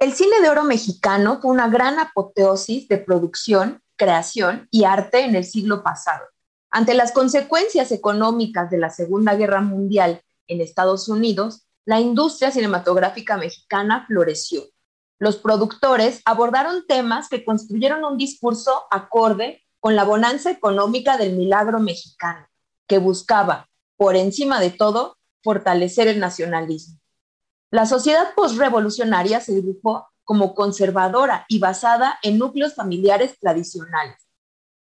El cine de oro mexicano fue una gran apoteosis de producción, creación y arte en el siglo pasado. Ante las consecuencias económicas de la Segunda Guerra Mundial en Estados Unidos, la industria cinematográfica mexicana floreció. Los productores abordaron temas que construyeron un discurso acorde con la bonanza económica del milagro mexicano, que buscaba, por encima de todo, fortalecer el nacionalismo. La sociedad postrevolucionaria se dibujó como conservadora y basada en núcleos familiares tradicionales.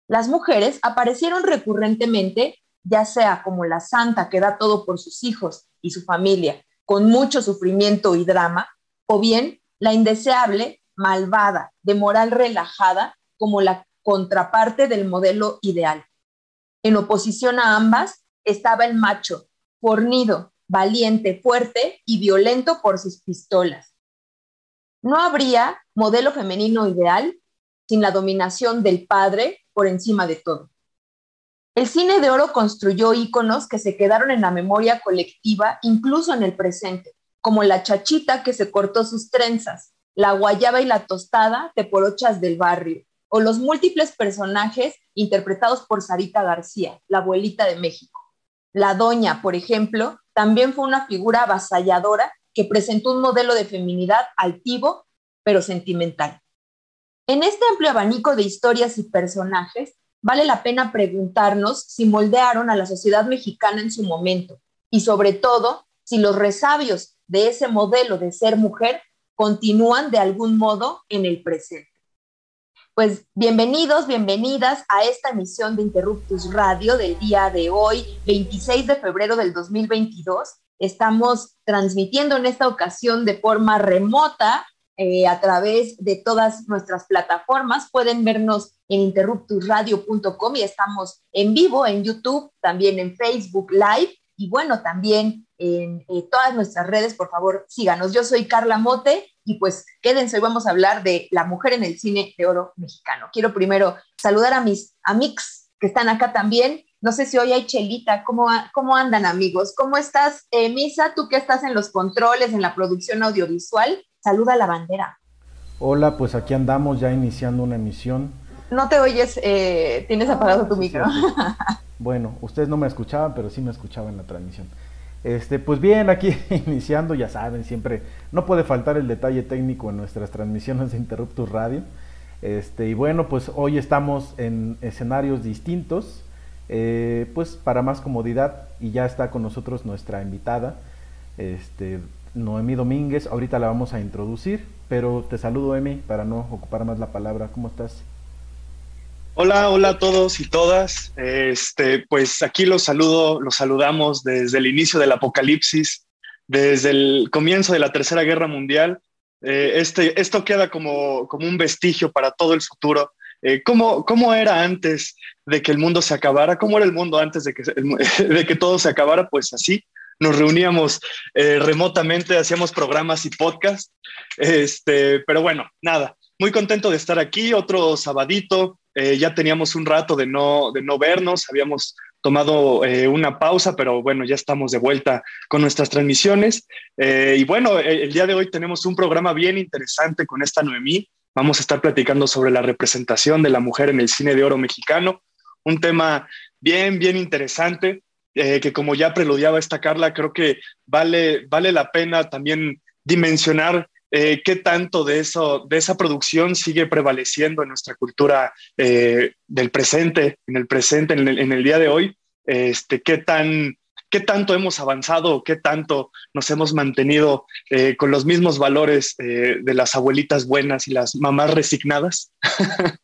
Las mujeres aparecieron recurrentemente, ya sea como la santa que da todo por sus hijos y su familia, con mucho sufrimiento y drama, o bien la indeseable, malvada, de moral relajada, como la contraparte del modelo ideal. En oposición a ambas estaba el macho, fornido, valiente, fuerte y violento por sus pistolas. No habría modelo femenino ideal sin la dominación del padre por encima de todo. El cine de oro construyó íconos que se quedaron en la memoria colectiva, incluso en el presente, como la chachita que se cortó sus trenzas, la guayaba y la tostada de porochas del barrio, o los múltiples personajes interpretados por Sarita García, la abuelita de México. La doña, por ejemplo, también fue una figura avasalladora que presentó un modelo de feminidad altivo, pero sentimental. En este amplio abanico de historias y personajes, vale la pena preguntarnos si moldearon a la sociedad mexicana en su momento y sobre todo si los resabios de ese modelo de ser mujer continúan de algún modo en el presente. Pues bienvenidos, bienvenidas a esta emisión de Interruptus Radio del día de hoy, 26 de febrero del 2022. Estamos transmitiendo en esta ocasión de forma remota eh, a través de todas nuestras plataformas. Pueden vernos en interruptusradio.com y estamos en vivo en YouTube, también en Facebook Live y bueno, también en eh, todas nuestras redes. Por favor, síganos. Yo soy Carla Mote y pues quédense, hoy vamos a hablar de la mujer en el cine de oro mexicano. Quiero primero saludar a mis amigos que están acá también. No sé si hoy hay chelita, ¿cómo, cómo andan amigos? ¿Cómo estás, eh, Misa? Tú que estás en los controles, en la producción audiovisual, saluda a la bandera. Hola, pues aquí andamos ya iniciando una emisión. No te oyes, eh, tienes apagado tu micro. bueno, ustedes no me escuchaban, pero sí me escuchaban en la transmisión. Este, pues bien, aquí iniciando, ya saben, siempre no puede faltar el detalle técnico en nuestras transmisiones de Interruptus Radio. Este, y bueno, pues hoy estamos en escenarios distintos, eh, pues para más comodidad, y ya está con nosotros nuestra invitada, este, Noemí Domínguez. Ahorita la vamos a introducir, pero te saludo, Emi, para no ocupar más la palabra. ¿Cómo estás? Hola, hola a todos y todas. Este, pues aquí los saludo, los saludamos desde el inicio del apocalipsis, desde el comienzo de la Tercera Guerra Mundial. Eh, este, esto queda como, un vestigio para todo el futuro. Eh, ¿cómo, ¿cómo, era antes de que el mundo se acabara? ¿Cómo era el mundo antes de que, de que todo se acabara? Pues así, nos reuníamos eh, remotamente, hacíamos programas y podcasts. Este, pero bueno, nada, muy contento de estar aquí, otro sabadito, eh, ya teníamos un rato de no, de no vernos, habíamos tomado eh, una pausa, pero bueno, ya estamos de vuelta con nuestras transmisiones. Eh, y bueno, el, día de hoy tenemos un programa bien interesante con esta Noemí. Vamos a estar platicando sobre la representación de la mujer en el cine de oro mexicano, un tema bien, bien interesante. que como ya preludiaba esta Carla, creo que vale, vale la pena también dimensionar eh, qué tanto de, eso, de esa producción sigue prevaleciendo en nuestra cultura eh, del presente, en el presente, en el, día de hoy, este, qué, tan, qué tanto hemos avanzado, qué tanto nos hemos mantenido eh, con los mismos valores de las abuelitas buenas y las mamás resignadas.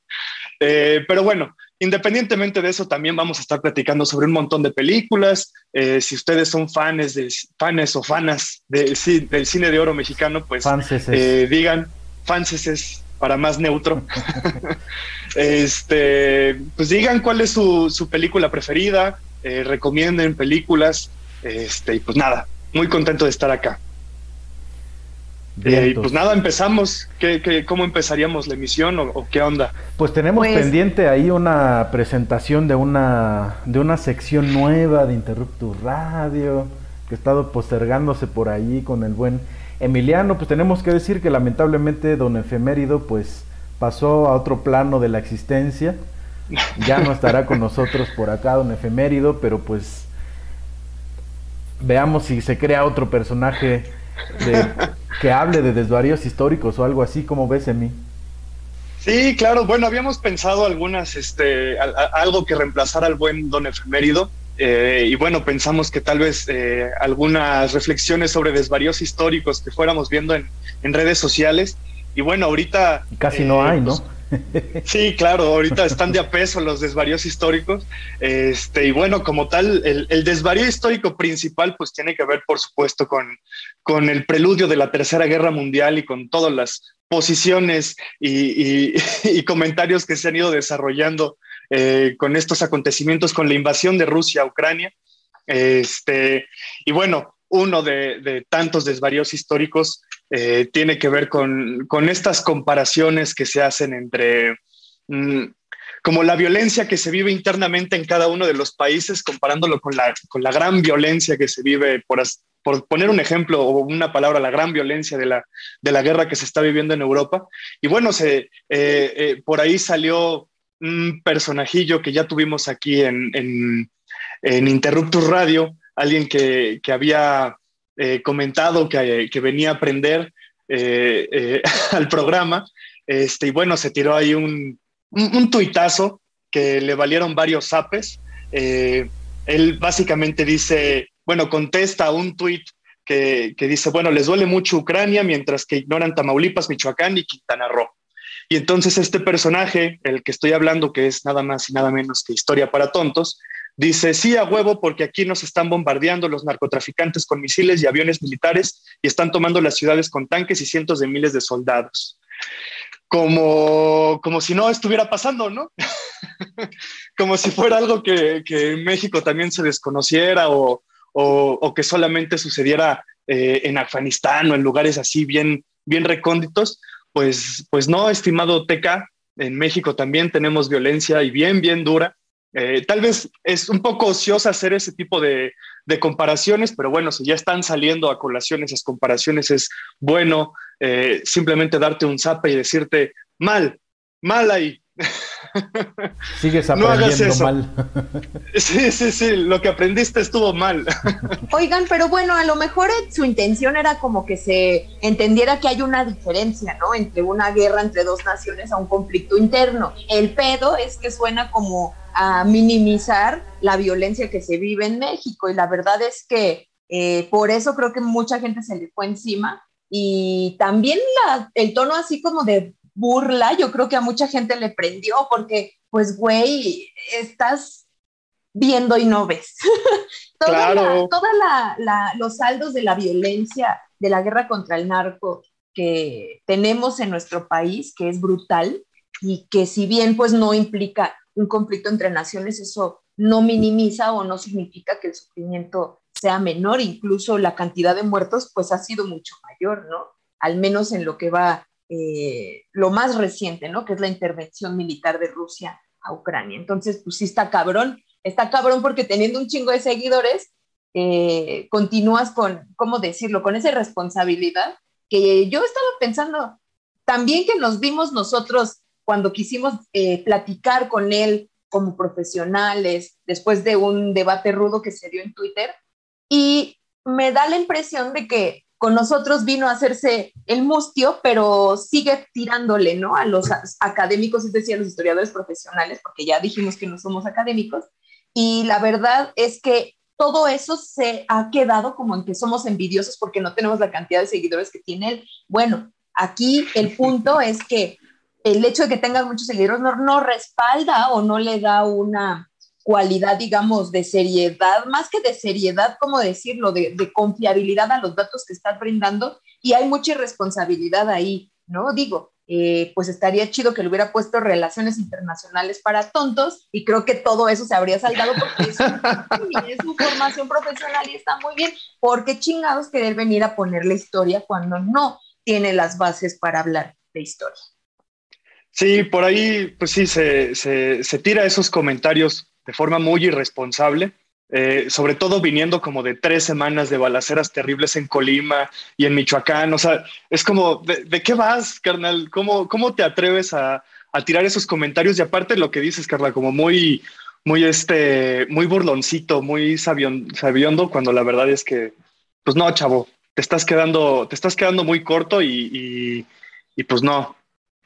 pero bueno, independientemente de eso, también vamos a estar platicando sobre un montón de películas. Eh, si ustedes son fans, de, fans o fanas del cine de oro mexicano, pues eh, digan, fans es para más neutro. este, pues digan cuál es su, película preferida, eh, recomienden películas, este, y pues nada, muy contento de estar acá. Eh, pues nada, empezamos. ¿Qué, cómo empezaríamos la emisión o, qué onda? Pues tenemos pues pendiente ahí una presentación de una, de una sección nueva de Interruptus Radio que ha estado postergándose por ahí con el buen Emiliano. Pues tenemos que decir que lamentablemente don Efemérido pues pasó a otro plano de la existencia. Ya no estará con nosotros por acá don Efemérido, pero pues veamos si se crea otro personaje de que hable de desvaríos históricos o algo así, como ves en mí? Sí, claro. Bueno, habíamos pensado algunas, este, algo que reemplazara al buen don efemérido. Eh, y bueno, pensamos que tal vez eh, algunas reflexiones sobre desvaríos históricos que fuéramos viendo en, redes sociales. Y bueno, ahorita... Casi no eh, hay, ¿no? Pues, sí, claro, ahorita están de a peso los desvaríos históricos. Este, y bueno, como tal, el, el, desvarío histórico principal, pues tiene que ver, por supuesto, con, con el preludio de la Tercera Guerra Mundial y con todas las posiciones y, comentarios que se han ido desarrollando eh, con estos acontecimientos, con la invasión de Rusia a Ucrania. Este, y bueno, uno de, tantos desvaríos históricos eh, tiene que ver con, estas comparaciones que se hacen entre mm, como la violencia que se vive internamente en cada uno de los países, comparándolo con la, con la gran violencia que se vive por, por poner un ejemplo o una palabra, la gran violencia de la, de la guerra que se está viviendo en Europa. Y bueno, se, eh, eh, por ahí salió un personajillo que ya tuvimos aquí en, en, en Interruptus Radio, alguien que, que había eh, comentado que, que, venía a aprender al programa. Este, y bueno, se tiró ahí un, tuitazo que le valieron varios zapes. él básicamente dice, bueno, contesta un tuit que, dice, bueno, les duele mucho Ucrania mientras que ignoran Tamaulipas, Michoacán y Quintana Roo. Y entonces este personaje, el que estoy hablando, que es nada más y nada menos que historia para tontos, dice, sí a huevo porque aquí nos están bombardeando los narcotraficantes con misiles y aviones militares y están tomando las ciudades con tanques y cientos de miles de soldados. Como, como si no estuviera pasando, ¿no? como si fuera algo que, que en México también se desconociera o, o, que solamente sucediera eh, en Afganistán o en lugares así bien, bien recónditos, pues, pues no, estimado Teca, en México también tenemos violencia y bien, bien dura. Eh, tal vez es un poco ociosa hacer ese tipo de, comparaciones, pero bueno, si ya están saliendo a colación esas comparaciones, es bueno eh, simplemente darte un zape y decirte, mal, mal ahí, Sigues aprendiendo mal. sí, sí, sí, lo que aprendiste estuvo mal. Oigan, pero bueno, a lo mejor su intención era como que se entendiera que hay una diferencia, ¿no? Entre una guerra entre dos naciones a un conflicto interno. El pedo es que suena como a minimizar la violencia que se vive en México. Y la verdad es que eh, por eso creo que mucha gente se le fue encima. Y también el tono así como de burla, yo creo que a mucha gente le prendió porque, pues, güey, estás viendo y no ves. Todos los saldos de la violencia, de la guerra contra el narco que tenemos en nuestro país, que es brutal y que si bien pues no implica un conflicto entre naciones, eso no minimiza o no significa que el sufrimiento sea menor, incluso la cantidad de muertos pues ha sido mucho mayor, ¿no? Al menos en lo que va eh, lo más reciente, ¿no? Que es la intervención militar de Rusia a Ucrania. Entonces, pues sí está cabrón, está cabrón porque teniendo un chingo de seguidores, eh, continúas con, ¿cómo decirlo?, con esa responsabilidad que yo estaba pensando también que nos vimos nosotros cuando quisimos eh, platicar con él como profesionales después de un debate rudo que se dio en Twitter y me da la impresión de que con nosotros vino a hacerse el mustio, pero sigue tirándole, ¿no? A los académicos, es decir, a los historiadores profesionales, porque ya dijimos que no somos académicos. Y la verdad es que todo eso se ha quedado como en que somos envidiosos porque no tenemos la cantidad de seguidores que tiene él. Bueno, aquí el punto es que el hecho de que tengas muchos seguidores no, respalda o no le da una cualidad, digamos, de seriedad, más que de seriedad, como decirlo, de, confiabilidad a los datos que estás brindando y hay mucha irresponsabilidad ahí, ¿no? Digo, eh, pues estaría chido que le hubiera puesto relaciones internacionales para tontos y creo que todo eso se habría saldado porque es, es su formación profesional y está muy bien, porque chingados querer venir a ponerle historia cuando no tiene las bases para hablar de historia. Sí, por ahí, pues sí, se, se, se tira esos comentarios de forma muy irresponsable, eh, sobre todo viniendo como de tres semanas de balaceras terribles en Colima y en Michoacán. O sea, es como, ¿de, qué vas, carnal? ¿Cómo, cómo te atreves a, a, tirar esos comentarios? Y aparte lo que dices, Carla, como muy, muy, este, muy burloncito, muy sabiondo, cuando la verdad es que, pues no, chavo, te estás quedando, te estás quedando muy corto y, y, y pues no.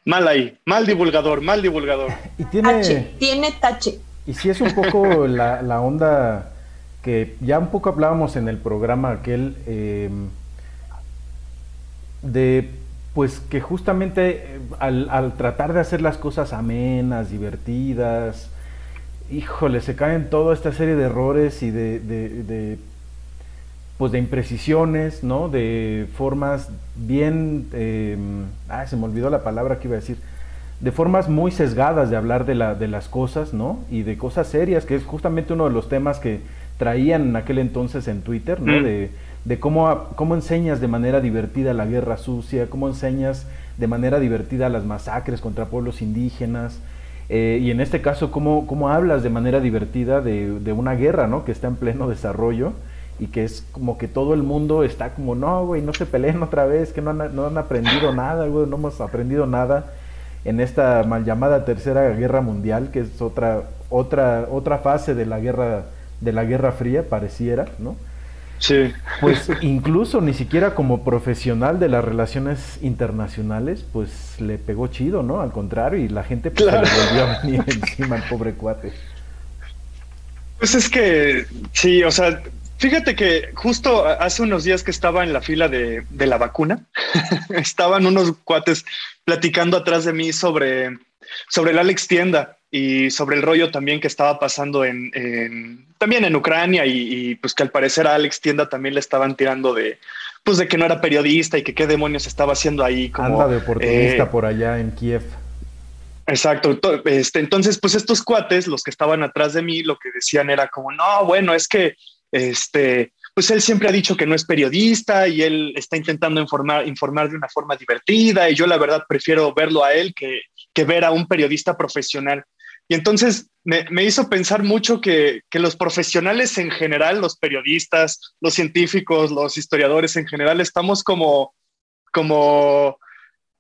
Mal ahí, mal divulgador, mal divulgador. Y tiene, tache, tiene tache. Y sí es un poco la, la, onda que ya un poco hablábamos en el programa aquel eh, de pues que justamente eh, al, al, tratar de hacer las cosas amenas, divertidas, híjole, se caen toda esta serie de errores y de, de, de pues de imprecisiones, ¿no? De formas bien, eh, ah, se me olvidó la palabra que iba a decir, de formas muy sesgadas de hablar de, la, de las cosas, ¿no? Y de cosas serias, que es justamente uno de los temas que traían en aquel entonces en Twitter, ¿no? Mm. De, de cómo, cómo enseñas de manera divertida la guerra sucia, cómo enseñas de manera divertida las masacres contra pueblos indígenas, eh, y en este caso, cómo, cómo hablas de manera divertida de, de, una guerra, ¿no? Que está en pleno desarrollo y que es como que todo el mundo está como, no, güey, no se peleen otra vez, que no han, no han aprendido nada, güey, no hemos aprendido nada en esta mal llamada tercera guerra mundial, que es otra, otra, otra fase de la guerra, de la guerra fría, pareciera, ¿no? Sí. Pues incluso ni siquiera como profesional de las relaciones internacionales, pues le pegó chido, ¿no? Al contrario, y la gente pues, claro. se le volvió a venir encima al pobre cuate. Pues es que, sí, o sea, Fíjate que justo hace unos días que estaba en la fila de, de la vacuna, estaban unos cuates platicando atrás de mí sobre, sobre el Alex Tienda y sobre el rollo también que estaba pasando en, en también en Ucrania y, y, pues que al parecer a Alex Tienda también le estaban tirando de pues de que no era periodista y que qué demonios estaba haciendo ahí como anda de oportunista eh, por allá en Kiev. Exacto. Este, entonces, pues estos cuates, los que estaban atrás de mí, lo que decían era como, no, bueno, es que este, pues él siempre ha dicho que no es periodista y él está intentando informar, informar de una forma divertida y yo la verdad prefiero verlo a él que, que ver a un periodista profesional. Y entonces me, me hizo pensar mucho que, que, los profesionales en general, los periodistas, los científicos, los historiadores en general, estamos como, como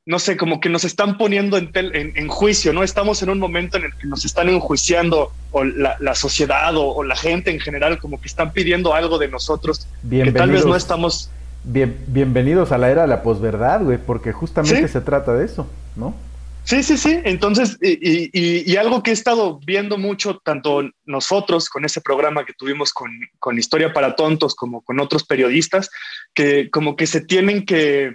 no sé, como que nos están poniendo en, tel, en, en, juicio, ¿no? Estamos en un momento en el que nos están enjuiciando o la, la sociedad o, o, la gente en general, como que están pidiendo algo de nosotros que tal vez no estamos... Bien, bienvenidos a la era de la posverdad, güey, porque justamente ¿Sí? se trata de eso, ¿no? Sí, sí, sí. Entonces, y, y, y, algo que he estado viendo mucho, tanto nosotros con ese programa que tuvimos con, con Historia para Tontos, como con otros periodistas, que como que se tienen que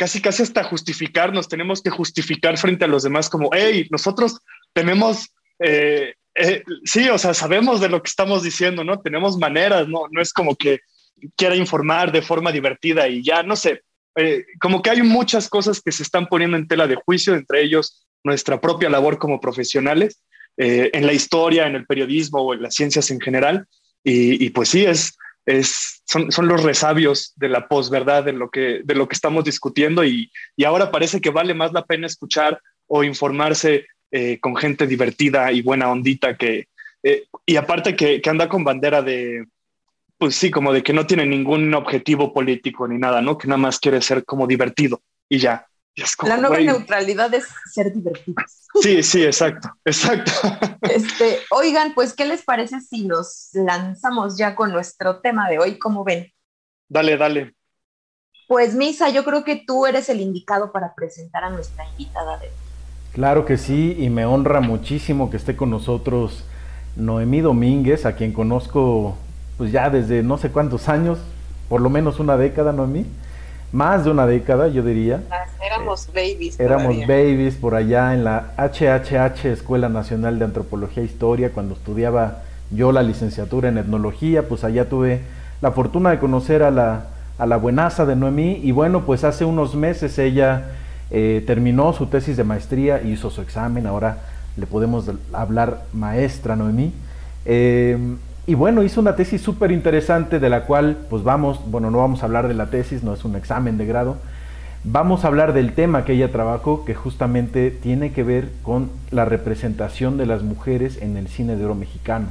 casi casi hasta justificarnos, tenemos que justificar frente a los demás como, hey, nosotros tenemos, eh, eh, sí, o sea, sabemos de lo que estamos diciendo, ¿no? Tenemos maneras, ¿no? No es como que quiera informar de forma divertida y ya, no sé, eh, como que hay muchas cosas que se están poniendo en tela de juicio, entre ellos nuestra propia labor como profesionales, eh, en la historia, en el periodismo o en las ciencias en general. Y, y pues sí, es, es, son, son, los resabios de la posverdad de lo que, de lo que estamos discutiendo y, y, ahora parece que vale más la pena escuchar o informarse eh, con gente divertida y buena ondita que, eh, y aparte que, que, anda con bandera de, pues sí, como de que no tiene ningún objetivo político ni nada, ¿no? Que nada más quiere ser como divertido y ya. Como, la nueva wey. neutralidad es ser divertidos. Sí, sí, exacto, exacto. Este, oigan, pues, ¿qué les parece si nos lanzamos ya con nuestro tema de hoy? ¿Cómo ven? Dale, dale. Pues, Misa, yo creo que tú eres el indicado para presentar a nuestra invitada de hoy. Claro que sí, y me honra muchísimo que esté con nosotros Noemí Domínguez, a quien conozco pues ya desde no sé cuántos años, por lo menos una década, Noemí más de una década, yo diría. Éramos babies. Éramos babies por allá en la HHH, Escuela Nacional de Antropología e Historia, cuando estudiaba yo la licenciatura en etnología, pues allá tuve la fortuna de conocer a la, a la buenaza de Noemí y bueno, pues hace unos meses ella eh, terminó su tesis de maestría, hizo su examen, ahora le podemos hablar maestra Noemí. Eh, y bueno, hizo una tesis súper interesante de la cual, pues vamos, bueno, no vamos a hablar de la tesis, no es un examen de grado, vamos a hablar del tema que ella trabajó, que justamente tiene que ver con la representación de las mujeres en el cine de oro mexicano.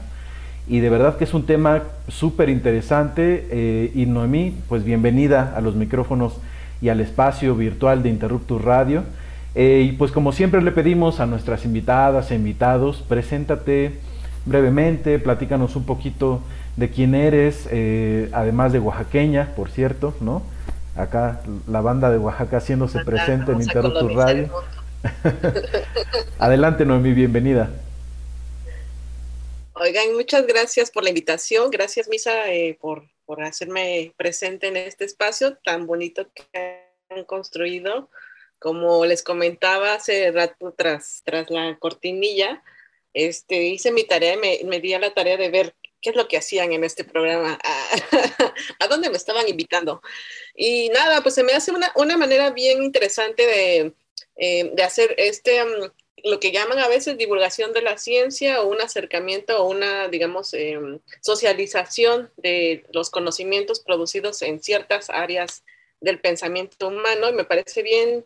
Y de verdad que es un tema súper interesante. Eh, y Noemí, pues bienvenida a los micrófonos y al espacio virtual de Interruptus Radio. Eh, y pues como siempre le pedimos a nuestras invitadas e invitados, preséntate brevemente, platícanos un poquito de quién eres, eh, además de oaxaqueña, por cierto, ¿no? Acá la banda de Oaxaca haciéndose presente en Interruptus Radio. Adelante, Noemí, bienvenida. Oigan, muchas gracias por la invitación. Gracias, Misa, eh, por, por hacerme presente en este espacio tan bonito que han construido. Como les comentaba hace rato tras, tras la cortinilla, este, hice mi tarea, me, me di a la tarea de ver qué es lo que hacían en este programa, a, dónde me estaban invitando. Y nada, pues se me hace una, una manera bien interesante de, eh, de hacer este, mm, lo que llaman a veces divulgación de la ciencia o un acercamiento o una, digamos, em, socialización de los conocimientos producidos en ciertas áreas del pensamiento humano. Y me parece bien,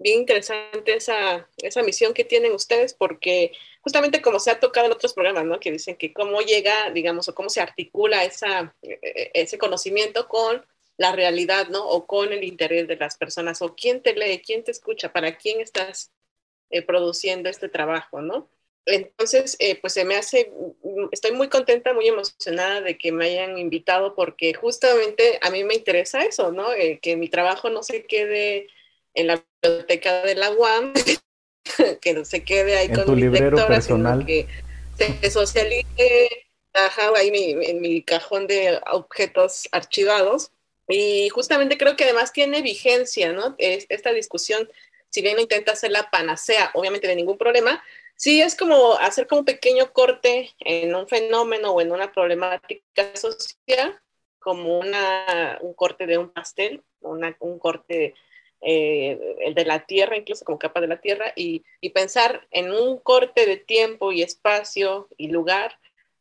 bien interesante esa, esa misión que tienen ustedes porque justamente como se ha tocado en otros programas, ¿no? Que dicen que cómo llega, digamos, o cómo se articula esa, e, e, ese conocimiento con la realidad, ¿no? O con el interés de las personas, o quién te lee, quién te escucha, para quién estás eh, produciendo este trabajo, ¿no? Entonces, eh, pues se me hace, mm, estoy muy contenta, muy emocionada de que me hayan invitado porque justamente a mí me interesa eso, ¿no? Eh, que mi trabajo no se quede en la biblioteca de la UAM, que no se quede ahí con tu mi librero personal. que se socialice, ahí en mi cajón de objetos archivados. Y justamente creo que además tiene vigencia, ¿no? esta discusión, si bien no intenta hacer la panacea, obviamente de ningún problema, sí es como hacer como un pequeño corte en un fenómeno o en una problemática social, como una, un corte de un pastel, una, un corte eh, el de la Tierra, incluso como capa de la Tierra, y, pensar en un corte de tiempo y espacio y lugar,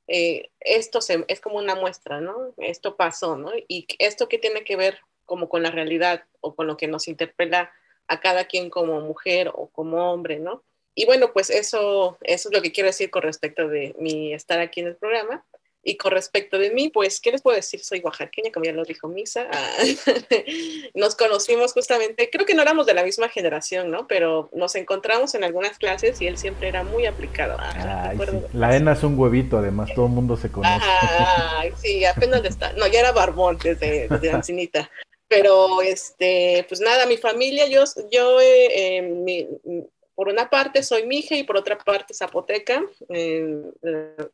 eh, esto es como una muestra, ¿no? Esto pasó, ¿no? Y esto que tiene que ver como con la realidad o con lo que nos interpela a cada quien como mujer o como hombre, ¿no? Y bueno, pues eso, eso es lo que quiero decir con respecto de mi estar aquí en el programa. Y con respecto de mí, pues, ¿qué les puedo decir? Soy oaxaqueña, como ya lo dijo Misa. Ah, nos conocimos justamente, creo que no éramos de la misma generación, ¿no? Pero nos encontramos en algunas clases y él siempre era muy aplicado. Ah, la ENA es un huevito, además, todo el mundo se conoce. Ay, sí, apenas está. No, ya era barbón desde, desde Ancinita. Pero, este, pues nada, mi familia, yo, yo, eh, eh mi, por una parte soy mije y por otra parte zapoteca,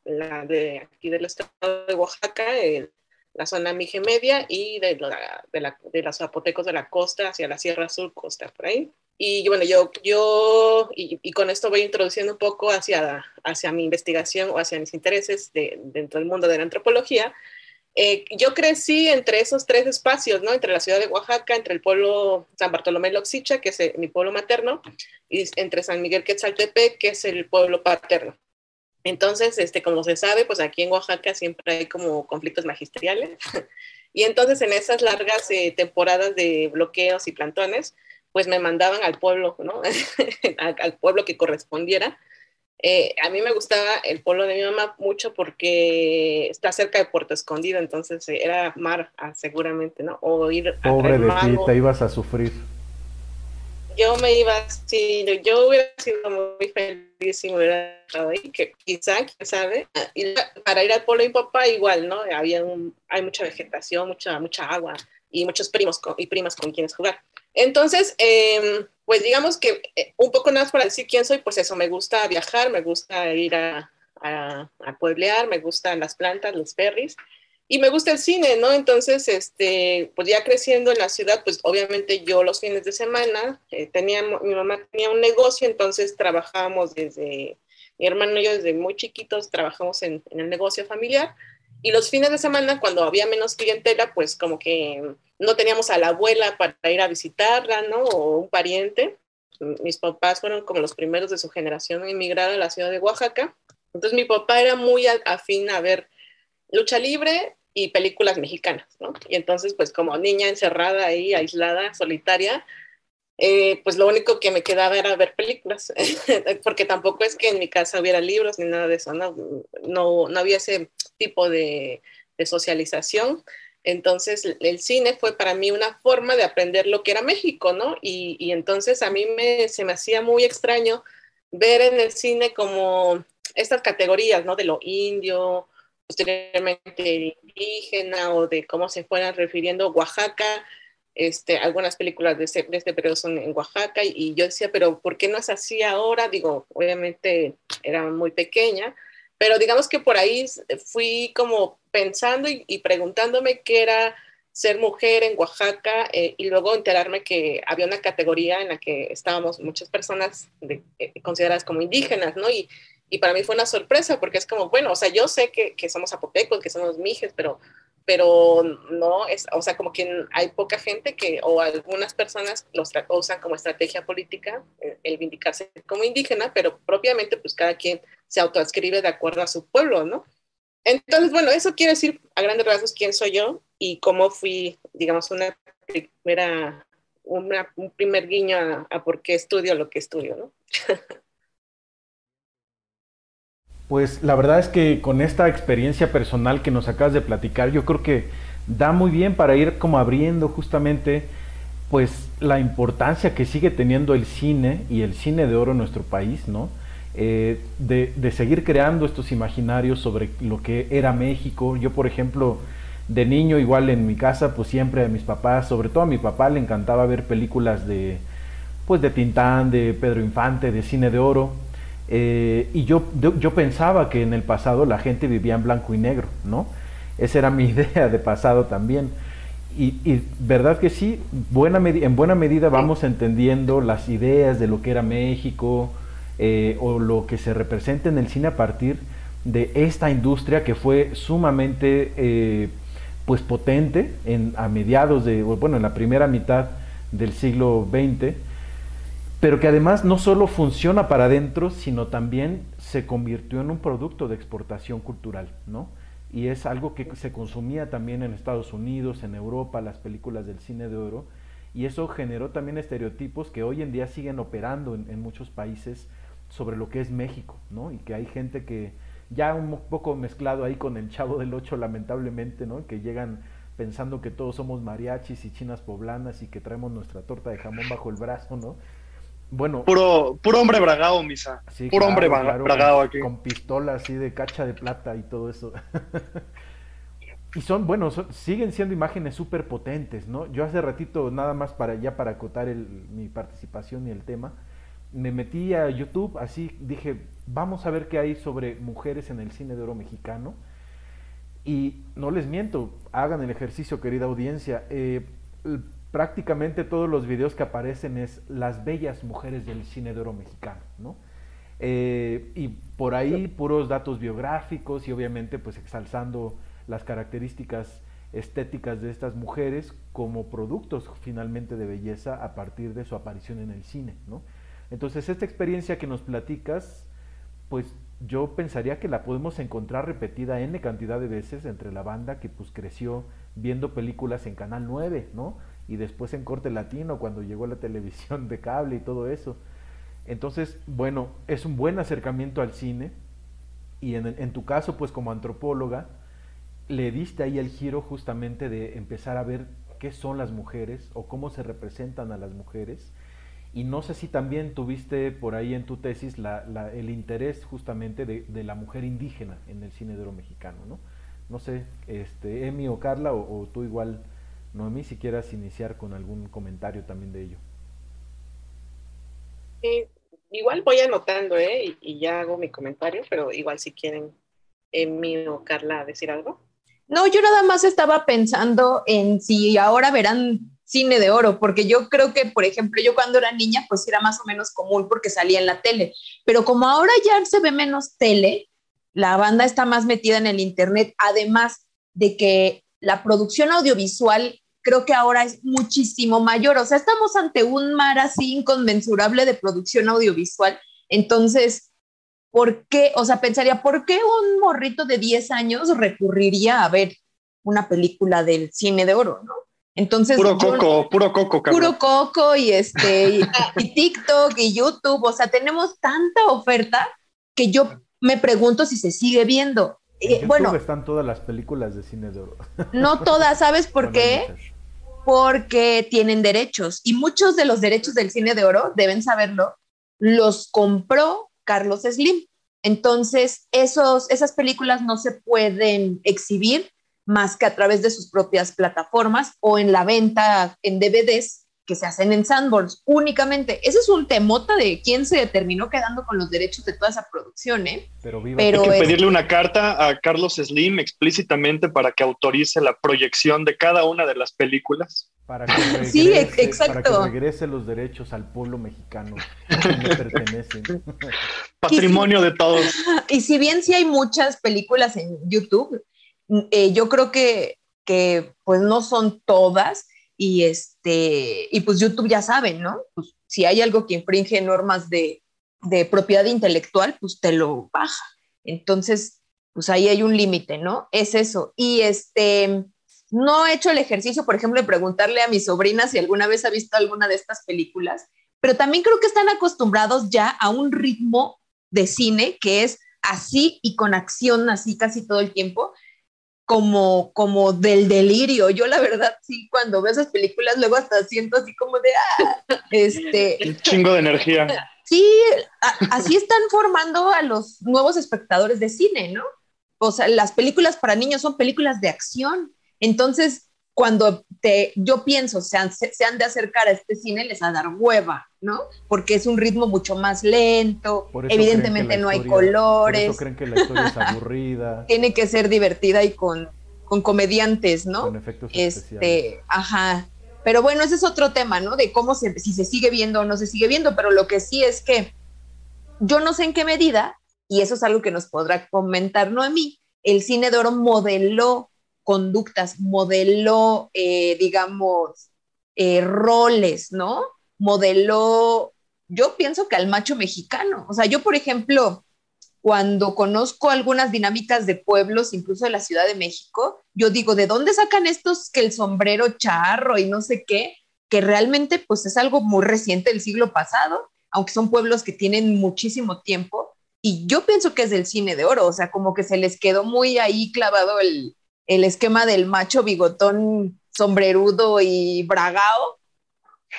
la de aquí del estado de Oaxaca, en la zona mije media y de, de, los zapotecos de la costa hacia la Sierra Sur, costa por ahí. Y bueno, yo, yo y, con esto voy introduciendo un poco hacia, hacia mi investigación o hacia mis intereses dentro del mundo de la antropología. Eh, yo crecí entre esos tres espacios, ¿no? Entre la ciudad de Oaxaca, entre el pueblo San Bartolomé Loxicha, que es eh, mi pueblo materno, y entre San Miguel Quetzaltepec, que es el pueblo paterno. Entonces, este, como se sabe, pues aquí en Oaxaca siempre hay como conflictos magisteriales. y entonces en esas largas eh, temporadas de bloqueos y plantones, pues me mandaban al pueblo, ¿no? al pueblo que correspondiera eh, a mí me gustaba el pueblo de mi mamá mucho porque está cerca de Puerto Escondido, entonces eh, era mar, ah, seguramente, ¿no? O ir Pobre de ti, te ibas a sufrir. Yo me iba, sí, yo hubiera sido muy feliz si me hubiera estado ahí, que quizá, quién sabe. Y para ir al pueblo de mi papá, igual, ¿no? Había hay mucha vegetación, mucha, mucha agua y muchos primos y primas con quienes jugar. Entonces, em, pues digamos que eh, un poco más para decir quién soy, pues eso, me gusta viajar, me gusta ir a, a, pueblear, me gustan las plantas, los ferries. y me gusta el cine, ¿no? Entonces, este, pues ya creciendo en la ciudad, pues obviamente yo los fines de semana, eh, tenía, mi mamá tenía un negocio, entonces trabajábamos desde, mi hermano y yo desde muy chiquitos trabajamos en, en el negocio familiar, y los fines de semana, cuando había menos clientela, pues como que no teníamos a la abuela para ir a visitarla, ¿no? O un pariente. Mis papás fueron como los primeros de su generación en emigrar a la ciudad de Oaxaca. Entonces mi papá era muy afín a ver lucha libre y películas mexicanas, ¿no? Y entonces, pues como niña encerrada ahí, aislada, solitaria, eh, pues lo único que me quedaba era ver películas, porque tampoco es que en mi casa hubiera libros ni nada de eso, no, no, había ese tipo de, socialización. Entonces el cine fue para mí una forma de aprender lo que era México, ¿no? Y, y entonces a mí me, se me hacía muy extraño ver en el cine como estas categorías, ¿no? De lo indio, posteriormente indígena o de cómo se fueran refiriendo Oaxaca. Este, algunas películas de este, periodo son en Oaxaca y, yo decía, pero ¿por qué no es así ahora? Digo, obviamente era muy pequeña, pero digamos que por ahí fui como pensando y, preguntándome qué era ser mujer en Oaxaca eh, y luego enterarme que había una categoría en la que estábamos muchas personas eh, consideradas como indígenas, ¿no? Y, y para mí fue una sorpresa porque es como, bueno, o sea, yo sé que, que somos zapotecos, que somos mijes, pero, pero no, es, o sea, como que hay poca gente que, o algunas personas los usan como estrategia política eh, el vindicarse como indígena, pero propiamente pues cada quien se autoascribe de acuerdo a su pueblo, ¿no? Entonces, bueno, eso quiere decir a grandes rasgos quién soy yo y cómo fui, digamos, una primera, una, un primer guiño a, a por qué estudio lo que estudio, ¿no? Pues la verdad es que con esta experiencia personal que nos acabas de platicar, yo creo que da muy bien para ir como abriendo justamente pues la importancia que sigue teniendo el cine y el cine de oro en nuestro país, ¿no? Eh, de, de, seguir creando estos imaginarios sobre lo que era México. Yo, por ejemplo, de niño, igual en mi casa, pues siempre a mis papás, sobre todo a mi papá, le encantaba ver películas de, pues de Tintán, de Pedro Infante, de cine de oro. Eh, y yo, yo, pensaba que en el pasado la gente vivía en blanco y negro, ¿no? Esa era mi idea de pasado también. Y, verdad que sí, buena en buena medida vamos entendiendo las ideas de lo que era México eh, o lo que se representa en el cine a partir de esta industria que fue sumamente eh, pues potente en, a mediados de, bueno, en la primera mitad del siglo XX pero que además no solo funciona para adentro, sino también se convirtió en un producto de exportación cultural, ¿no? Y es algo que se consumía también en Estados Unidos, en Europa, las películas del cine de oro, y eso generó también estereotipos que hoy en día siguen operando en, muchos países sobre lo que es México, ¿no? Y que hay gente que ya un poco mezclado ahí con el chavo del ocho, lamentablemente, ¿no? Que llegan pensando que todos somos mariachis y chinas poblanas y que traemos nuestra torta de jamón bajo el brazo, ¿no? Bueno. Puro, puro hombre bragado, misa. puro hombre bragado aquí. Con pistola así de cacha de plata y todo eso. y son, bueno, siguen siendo imágenes súper potentes, ¿no? Yo hace ratito, nada más para ya para acotar mi participación y el tema, me metí a YouTube, así dije, vamos a ver qué hay sobre mujeres en el cine de oro mexicano. Y no les miento, hagan el ejercicio, querida audiencia. Eh, prácticamente todos los videos que aparecen es las bellas mujeres del cine de oro mexicano, ¿no? Eh, y por ahí puros datos biográficos y obviamente pues exalzando las características estéticas de estas mujeres como productos finalmente de belleza a partir de su aparición en el cine, ¿no? Entonces esta experiencia que nos platicas, pues yo pensaría que la podemos encontrar repetida n cantidad de veces entre la banda que pues creció viendo películas en Canal 9, ¿no? y después en corte latino cuando llegó la televisión de cable y todo eso. Entonces, bueno, es un buen acercamiento al cine y en, en, tu caso, pues como antropóloga, le diste ahí el giro justamente de empezar a ver qué son las mujeres o cómo se representan a las mujeres. Y no sé si también tuviste por ahí en tu tesis la, la, el interés justamente de, de, la mujer indígena en el cine de oro mexicano, ¿no? No sé, este, Emi o Carla, o, o tú igual Noemí, si quieras iniciar con algún comentario también de ello. igual voy anotando, ¿eh? Y, ya hago mi comentario, pero igual si quieren Emi o Carla decir algo. No, yo nada más estaba pensando en si ahora verán cine de oro, porque yo creo que, por ejemplo, yo cuando era niña, pues era más o menos común porque salía en la tele, pero como ahora ya se ve menos tele, la banda está más metida en el Internet, además de que la producción audiovisual creo que ahora es muchísimo mayor, o sea, estamos ante un mar así inconmensurable de producción audiovisual, entonces, ¿por qué? O sea, pensaría, ¿por qué un morrito de 10 años recurriría a ver una película del cine de oro, no? Entonces, puro coco, puro coco, Puro coco y este y, TikTok y YouTube, o sea, tenemos tanta oferta que yo me pregunto si se sigue viendo. Eh, bueno, están todas las películas de cine de oro. No todas, ¿sabes por qué? Porque tienen derechos y muchos de los derechos del cine de oro, deben saberlo, los compró Carlos Slim. Entonces, esos, esas películas no se pueden exhibir más que a través de sus propias plataformas o en la venta en DVDs que se hacen en Sandbox únicamente. Ese es un temota de quién se terminó quedando con los derechos de toda esa producción, ¿eh? Pero, Hay que pedirle una carta a Carlos Slim explícitamente para que autorice la proyección de cada una de las películas. Para que regrese, sí, exacto. Para que regrese los derechos al pueblo mexicano que le pertenecen. Patrimonio de todos. Y si bien sí hay muchas películas en YouTube, eh, yo creo que, que pues no son todas y este y pues YouTube ya saben, ¿no? Pues si hay algo que infringe normas de, de propiedad intelectual, pues te lo baja. Entonces, pues ahí hay un límite, ¿no? Es eso. Y este, no he hecho el ejercicio, por ejemplo, de preguntarle a mi sobrina si alguna vez ha visto alguna de estas películas, pero también creo que están acostumbrados ya a un ritmo de cine que es así y con acción así casi todo el tiempo como, como del delirio. Yo la verdad sí, cuando veo esas películas luego hasta siento así como de, ah, este... Un chingo de energía. Sí, así están formando a los nuevos espectadores de cine, ¿no? O sea, las películas para niños son películas de acción. Entonces, cuando te, yo pienso se han, se, han, de acercar a este cine, les va a dar hueva, ¿no? Porque es un ritmo mucho más lento, evidentemente no hay colores. Por eso creen que la historia es aburrida. Tiene que ser divertida y con, con comediantes, ¿no? Con efectos este, Ajá. Pero bueno, ese es otro tema, ¿no? De cómo se, si se sigue viendo o no se sigue viendo, pero lo que sí es que yo no sé en qué medida, y eso es algo que nos podrá comentar Noemí, el cine de oro modeló conductas, modeló, eh, digamos, eh, roles, ¿no? Modeló, yo pienso que al macho mexicano. O sea, yo, por ejemplo, cuando conozco algunas dinámicas de pueblos, incluso de la Ciudad de México, yo digo, ¿de dónde sacan estos que el sombrero charro y no sé qué? Que realmente pues es algo muy reciente del siglo pasado, aunque son pueblos que tienen muchísimo tiempo. Y yo pienso que es del cine de oro, o sea, como que se les quedó muy ahí clavado el, el esquema del macho bigotón sombrerudo y bragao.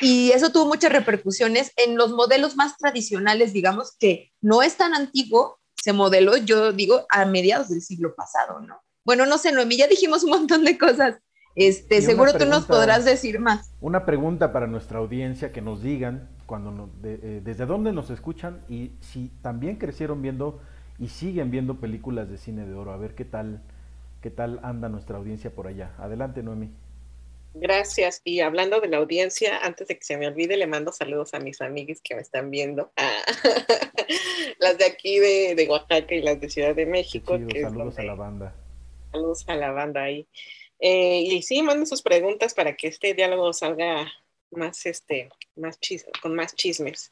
Y eso tuvo muchas repercusiones en los modelos más tradicionales, digamos, que no es tan antiguo, se modeló, yo digo, a mediados del siglo pasado, ¿no? Bueno, no sé, Noemí, ya dijimos un montón de cosas. Este, seguro tú nos podrás decir más. Una pregunta para nuestra audiencia, que nos digan cuando eh, desde dónde nos escuchan y si también crecieron viendo y siguen viendo películas de cine de oro, a ver qué tal, qué tal anda nuestra audiencia por allá. Adelante, Noemi. Gracias. Y hablando de la audiencia, antes de que se me olvide, le mando saludos a mis amigas que me están viendo. Ah, las de aquí de, Oaxaca y las de Ciudad de México. saludos a la banda. Saludos a la banda ahí. Eh, y sí, manden sus preguntas para que este diálogo salga más, este, más con más chismes.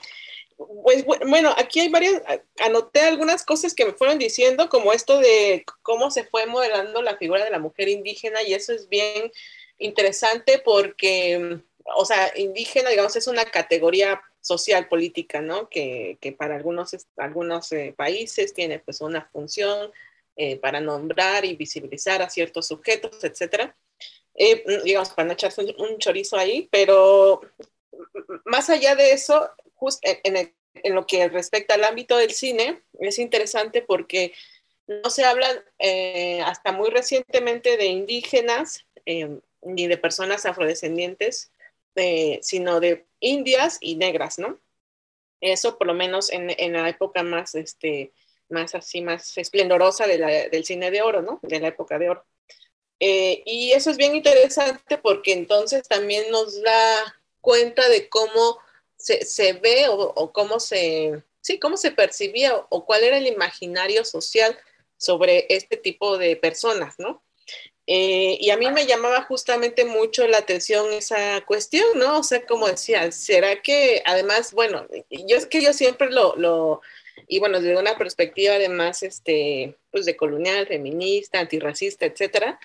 Pues bueno, aquí hay varias, anoté algunas cosas que me fueron diciendo, como esto de cómo se fue modelando la figura de la mujer indígena, y eso es bien interesante porque, o sea, indígena, digamos, es una categoría social política, ¿no? Que, para algunos, algunos eh, países tiene pues una función eh, para nombrar y visibilizar a ciertos sujetos, etcétera. Eh, digamos, para no echarse un chorizo ahí, pero más allá de eso, en, lo que respecta al ámbito del cine, es interesante porque no se habla eh, hasta muy recientemente de indígenas eh, ni de personas afrodescendientes, eh, sino de indias y negras, ¿no? Eso por lo menos en, la época más, este, más así, más esplendorosa del cine de oro, ¿no? De la época de oro. Y eso es bien interesante porque entonces también nos da cuenta de cómo se, se ve o, cómo se, sí, cómo se percibía o, o, cuál era el imaginario social sobre este tipo de personas, ¿no? Eh, y a mí me llamaba justamente mucho la atención esa cuestión, ¿no? O sea, como decía, ¿será que además, bueno, yo es que yo siempre lo, lo y bueno, desde una perspectiva además, este, pues de colonial, feminista, antirracista, etcétera,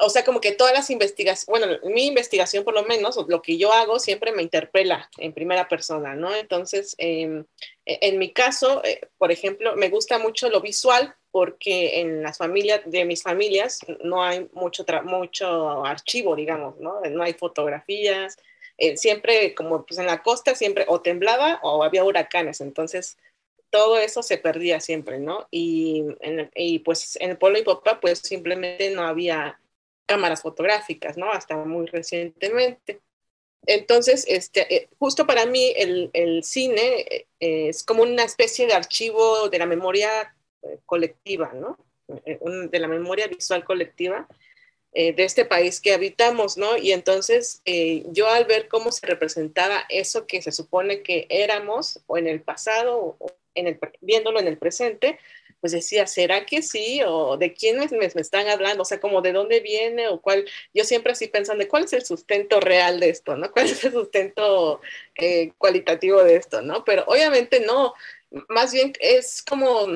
o sea, como que todas las investigaciones, bueno, mi investigación por lo menos, lo que yo hago siempre me interpela en primera persona, ¿no? Entonces, eh, en mi caso, eh, por ejemplo, me gusta mucho lo visual porque en las familias, de mis familias, no hay mucho, mucho archivo, digamos, ¿no? No hay fotografías, eh, siempre, como pues en la costa, siempre o temblaba o había huracanes, entonces todo eso se perdía siempre, ¿no? Y, en, y pues en el pueblo de Popa, pues simplemente no había cámaras fotográficas, ¿no? Hasta muy recientemente. Entonces, este, eh, justo para mí el, cine eh, es como una especie de archivo de la memoria eh, colectiva, ¿no? De la memoria visual colectiva de este país que habitamos, ¿no? Y entonces yo al ver cómo se representaba eso que se supone que éramos o en el pasado o viéndolo en el presente, pues decía, ¿será que sí? ¿O de quiénes me, me, están hablando? O sea, como de dónde viene o cuál, yo siempre así pensando, ¿cuál es el sustento real de esto? ¿No? ¿Cuál es el sustento eh, cualitativo de esto? ¿No? Pero obviamente no, más bien es como,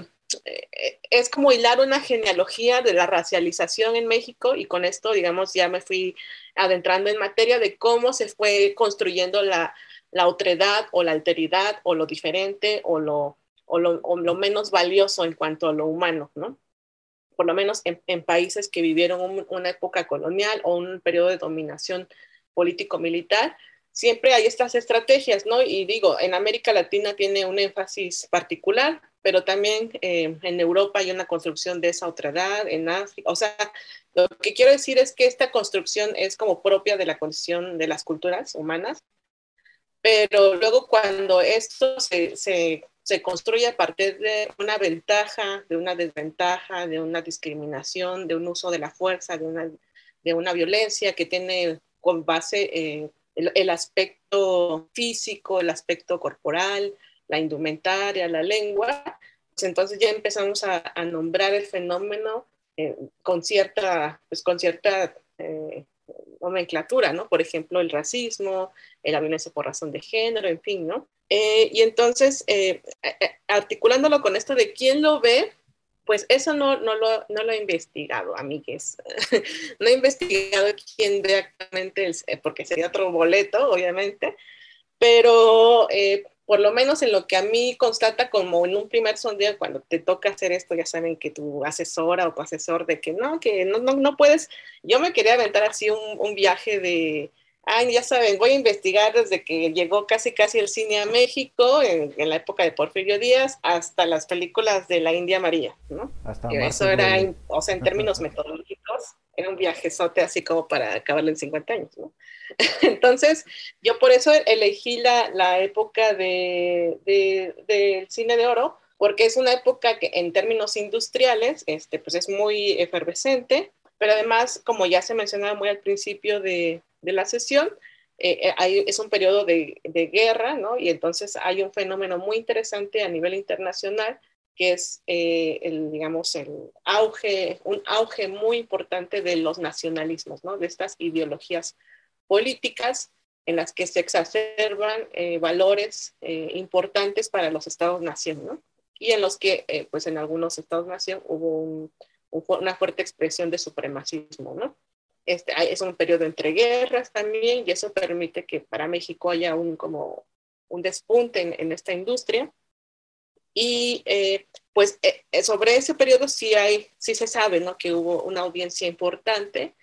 eh, es como hilar una genealogía de la racialización en México y con esto, digamos, ya me fui adentrando en materia de cómo se fue construyendo la, la otredad o la alteridad o lo diferente o lo o lo, o lo, menos valioso en cuanto a lo humano, ¿no? Por lo menos en, en países que vivieron un, una época colonial o un periodo de dominación político-militar, siempre hay estas estrategias, ¿no? Y digo, en América Latina tiene un énfasis particular, pero también eh, en Europa hay una construcción de esa otra edad, en África, o sea, lo que quiero decir es que esta construcción es como propia de la condición de las culturas humanas, pero luego cuando esto se, se se construye a partir de una ventaja, de una desventaja, de una discriminación, de un uso de la fuerza, de una, de una violencia que tiene con base el, aspecto físico, el aspecto corporal, la indumentaria, la lengua. Pues entonces ya empezamos a, a nombrar el fenómeno eh, con cierta, pues con cierta eh, nomenclatura, ¿no? Por ejemplo, el racismo, la violencia por razón de género, en fin, ¿no? Eh, y entonces, eh, eh, articulándolo con esto de quién lo ve, pues eso no, no, lo, no lo he investigado, amigues. no he investigado quién ve actualmente, el, porque sería otro boleto, obviamente, pero por lo menos en lo que a mí constata como en un primer sondeo, cuando te toca hacer esto, ya saben que tu asesora o tu asesor de que no, que no, no, no puedes, yo me quería aventar así un, un viaje de Ay, ya saben, voy a investigar desde que llegó casi casi el cine a México, en, en la época de Porfirio Díaz, hasta las películas de la India María, ¿no? Hasta eso era, en, o sea, en términos metodológicos, era un viajezote así como para acabarlo en 50 años, ¿no? Entonces, yo por eso elegí la, la época de, de, del cine de oro, porque es una época que en términos industriales, este, pues es muy efervescente, pero además, como ya se mencionaba muy al principio de, de la sesión, eh, eh, hay, es un periodo de, de, guerra, ¿no? Y entonces hay un fenómeno muy interesante a nivel internacional que es eh, el, digamos, el auge, un auge muy importante de los nacionalismos, ¿no? De estas ideologías políticas en las que se exacerban eh, valores eh, importantes para los estados-nación, ¿no? Y en los que, pues en algunos estados-nación hubo un, un, una fuerte expresión de supremacismo, ¿no? Este, es un periodo entre guerras también y eso permite que para México haya un, como un despunte en, en esta industria. Y eh, pues eh, sobre ese periodo sí, hay, sí se sabe ¿no? que hubo una audiencia importante.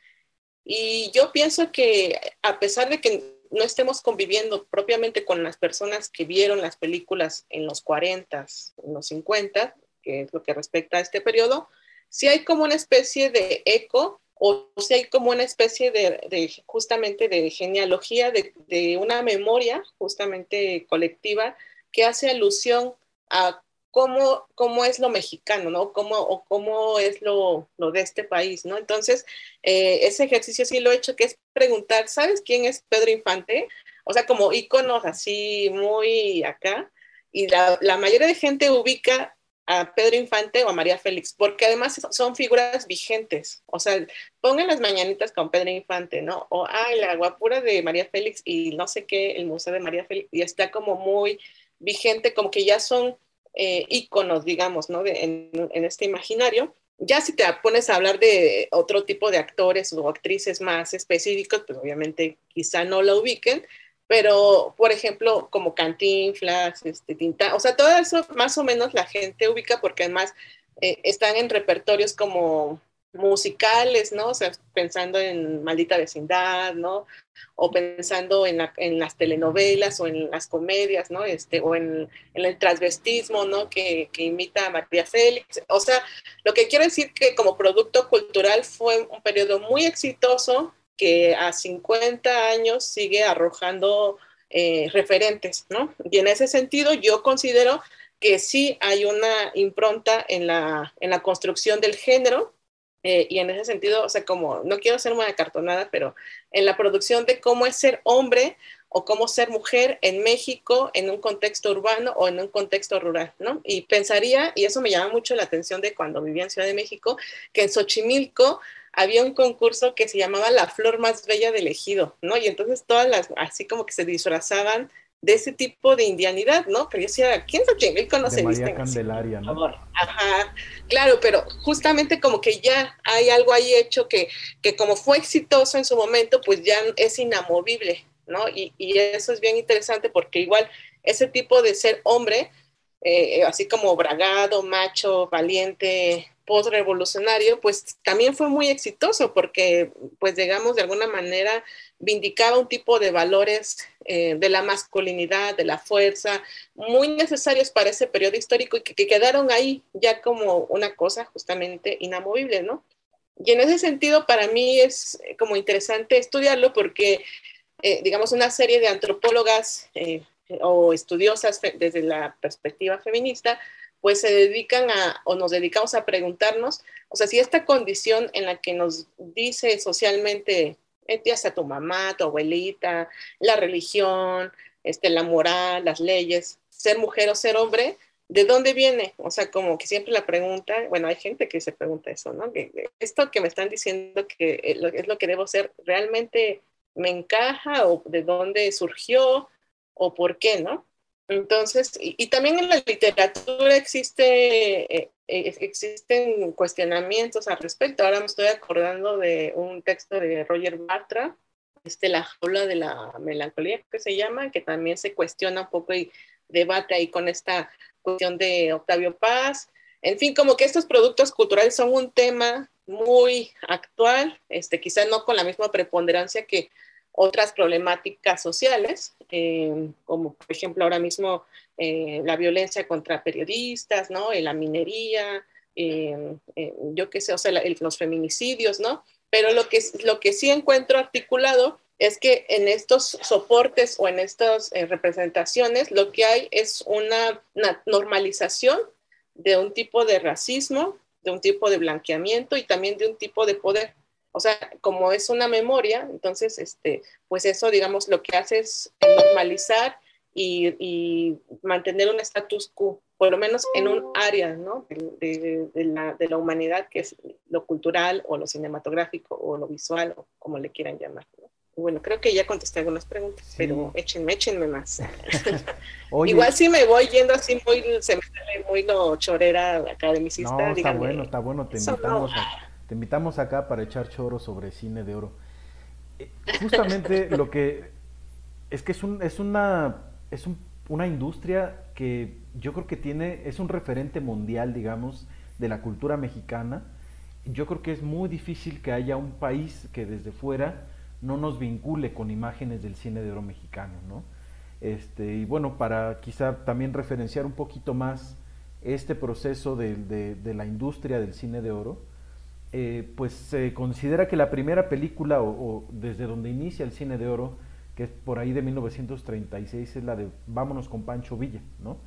Y yo pienso que a pesar de que no estemos conviviendo propiamente con las personas que vieron las películas en los 40, en los 50, que es lo que respecta a este periodo, sí hay como una especie de eco o si hay como una especie de, de justamente de genealogía, de, de, una memoria justamente colectiva que hace alusión a cómo, cómo es lo mexicano, ¿no? Cómo, o cómo es lo, lo de este país, ¿no? Entonces, eh, ese ejercicio sí lo he hecho, que es preguntar, ¿sabes quién es Pedro Infante? O sea, como íconos así muy acá. Y la, la mayoría de gente ubica a Pedro Infante o a María Félix, porque además son figuras vigentes. O sea, pongan las mañanitas con Pedro Infante, ¿no? O, ay, la guapura de María Félix y no sé qué, el Museo de María Félix, y está como muy vigente, como que ya son eh, íconos, digamos, ¿no? en, este imaginario. Ya si te pones a hablar de otro tipo de actores o actrices más específicos, pues obviamente quizá no la ubiquen, pero por ejemplo, como Cantinflas, este, Tinta, o sea, todo eso más o menos la gente ubica porque además eh, están en repertorios como musicales, ¿no? O sea, pensando en Maldita Vecindad, ¿no? O pensando en, las telenovelas o en las comedias, ¿no? Este, o en, el transvestismo, ¿no? Que, imita a María Félix. O sea, lo que quiero decir que como producto cultural fue un periodo muy exitoso que a 50 años sigue arrojando eh, referentes, ¿no? Y en ese sentido yo considero que sí hay una impronta en la, en la construcción del género, eh, y en ese sentido, o sea, como, no quiero ser muy acartonada, pero en la producción de cómo es ser hombre o cómo ser mujer en México en un contexto urbano o en un contexto rural, ¿no? Y pensaría, y eso me llama mucho la atención de cuando vivía en Ciudad de México, que en Xochimilco había un concurso que se llamaba La Flor Más Bella del Ejido, ¿no? Y entonces todas las, así como que se disfrazaban de ese tipo de indianidad, ¿no? Pero yo decía, ¿quién es Xochimilco? No se María Candelaria, ¿no? Ajá, claro, pero justamente como que ya hay algo ahí hecho que, que como fue exitoso en su momento, pues ya es inamovible, ¿no? Y, y eso es bien interesante porque igual ese tipo de ser hombre, eh, así como bragado, macho, valiente, post-revolucionario, pues también fue muy exitoso porque, pues digamos, de alguna manera vindicaba un tipo de valores eh, de la masculinidad, de la fuerza, muy necesarios para ese periodo histórico y que, quedaron ahí ya como una cosa justamente inamovible, ¿no? Y en ese sentido, para mí es como interesante estudiarlo porque, eh, digamos, una serie de antropólogas eh, o estudiosas desde la perspectiva feminista, pues se dedican a, o nos dedicamos a preguntarnos, o sea, si esta condición en la que nos dice socialmente, eh, ya sea tu mamá, tu abuelita, la religión, este, la moral, las leyes, ser mujer o ser hombre, ¿de dónde viene? O sea, como que siempre la pregunta, bueno, hay gente que se pregunta eso, ¿no? Esto que me están diciendo que es lo que debo ser, ¿realmente me encaja o de dónde surgió o por qué, ¿no? Entonces, y, también en la literatura existe, eh, eh, existen cuestionamientos al respecto. Ahora me estoy acordando de un texto de Roger Bartra, este, La jaula de la melancolía, que se llama, que también se cuestiona un poco y debate ahí con esta cuestión de Octavio Paz. En fin, como que estos productos culturales son un tema muy actual, este, quizás no con la misma preponderancia que otras problemáticas sociales, eh, como por ejemplo ahora mismo eh, la violencia contra periodistas, ¿no? la minería, eh, yo qué sé, o sea, los feminicidios, ¿no? Pero lo que, lo que sí encuentro articulado es que en estos soportes o en estas representaciones lo que hay es una, una normalización de un tipo de racismo, de un tipo de blanqueamiento y también de un tipo de poder. O sea, como es una memoria, entonces, este, pues eso, digamos, lo que hace es normalizar y, mantener un status quo, por lo menos en un área, ¿no? De, la, humanidad, que es lo cultural o lo cinematográfico o lo visual, o como le quieran llamar. Bueno, creo que ya contesté algunas preguntas, pero échenme, échenme más. Igual si me voy yendo así muy, se me sale muy lo chorera academicista. No, está bueno, está bueno, te invitamos a te invitamos acá para echar choro sobre cine de oro. Eh, justamente lo que es que es, un, es una es una industria que yo creo que tiene es un referente mundial, digamos, de la cultura mexicana. Yo creo que es muy difícil que haya un país que desde fuera no nos vincule con imágenes del cine de oro mexicano, ¿no? Este, y bueno, para quizá también referenciar un poquito más este proceso de la industria del cine de oro, eh, pues se considera que la primera película o, desde donde inicia el cine de oro, que es por ahí de 1936, es la de Vámonos con Pancho Villa, ¿no?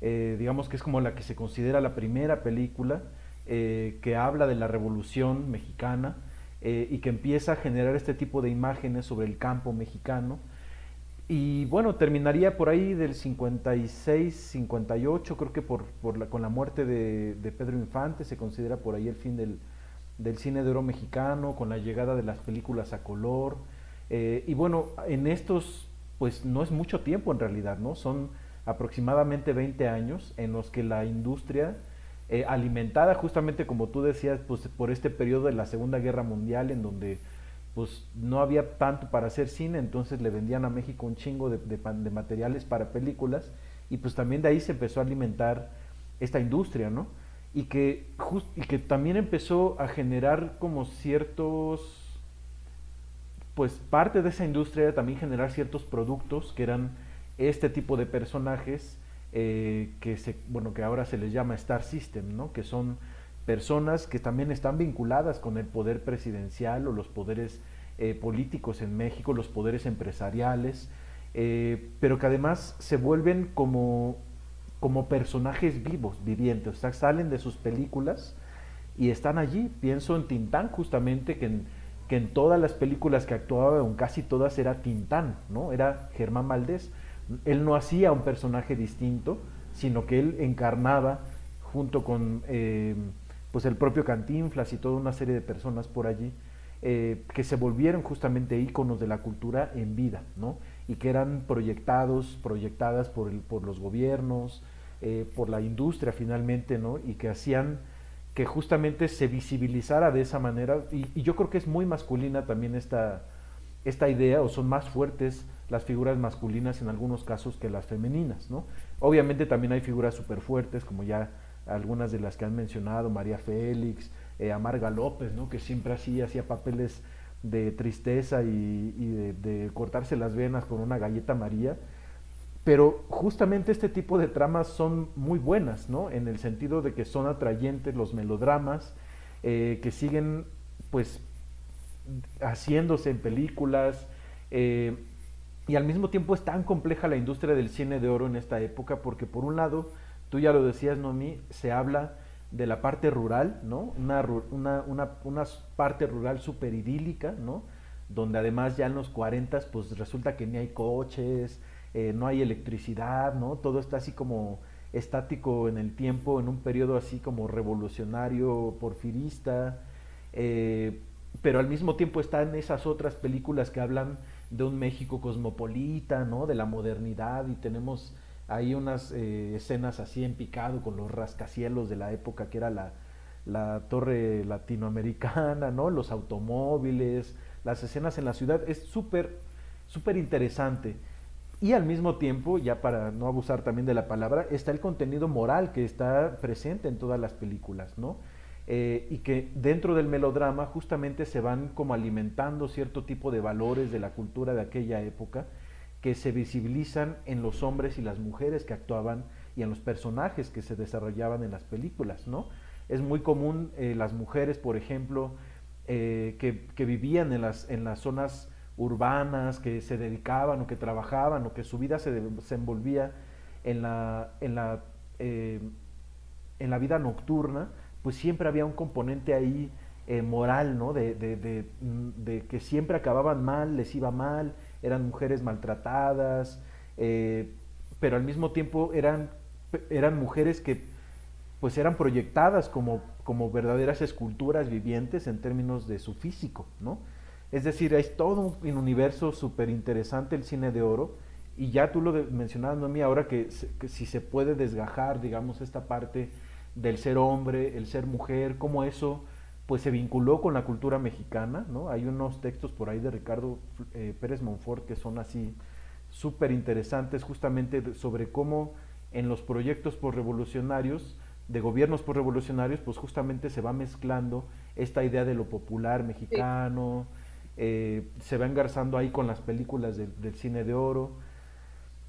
eh, digamos que es como la que se considera la primera película eh, que habla de la revolución mexicana y que empieza a generar este tipo de imágenes sobre el campo mexicano. Y bueno, terminaría por ahí del 56, 58, creo que por, con la muerte de, Pedro Infante se considera por ahí el fin del, del, cine de oro mexicano, con la llegada de las películas a color. y bueno, en estos, pues no es mucho tiempo en realidad, ¿no? Son aproximadamente 20 años en los que la industria, eh, alimentada justamente como tú decías, pues por este periodo de la Segunda Guerra Mundial en donde pues no había tanto para hacer cine, entonces le vendían a México un chingo de, de, materiales para películas y pues también de ahí se empezó a alimentar esta industria, ¿no? Y que, y que también empezó a generar como ciertos, pues parte de esa industria también generar ciertos productos que eran este tipo de personajes eh, que, se, bueno, que ahora se les llama Star System, ¿no? que son personas que también están vinculadas con el poder presidencial o los poderes eh, políticos en México, los poderes empresariales, eh, pero que además se vuelven como, como personajes vivos, vivientes, o sea, salen de sus películas y están allí. Pienso en Tintán justamente, que en, que en todas las películas que actuaba, en casi todas era Tintán, ¿no? Era Germán Valdés él no hacía un personaje distinto, sino que él encarnaba junto con eh, pues el propio Cantinflas y toda una serie de personas por allí, eh, que se volvieron justamente íconos de la cultura en vida, ¿no? y que eran proyectados, proyectadas por, el, por los gobiernos, eh, por la industria finalmente, ¿no? y que hacían que justamente se visibilizara de esa manera, y, yo creo que es muy masculina también esta, esta idea, o son más fuertes las figuras masculinas en algunos casos que las femeninas, ¿no? Obviamente también hay figuras súper fuertes, como ya algunas de las que han mencionado, María Félix, eh, Amarga López, ¿no? Que siempre así hacía papeles de tristeza y, de, cortarse las venas con una galleta María. Pero justamente este tipo de tramas son muy buenas, ¿no? En el sentido de que son atrayentes los melodramas, eh, que siguen, pues, haciéndose en películas. Eh, y al mismo tiempo es tan compleja la industria del cine de oro en esta época porque por un lado, tú ya lo decías, Nomi, se habla de la parte rural, ¿no? Una, una, una, una parte rural súper idílica, ¿no? Donde además ya en los 40 pues resulta que ni hay coches, eh, no hay electricidad, ¿no? Todo está así como estático en el tiempo, en un periodo así como revolucionario, porfirista, eh, pero al mismo tiempo están esas otras películas que hablan de un México cosmopolita, ¿no? De la modernidad y tenemos ahí unas eh, escenas así en picado con los rascacielos de la época que era la, la torre latinoamericana, ¿no? Los automóviles, las escenas en la ciudad, es súper, súper interesante. Y al mismo tiempo, ya para no abusar también de la palabra, está el contenido moral que está presente en todas las películas, ¿no? Eh, y que dentro del melodrama justamente se van como alimentando cierto tipo de valores de la cultura de aquella época que se visibilizan en los hombres y las mujeres que actuaban y en los personajes que se desarrollaban en las películas, ¿no? Es muy común eh, las mujeres, por ejemplo, eh, que, vivían en las, en las zonas urbanas, que se dedicaban o que trabajaban o que su vida se, envolvía en la, en la, en la vida nocturna, pues siempre había un componente ahí eh, moral, ¿no? De, de, que siempre acababan mal, les iba mal, eran mujeres maltratadas, eh, pero al mismo tiempo eran, eran mujeres que pues eran proyectadas como, como verdaderas esculturas vivientes en términos de su físico, ¿no? Es decir, es todo un universo súper interesante el cine de oro, y ya tú lo mencionabas, Noemí, ahora que, que si se puede desgajar, digamos, esta parte del ser hombre, el ser mujer, cómo eso pues se vinculó con la cultura mexicana, ¿no? Hay unos textos por ahí de Ricardo eh, Pérez Monfort que son así súper interesantes justamente sobre cómo en los proyectos revolucionarios de gobiernos revolucionarios pues justamente se va mezclando esta idea de lo popular mexicano, eh, se va engarzando ahí con las películas del cine de oro,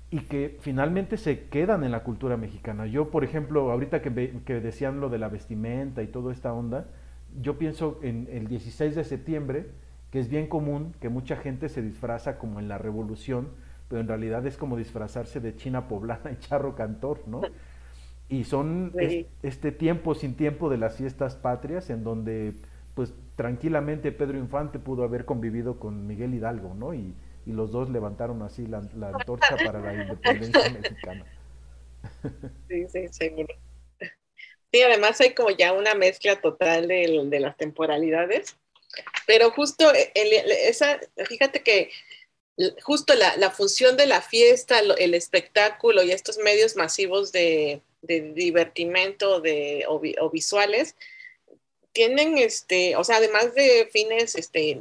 y que finalmente se quedan en la cultura mexicana. Yo, por ejemplo, ahorita que, que, decían lo de la vestimenta y toda esta onda, yo pienso en el 16 de septiembre, que es bien común que mucha gente se disfraza como en la revolución, pero en realidad es como disfrazarse de china poblana y charro cantor, ¿no? Y son este tiempo sin tiempo de las fiestas patrias en donde pues tranquilamente Pedro Infante pudo haber convivido con Miguel Hidalgo, ¿no? Y, y los dos levantaron así la, la antorcha para la independencia mexicana. Sí, sí, seguro. Sí, además hay como ya una mezcla total de, de las temporalidades, pero justo esa, fíjate que justo la, la, función de la fiesta, el espectáculo y estos medios masivos de, de divertimento de, o, visuales, tienen, este, o sea, además de fines este,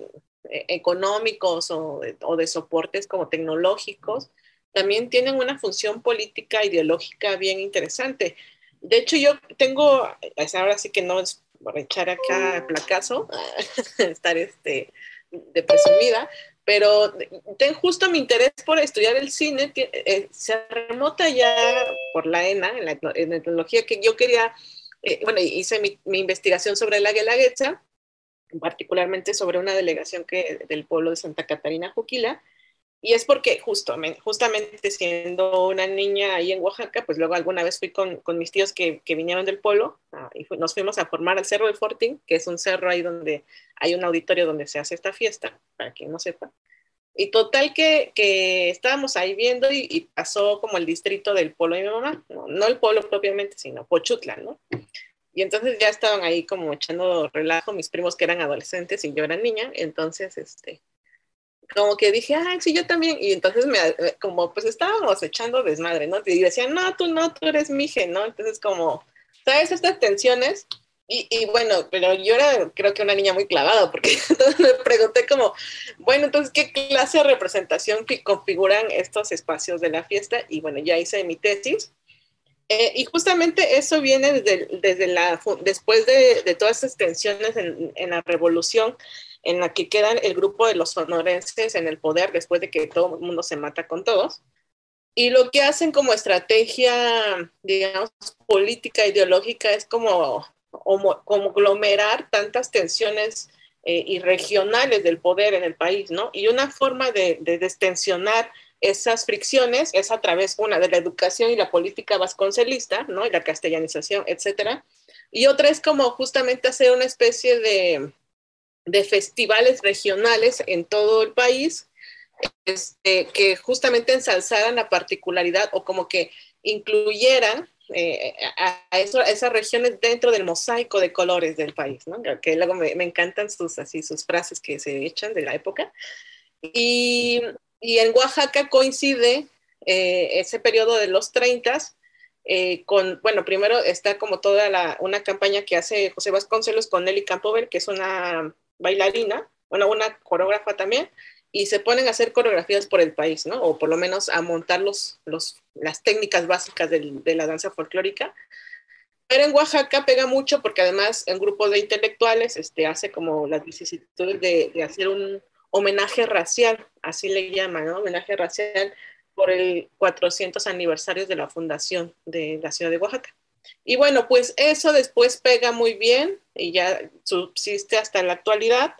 e, económicos o, o, de soportes como tecnológicos, también tienen una función política ideológica bien interesante. De hecho, yo tengo, ahora sí que no es por echar acá placazo, estar este, de presumida, pero ten justo mi interés por estudiar el cine eh, se remota ya por la ENA, en la, etnología que yo quería, eh, bueno, hice mi, investigación sobre la Guelaguetza, particularmente sobre una delegación que, del pueblo de Santa Catarina Juquila, y es porque justamente, justamente siendo una niña ahí en Oaxaca, pues luego alguna vez fui con, con mis tíos que, que, vinieron del pueblo ah, y nos fuimos a formar al Cerro del Fortín, que es un cerro ahí donde hay un auditorio donde se hace esta fiesta, para quien no sepa. Y total que, que estábamos ahí viendo y, pasó como el distrito del pueblo de mi mamá, no, no el pueblo propiamente, sino Pochutla, ¿no? Y entonces ya estaban ahí como echando relajo mis primos que eran adolescentes y yo era niña, entonces este como que dije, ah, sí, yo también. Y entonces, me, eh, como pues estábamos echando desmadre, ¿no? Y decían, no, tú no, tú eres mije, ¿no? Entonces, como, ¿sabes? Estas tensiones. Y, y, bueno, pero yo era, creo que una niña muy clavada, porque entonces me pregunté como, bueno, entonces, ¿qué clase de representación configuran estos espacios de la fiesta? Y bueno, ya hice mi tesis. Eh, y justamente eso viene desde, desde la, después de, de todas estas tensiones en, en la revolución, en la que quedan el grupo de los sonorenses en el poder después de que todo el mundo se mata con todos. Y lo que hacen como estrategia, digamos, política, ideológica, es como conglomerar tantas tensiones eh, y regionales del poder en el país, ¿no? Y una forma de, de destensionar esas fricciones es a través, una, de la educación y la política vasconcelista, ¿no? Y la castellanización, etcétera. Y otra es como justamente hacer una especie de, de festivales regionales en todo el país este, que justamente ensalzaran la particularidad o como que incluyeran eh, a, esas regiones dentro del mosaico de colores del país, ¿no? que luego me, encantan sus, así, sus frases que se echan de la época. Y, y en Oaxaca coincide eh, ese periodo de los 30 eh, con, bueno, primero está como toda la, una campaña que hace José Vasconcelos con Nelly Campover, que es una bailarina, bueno, una coreógrafa también, y se ponen a hacer coreografías por el país, ¿no? O por lo menos a montar los, las técnicas básicas de la danza folclórica. Pero en Oaxaca pega mucho porque además un grupo de intelectuales este, hace como las vicisitudes de, de hacer un homenaje racial, así le llaman, ¿no? Homenaje racial por el 400 aniversario de la fundación de la ciudad de Oaxaca. Y bueno, pues eso después pega muy bien y ya subsiste hasta la actualidad.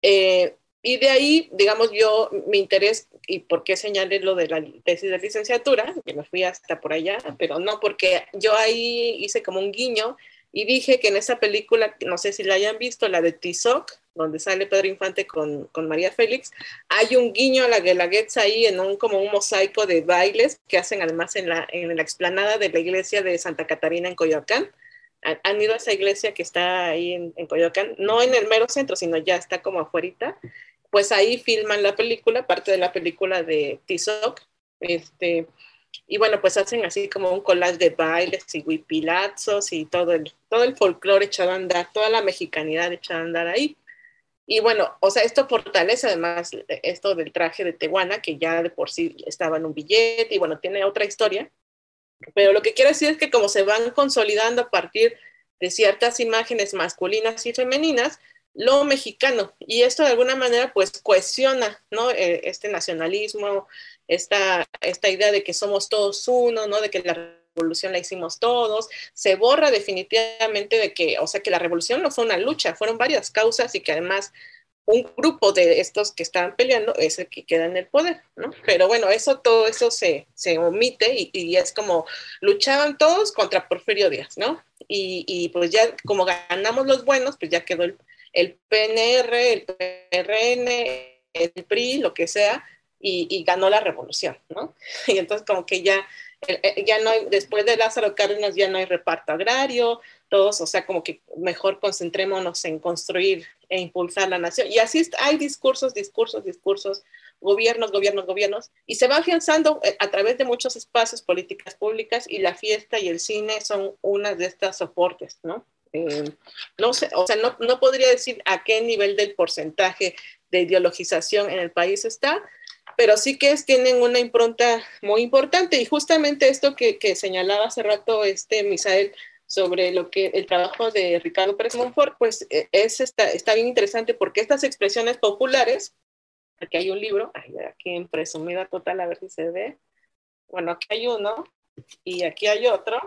Eh, y de ahí, digamos, yo, mi interés, y por qué señalé lo de la tesis de licenciatura, que me fui hasta por allá, pero no, porque yo ahí hice como un guiño y dije que en esa película, no sé si la hayan visto, la de Tizoc, donde sale Pedro Infante con, con, María Félix, hay un guiño a la Guelaguetza ahí en un como un mosaico de bailes que hacen además en la, en la explanada de la iglesia de Santa Catarina en Coyoacán. Han ido a esa iglesia que está ahí en, en Coyoacán, no en el mero centro, sino ya está como afuera. Pues ahí filman la película, parte de la película de Tizoc. Este, y bueno, pues hacen así como un collage de bailes y huipilazos y todo el, todo el folclore echado a andar, toda la mexicanidad echada a andar ahí. Y bueno, o sea, esto fortalece además esto del traje de Tehuana, que ya de por sí estaba en un billete y bueno, tiene otra historia. Pero lo que quiero decir es que como se van consolidando a partir de ciertas imágenes masculinas y femeninas, lo mexicano. Y esto de alguna manera pues cohesiona, ¿no? Eh, este nacionalismo, esta, esta idea de que somos todos uno, ¿no? De que la revolución la hicimos todos, se borra definitivamente de que, o sea, que la revolución no fue una lucha, fueron varias causas y que además un grupo de estos que estaban peleando es el que queda en el poder, ¿no? Pero bueno, eso, todo eso se, se omite y, y, es como luchaban todos contra Porfirio Díaz, ¿no? Y, y, pues ya como ganamos los buenos, pues ya quedó el, el PNR, el PRN, el PRI, lo que sea, y, ganó la revolución, ¿no? Y entonces como que ya, eh, ya no hay, después de Lázaro Cárdenas ya no hay reparto agrario, todos, o sea, como que mejor concentrémonos en construir e impulsar la nación. Y así hay discursos, discursos, discursos, gobiernos, gobiernos, gobiernos, y se va afianzando eh, a través de muchos espacios, políticas públicas, y la fiesta y el cine son una de estas soportes, ¿no? Eh, no sé, o sea, no, no podría decir a qué nivel del porcentaje de ideologización en el país está, pero sí que es, tienen una impronta muy importante. Y justamente esto que, que señalaba hace rato este Misael sobre lo que el trabajo de Ricardo Pérez Monfort, pues e, es, está, está bien interesante porque estas expresiones populares, aquí hay un libro, aquí en presumida total, a ver si se ve, bueno, aquí hay uno y aquí hay otro,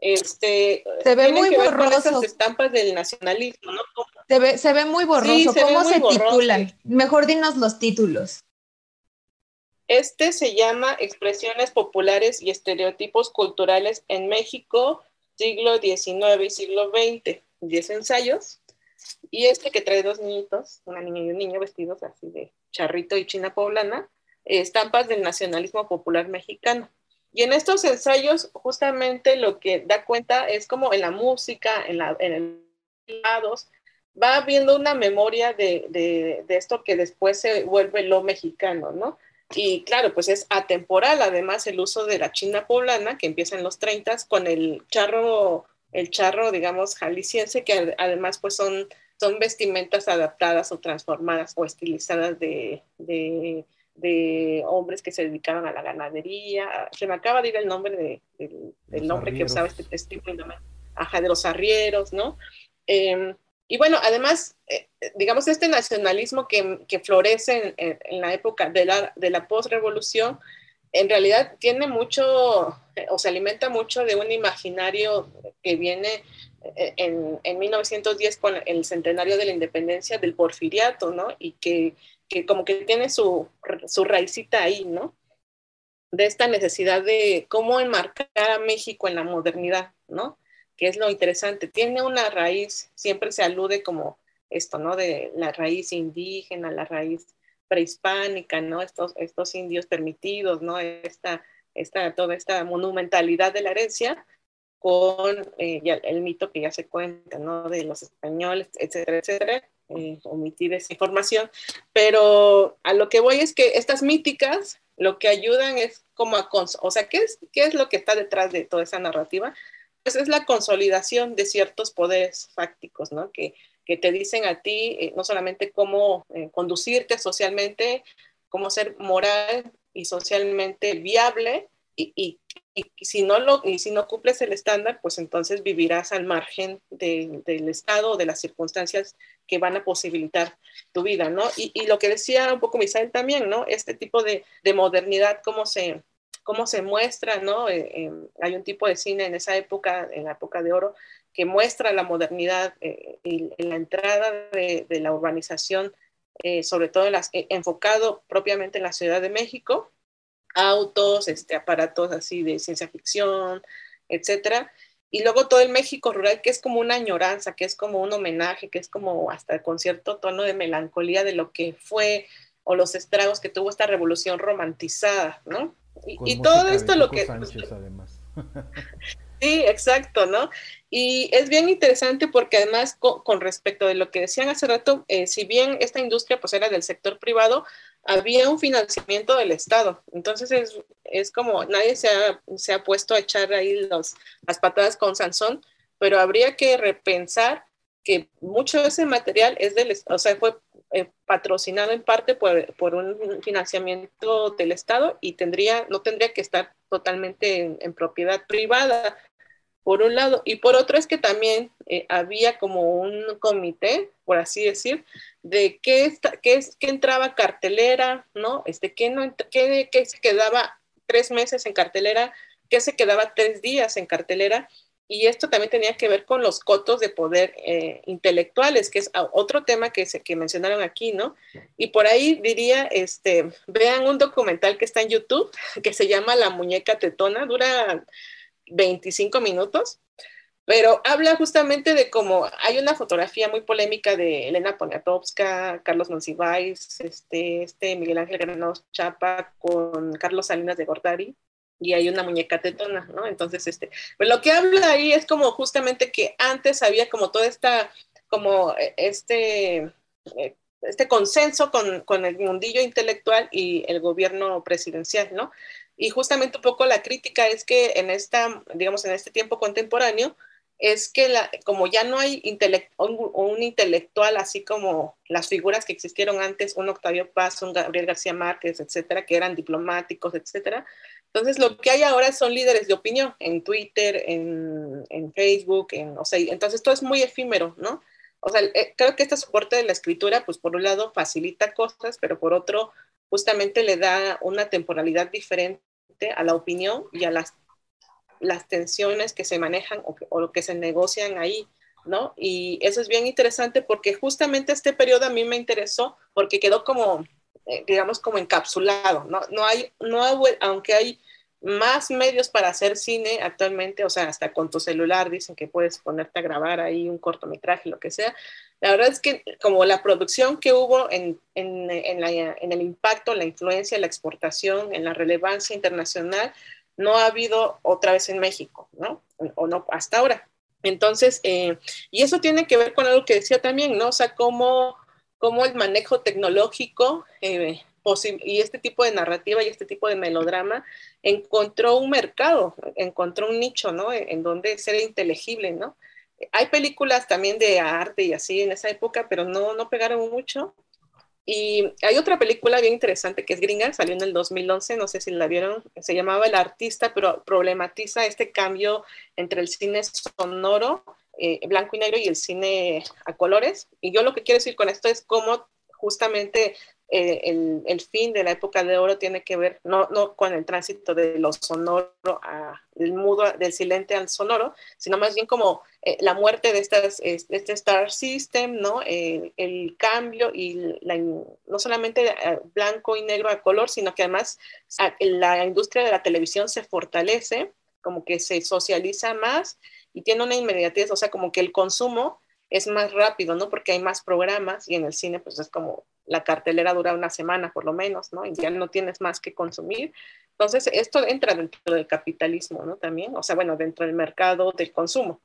este, se ve muy borroso. Esas estampas del nacionalismo, ¿no? Se ve, se ve muy borroso. Sí, ¿Cómo se titulan? Mejor dinos los títulos. Este se llama Expresiones populares y estereotipos culturales en México, siglo XIX y siglo XX, 10 ensayos. Y este que trae dos niñitos, una niña y un niño vestidos así de charrito y china poblana, estampas del nacionalismo popular mexicano. Y en estos ensayos, justamente lo que da cuenta es como en la música, en, la, el lados, va viendo una memoria de, esto que después se vuelve lo mexicano, ¿no? Y claro, pues es atemporal, además, el uso de la china poblana, que empieza en los 30 con el charro, el charro, digamos, jalisciense, que además pues son, son vestimentas adaptadas o transformadas o estilizadas de, de hombres que se dedicaban a la ganadería. Se me acaba de ir el nombre de, del nombre que usaba este tipo, ajá, de los arrieros, ¿no? Eh, y bueno, además, eh, digamos, este nacionalismo que, que florece en, en, la época de la, de la postrevolución, en realidad tiene mucho, o se alimenta mucho de un imaginario que viene eh, en, en 1910 con el centenario de la independencia del porfiriato, ¿no? Y que, que como que tiene su, su raicita ahí, ¿no? De esta necesidad de cómo enmarcar a México en la modernidad, ¿no? que es lo interesante, tiene una raíz, siempre se alude como esto, ¿no? De la raíz indígena, la raíz prehispánica, ¿no? Estos, estos indios permitidos, ¿no? Esta, esta, toda esta monumentalidad de la herencia con eh, el mito que ya se cuenta, ¿no? De los españoles, etcétera, etcétera. Eh, omitir esa información, pero a lo que voy es que estas míticas lo que ayudan es como a, o sea, ¿qué es, ¿qué es lo que está detrás de toda esa narrativa? pues es la consolidación de ciertos poderes fácticos, ¿no? Que, que te dicen a ti eh, no solamente cómo eh, conducirte socialmente, cómo ser moral y socialmente viable, y, y, y, si no lo, y si no cumples el estándar, pues entonces vivirás al margen de, del Estado o de las circunstancias que van a posibilitar tu vida, ¿no? Y, y lo que decía un poco Misael también, ¿no? Este tipo de, de modernidad, cómo se, cómo se muestra, ¿no? Eh, eh, hay un tipo de cine en esa época, en la época de oro, que muestra la modernidad eh, y la entrada de, la urbanización, eh, sobre todo enfocado propiamente en la Ciudad de México, autos, este, aparatos así de ciencia ficción, etcétera. Y luego todo el México rural, que es como una añoranza, que es como un homenaje, que es como hasta con cierto tono de melancolía de lo que fue o los estragos que tuvo esta revolución romantizada, ¿no? Y, y todo esto lo que... Sánchez, además. sí, exacto, ¿no? Y es bien interesante porque además con, con respecto de lo que decían hace rato, eh, si bien esta industria pues era del sector privado, había un financiamiento del Estado. Entonces es, es como nadie se ha, se ha, puesto a echar ahí los, las patadas con Sansón, pero habría que repensar que mucho de ese material es del, o sea, fue eh, patrocinado en parte por, por, un financiamiento del Estado y tendría, no tendría que estar totalmente en, en, propiedad privada, por un lado. Y por otro es que también eh, había como un comité, por así decir, de qué, está, qué, qué entraba cartelera, ¿no? Este, qué, no, qué, qué se quedaba tres meses en cartelera, qué se quedaba tres días en cartelera y esto también tenía que ver con los cotos de poder eh, intelectuales, que es otro tema que, se, que mencionaron aquí, ¿no? Y por ahí diría, este, vean un documental que está en YouTube, que se llama La muñeca tetona, dura 25 minutos, pero habla justamente de cómo hay una fotografía muy polémica de Elena Poniatowska, Carlos Monsiváis, este, este Miguel Ángel Granados Chapa con Carlos Salinas de Gortari, y hay una muñeca tetona, ¿no? Entonces, este, pues lo que habla ahí es como justamente que antes había como toda esta, como eh, este, eh, este consenso con, con el mundillo intelectual y el gobierno presidencial, ¿no? Y justamente un poco la crítica es que en esta, digamos, en este tiempo contemporáneo, es que la, como ya no hay un, un, intelectual así como las figuras que existieron antes, un Octavio Paz, un Gabriel García Márquez, etcétera, que eran diplomáticos, etcétera, entonces, lo que hay ahora son líderes de opinión en Twitter, en, Facebook, en, o sea, entonces todo es muy efímero, ¿no? O sea, eh, creo que este soporte de la escritura, pues por un lado facilita cosas, pero por otro, justamente le da una temporalidad diferente a la opinión y a las, las tensiones que se manejan o, lo que se negocian ahí, ¿no? Y eso es bien interesante porque justamente este periodo a mí me interesó porque quedó como eh, digamos, como encapsulado, ¿no? No hay, no aunque hay más medios para hacer cine actualmente, o sea, hasta con tu celular dicen que puedes ponerte a grabar ahí un cortometraje, lo que sea. La verdad es que como la producción que hubo en, en, en, la, en el impacto, la influencia, la exportación, en la relevancia internacional, no ha habido otra vez en México, ¿no? O no hasta ahora. Entonces, eh, y eso tiene que ver con algo que decía también, ¿no? O sea, cómo cómo el manejo tecnológico eh, y este tipo de narrativa y este tipo de melodrama encontró un mercado, encontró un nicho, ¿no? En, donde ser inteligible, ¿no? Hay películas también de arte y así en esa época, pero no, no pegaron mucho. Y hay otra película bien interesante que es gringa, salió en el 2011, no sé si la vieron, se llamaba El Artista, pero problematiza este cambio entre el cine sonoro eh, blanco y negro y el cine a colores. Y yo lo que quiero decir con esto es cómo justamente eh, el, el, fin de la época de oro tiene que ver no, no con el tránsito de lo sonoro a, del mudo, del silente al sonoro, sino más bien como eh, la muerte de, estas, este Star System, ¿no? el cambio y la, no solamente blanco y negro a color, sino que además la industria de la televisión se fortalece, como que se socializa más y tiene una inmediatez, o sea, como que el consumo es más rápido, ¿no? Porque hay más programas y en el cine pues es como la cartelera dura una semana por lo menos, ¿no? Y ya no tienes más que consumir. Entonces, esto entra dentro del capitalismo, ¿no? También, o sea, bueno, dentro del mercado del consumo.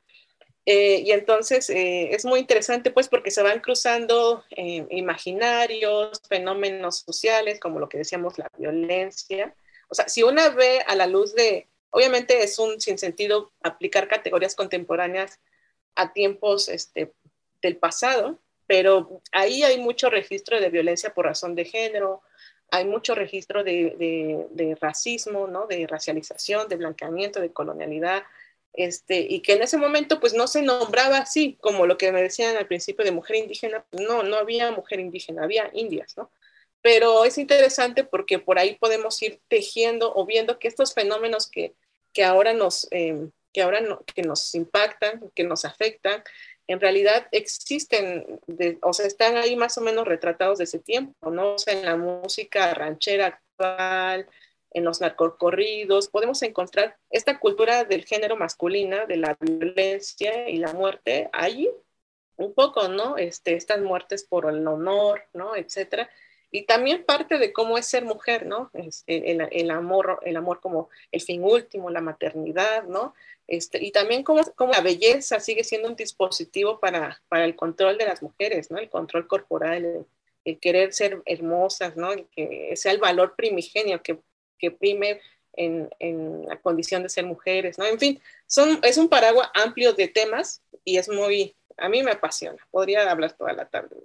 Eh, y entonces eh, es muy interesante, pues, porque se van cruzando eh, imaginarios, fenómenos sociales, como lo que decíamos, la violencia. O sea, si una ve a la luz de Obviamente es un sinsentido aplicar categorías contemporáneas a tiempos este, del pasado, pero ahí hay mucho registro de violencia por razón de género, hay mucho registro de, racismo, ¿no? de racialización, de blanqueamiento, de colonialidad, este, y que en ese momento pues no se nombraba así, como lo que me decían al principio de mujer indígena, pues, no, no había mujer indígena, había indias, ¿no? pero es interesante porque por ahí podemos ir tejiendo o viendo que estos fenómenos que, que ahora, nos, em, que ahora que nos impactan, que nos afectan, en realidad existen, o sea, están ahí más o menos retratados de ese tiempo, ¿no? O sea, en la música ranchera actual, en los narcocorridos, podemos encontrar esta cultura del género masculina, de la violencia y la muerte, ahí un poco, ¿no? Este, estas muertes por el honor, ¿no? Etcétera y también parte de cómo es ser mujer, ¿no? Este, el, amor, el amor como el fin último, la maternidad, ¿no? Este, y también cómo, cómo, la belleza sigue siendo un dispositivo para, para, el control de las mujeres, ¿no? El control corporal, el, querer ser hermosas, ¿no? El que sea el valor primigenio que, que prime en, en, la condición de ser mujeres, ¿no? En fin, son, es un paraguas amplio de temas y es muy, a mí me apasiona. Podría hablar toda la tarde.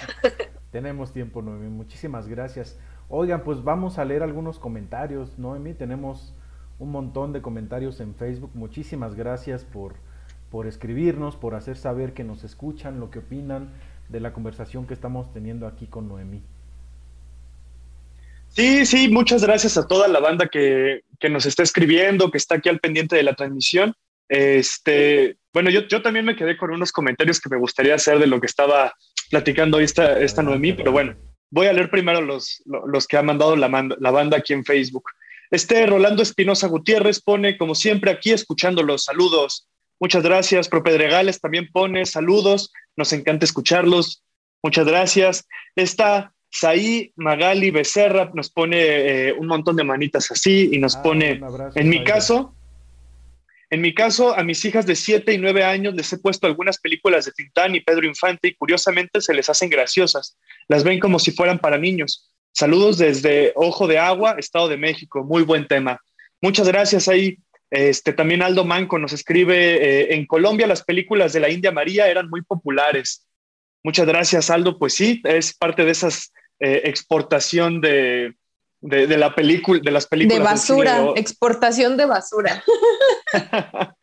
Tenemos tiempo, Noemí. Muchísimas gracias. Oigan, pues vamos a leer algunos comentarios, Noemí. Tenemos un montón de comentarios en Facebook. Muchísimas gracias por, por escribirnos, por hacer saber que nos escuchan, lo que opinan de la conversación que estamos teniendo aquí con Noemí. Sí, sí, muchas gracias a toda la banda que, que nos está escribiendo, que está aquí al pendiente de la transmisión. Este, bueno, yo, yo también me quedé con unos comentarios que me gustaría hacer de lo que estaba platicando esta, esta Noemí, pero bueno, voy a leer primero los, los que ha mandado la, la banda aquí en Facebook. Este Rolando Espinosa Gutiérrez pone, como siempre, aquí escuchando los saludos. Muchas gracias. Propedregales también pone saludos. Nos encanta escucharlos. Muchas gracias. Esta Saí Magali Becerra nos pone eh, un montón de manitas así y nos ah, pone, en mi caso, en mi caso, a mis hijas de 7 y 9 años les he puesto algunas películas de Tintán y Pedro Infante y curiosamente se les hacen graciosas. Las ven como si fueran para niños. Saludos desde Ojo de Agua, Estado de México. Muy buen tema. Muchas gracias ahí. Este, también Aldo Manco nos escribe, eh, en Colombia las películas de la India María eran muy populares. Muchas gracias, Aldo. Pues sí, es parte de esas eh, exportación de, de, la película, de las películas. De basura, exportación de basura.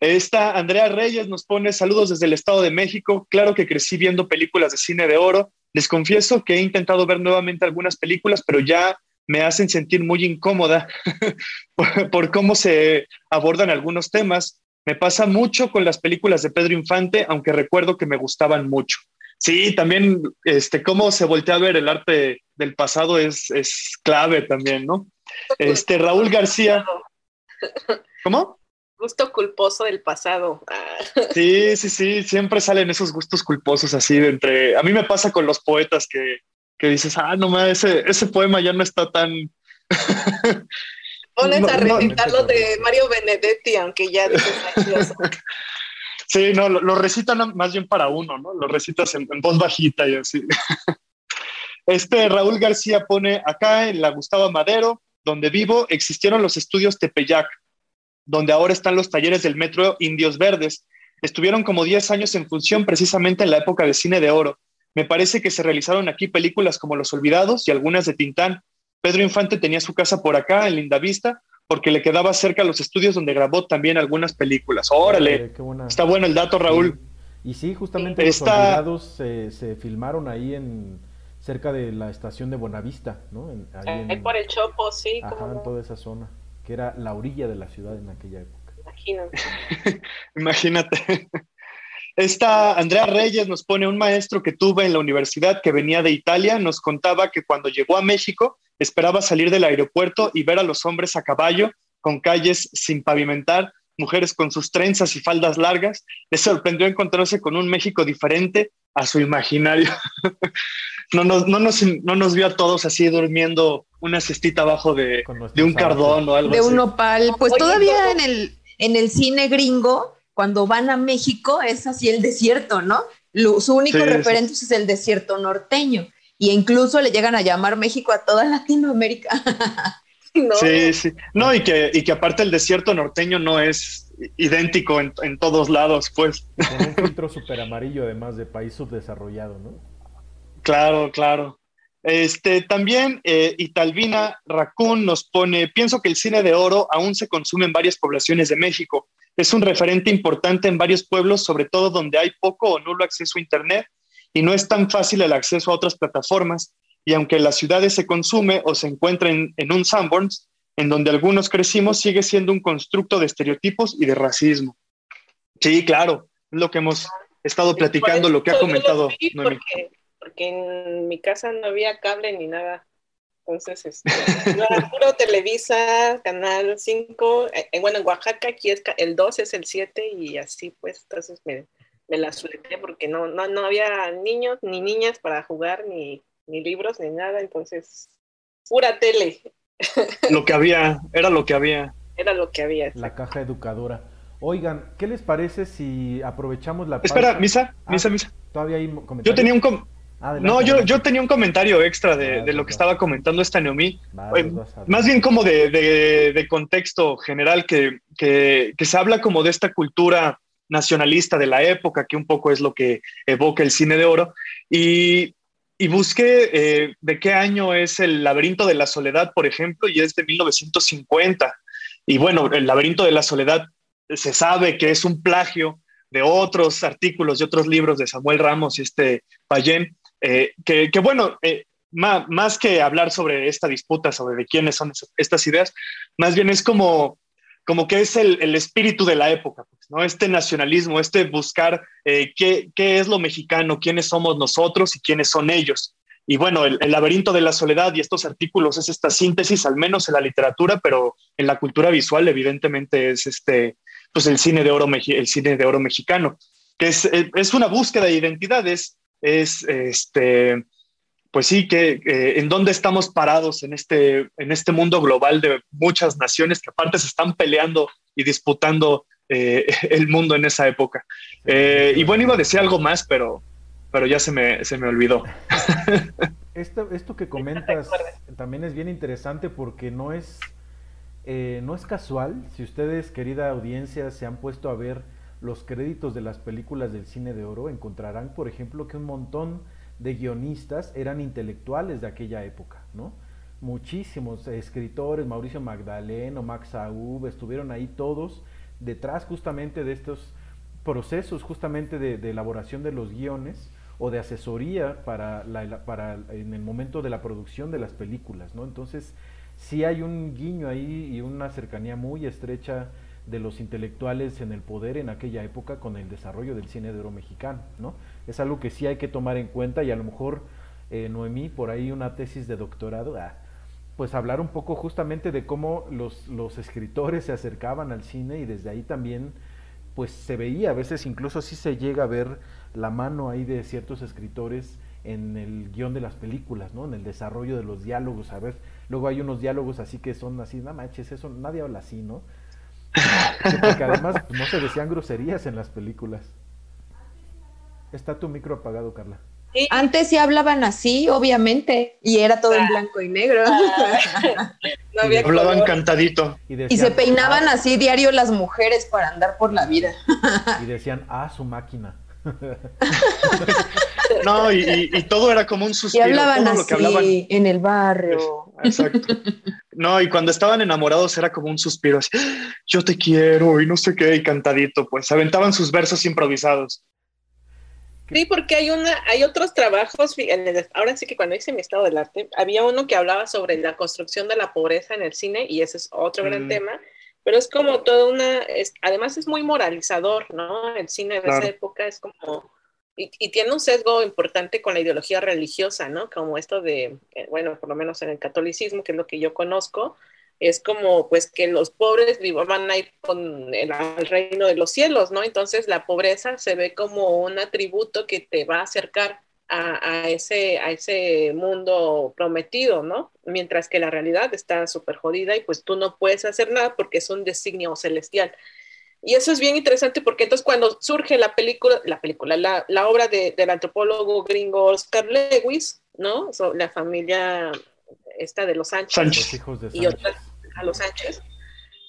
Esta Andrea Reyes nos pone saludos desde el Estado de México. Claro que crecí viendo películas de cine de oro. Les confieso que he intentado ver nuevamente algunas películas, pero ya me hacen sentir muy incómoda por, cómo se abordan algunos temas. Me pasa mucho con las películas de Pedro Infante, aunque recuerdo que me gustaban mucho. Sí, también este, cómo se voltea a ver el arte del pasado es, es clave también, ¿no? Este, Raúl García. ¿Cómo? Gusto culposo del pasado. Sí, sí, sí, siempre salen esos gustos culposos así de entre... A mí me pasa con los poetas que, que dices, ah, no más, ese, ese poema ya no está tan... Pones a recitarlo de Mario Benedetti, aunque ya dices Sí, no, lo, recitan más bien para uno, ¿no? Lo recitas en, voz bajita y así. Este Raúl García pone acá en la Gustavo Madero, donde vivo, existieron los estudios Tepeyac, donde ahora están los talleres del metro Indios Verdes. Estuvieron como 10 años en función precisamente en la época de cine de oro. Me parece que se realizaron aquí películas como Los Olvidados y algunas de Tintán. Pedro Infante tenía su casa por acá, en Lindavista, porque le quedaba cerca los estudios donde grabó también algunas películas. Órale, está bueno el dato, Raúl. Y sí, justamente los olvidados se, filmaron ahí en cerca de la estación de Buenavista, ¿no? ahí, por el Chopo, sí. Ajá, en toda esa zona, que era la orilla de la ciudad en aquella época. Imagínate. Imagínate. Esta Andrea Reyes nos pone un maestro que tuve en la universidad que venía de Italia, nos contaba que cuando llegó a México esperaba salir del aeropuerto y ver a los hombres a caballo con calles sin pavimentar, mujeres con sus trenzas y faldas largas. Le sorprendió encontrarse con un México diferente a su imaginario. no, nos, no, nos, no nos vio a todos así durmiendo una cestita abajo de, de un cardón o algo de un opal. Pues todavía en el, en el cine gringo cuando van a México es así el desierto, ¿no? su único referente es el desierto norteño. Y incluso le llegan a llamar México a toda Latinoamérica. Sí, sí. No, y que, y que aparte el desierto norteño no es idéntico en, todos lados, pues. Con un filtro súper amarillo, además de país subdesarrollado, ¿no? Claro, claro. Este, también eh, Italvina Raccoon nos pone, pienso que el cine de oro aún se consume en varias poblaciones de México. Es un referente importante en varios pueblos, sobre todo donde hay poco o nulo acceso a Internet y no es tan fácil el acceso a otras plataformas. Y aunque en las ciudades se consume o se encuentra en, un Sanborns, en donde algunos crecimos, sigue siendo un constructo de estereotipos y de racismo. Sí, claro, es lo que hemos estado platicando, lo que ha comentado. Porque, porque, en mi casa no había cable ni nada. Entonces, este, era puro Televisa, Canal 5. Eh, bueno, en Oaxaca aquí es el 2 es el 7 y así pues, entonces me, me la suelté porque no, no, no había niños ni niñas para jugar, ni, ni libros, ni nada. Entonces, pura tele. Lo que había, era lo que había. Era lo que había. La caja educadora. Oigan, ¿qué les parece si aprovechamos la... Espera, Misa, ah, Misa, Misa. Todavía hay comentarios. Yo tenía un... no, yo, yo tenía un comentario extra de, de lo que estaba comentando esta Neomi. más bien como de, de, de contexto general, que, que, que, se habla como de esta cultura nacionalista de la época, que un poco es lo que evoca el cine de oro. Y, y busqué eh, de qué año es el laberinto de la soledad, por ejemplo, y es de 1950. Y bueno, el laberinto de la soledad se sabe que es un plagio de otros artículos y otros libros de Samuel Ramos y este Payén, eh, que, bueno, eh, más, más, que hablar sobre esta disputa, sobre de quiénes son estas ideas, más bien es como como que es el, espíritu de la época, pues, ¿no? Este nacionalismo, este buscar eh, qué, qué, es lo mexicano, quiénes somos nosotros y quiénes son ellos. Y bueno, el, laberinto de la soledad y estos artículos es esta síntesis, al menos en la literatura, pero en la cultura visual evidentemente es este, pues el cine de oro, el cine de oro mexicano, que es, es una búsqueda de identidades, es este, pues sí, que en dónde estamos parados en este, en este mundo global de muchas naciones que aparte se están peleando y disputando eh, el mundo en esa época. Eh, y bueno, iba a decir algo más, pero, pero ya se me, se me olvidó. Esto, esto que comentas también es bien interesante porque no es, eh, no es casual. Si ustedes, querida audiencia, se han puesto a ver los créditos de las películas del cine de oro, encontrarán, por ejemplo, que un montón de guionistas eran intelectuales de aquella época, ¿no? Muchísimos escritores, Mauricio Magdaleno, Max Aub, estuvieron ahí todos detrás justamente de estos procesos justamente de, elaboración de los guiones o de asesoría para, la, para en el momento de la producción de las películas, ¿no? Entonces, sí hay un guiño ahí y una cercanía muy estrecha de los intelectuales en el poder en aquella época con el desarrollo del cine de oro mexicano, ¿no? Es algo que sí hay que tomar en cuenta y a lo mejor, eh, Noemí, por ahí una tesis de doctorado, ah, pues hablar un poco justamente de cómo los, los escritores se acercaban al cine y desde ahí también pues se veía, a veces incluso sí se llega a ver la mano ahí de ciertos escritores en el guion de las películas, ¿no? En el desarrollo de los diálogos, a ver, luego hay unos diálogos así que son así, no manches, eso nadie habla así, ¿no? Porque además pues, no se decían groserías en las películas. Está tu micro apagado, Carla. Antes sí hablaban así, obviamente, y era todo en ah. blanco y negro. Ah. hablaban cantadito. Y, se peinaban ah". así diario las mujeres para andar por la vida. Y decían, ah, su máquina. no, y, todo era como un suspiro. Y hablaban así, en el barrio. Exacto. No, y cuando estaban enamorados era como un suspiro, así, yo te quiero y no sé qué, y cantadito, pues aventaban sus versos improvisados. Sí, porque hay una, hay otros trabajos, ahora sí que cuando hice mi estado del arte, había uno que hablaba sobre la construcción de la pobreza en el cine, y ese es otro gran mm. tema, pero es como toda una, además es muy moralizador, ¿no? El cine de esa época es como, y, tiene un sesgo importante con la ideología religiosa, ¿no? Como esto de, eh, bueno, por lo menos en el catolicismo, que es lo que yo conozco, es como pues que los pobres van a ir con el, al reino de los cielos, ¿no? Entonces la pobreza se ve como un atributo que te va a acercar a, ese, a ese mundo prometido, ¿no? Mientras que la realidad está súper jodida y pues tú no puedes hacer nada porque es un designio celestial. Y eso es bien interesante porque entonces cuando surge la película, la película, la, la obra de, del antropólogo gringo Oscar Lewis, ¿no? la familia esta de los Sánchez, y otras a los Sánchez,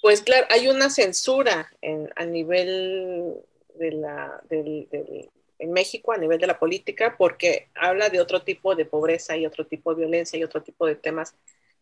pues claro, hay una censura en, a nivel de la, del, en México, a nivel de la política, porque habla de otro tipo de pobreza y otro tipo de violencia y otro tipo de temas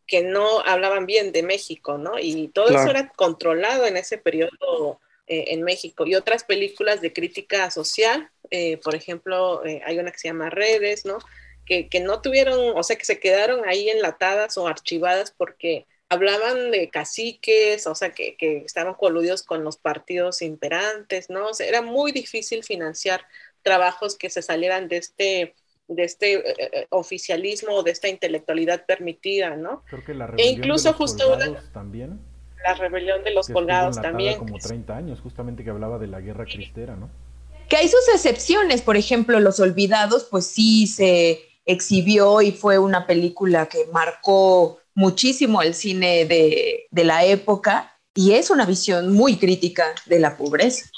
que no hablaban bien de México, ¿no? Y todo eso era controlado en ese periodo eh, en México. Y otras películas de crítica social, eh, por ejemplo, eh, hay una que se llama Redes, ¿no? Que, que, no tuvieron, o sea, que se quedaron ahí enlatadas o archivadas porque hablaban de caciques, o sea, que, estaban coludidos con los partidos imperantes, ¿no? O sea, era muy difícil financiar trabajos que se salieran de este de este eh, eh, oficialismo o de esta intelectualidad permitida, ¿no? Creo que la e incluso de los justo también. La rebelión de los colgados también. Como 30 años, justamente que hablaba de la guerra cristera, ¿no? Que hay sus excepciones, por ejemplo, Los Olvidados, pues sí se exhibió y fue una película que marcó muchísimo el cine de, la época y es una visión muy crítica de la pobreza.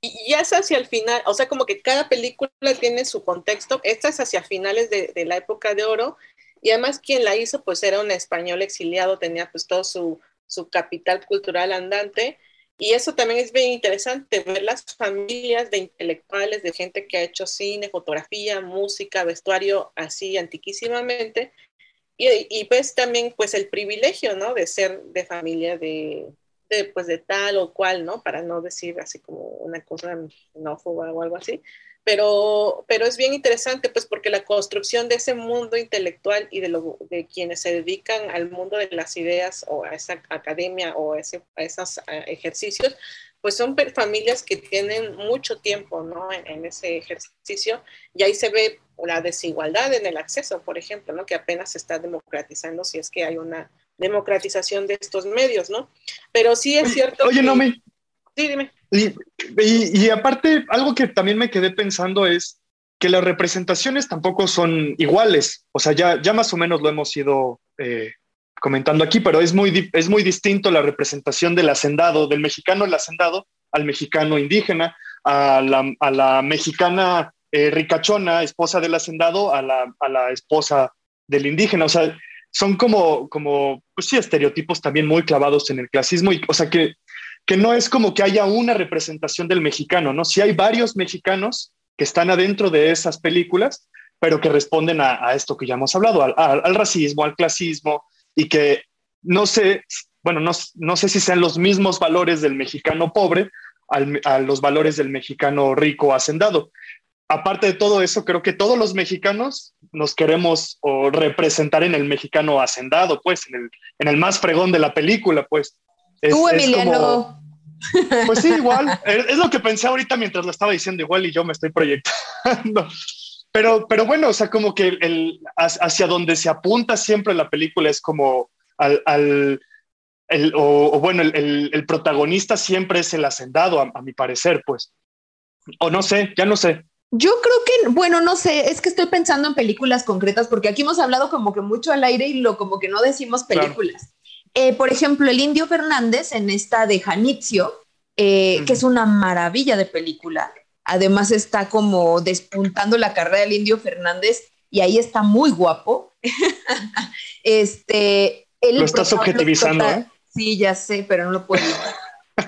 Y es hacia el final, o sea, como que cada película tiene su contexto. Esta es hacia finales de, la época de oro. Y además quien la hizo, pues era un español exiliado, tenía pues todo su, su capital cultural andante. Y eso también es bien interesante, ver las familias de intelectuales, de gente que ha hecho cine, fotografía, música, vestuario, así antiquísimamente, y, y, pues también pues el privilegio, ¿no? De ser de familia de, pues de tal o cual, ¿no? Para no decir así como una cosa xenófoba o algo así. Pero, pero es bien interesante, pues, porque la construcción de ese mundo intelectual y de, lo, de quienes se dedican al mundo de las ideas o a esa academia o a, ese, a esos ejercicios, pues son familias que tienen mucho tiempo ¿no? en, ese ejercicio y ahí se ve la desigualdad en el acceso, por ejemplo, ¿no? que apenas se está democratizando si es que hay una democratización de estos medios, ¿no? Pero sí es cierto. Oye, no me. Sí, dime. Y, aparte, algo que también me quedé pensando es que las representaciones tampoco son iguales. O sea, ya, ya más o menos lo hemos ido eh, comentando aquí, pero es muy, es muy distinto la representación del hacendado, del mexicano el hacendado, al mexicano indígena, a la, a la mexicana eh, ricachona, esposa del hacendado, a la, a la esposa del indígena. O sea, son como, como pues sí, estereotipos también muy clavados en el clasismo. Y, o sea, que, que no es como que haya una representación del mexicano, ¿no? Si hay varios mexicanos que están adentro de esas películas, pero que responden a, esto que ya hemos hablado, al, al, racismo, al clasismo, y que no sé, bueno, no, no sé si sean los mismos valores del mexicano pobre a los valores del mexicano rico hacendado. Aparte de todo eso, creo que todos los mexicanos nos queremos representar en el mexicano hacendado, pues, en el, en el más fregón de la película, pues. Tú, Emiliano. pues sí, igual. es, lo que pensé ahorita mientras lo estaba diciendo, igual y yo me estoy proyectando. Pero, pero bueno, o sea, como que el, hacia donde se apunta siempre la película es como al, al el, o, bueno, el, el, protagonista siempre es el hacendado, a, mi parecer, pues. O no sé, ya no sé. Yo creo que, bueno, no sé, es que estoy pensando en películas concretas, porque aquí hemos hablado como que mucho al aire y lo como que no decimos películas. Eh, por ejemplo, el Indio Fernández en esta de Janitzio, eh, que es una maravilla de película, Además está como despuntando la carrera del Indio Fernández y ahí está muy guapo. este, lo estás objetivizando, ¿eh? Sí, ya sé, pero no lo puedo.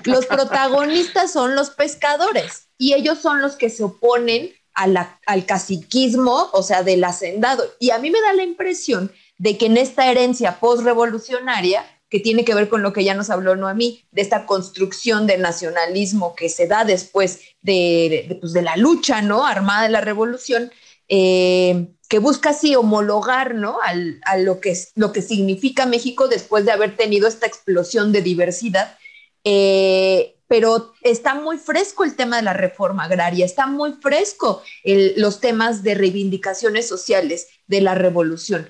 los protagonistas son los pescadores y ellos son los que se oponen al caciquismo, o sea, del hacendado. Y a mí me da la impresión de que en esta herencia postrevolucionaria que tiene que ver con lo que ya nos habló Noemí, de esta construcción de nacionalismo que se da después de, pues, la lucha ¿no? armada de la revolución, eh, que busca así homologar ¿no? a lo que, lo que significa México después de haber tenido esta explosión de diversidad. Eh, pero está muy fresco el tema de la reforma agraria, está muy fresco los temas de reivindicaciones sociales de la revolución.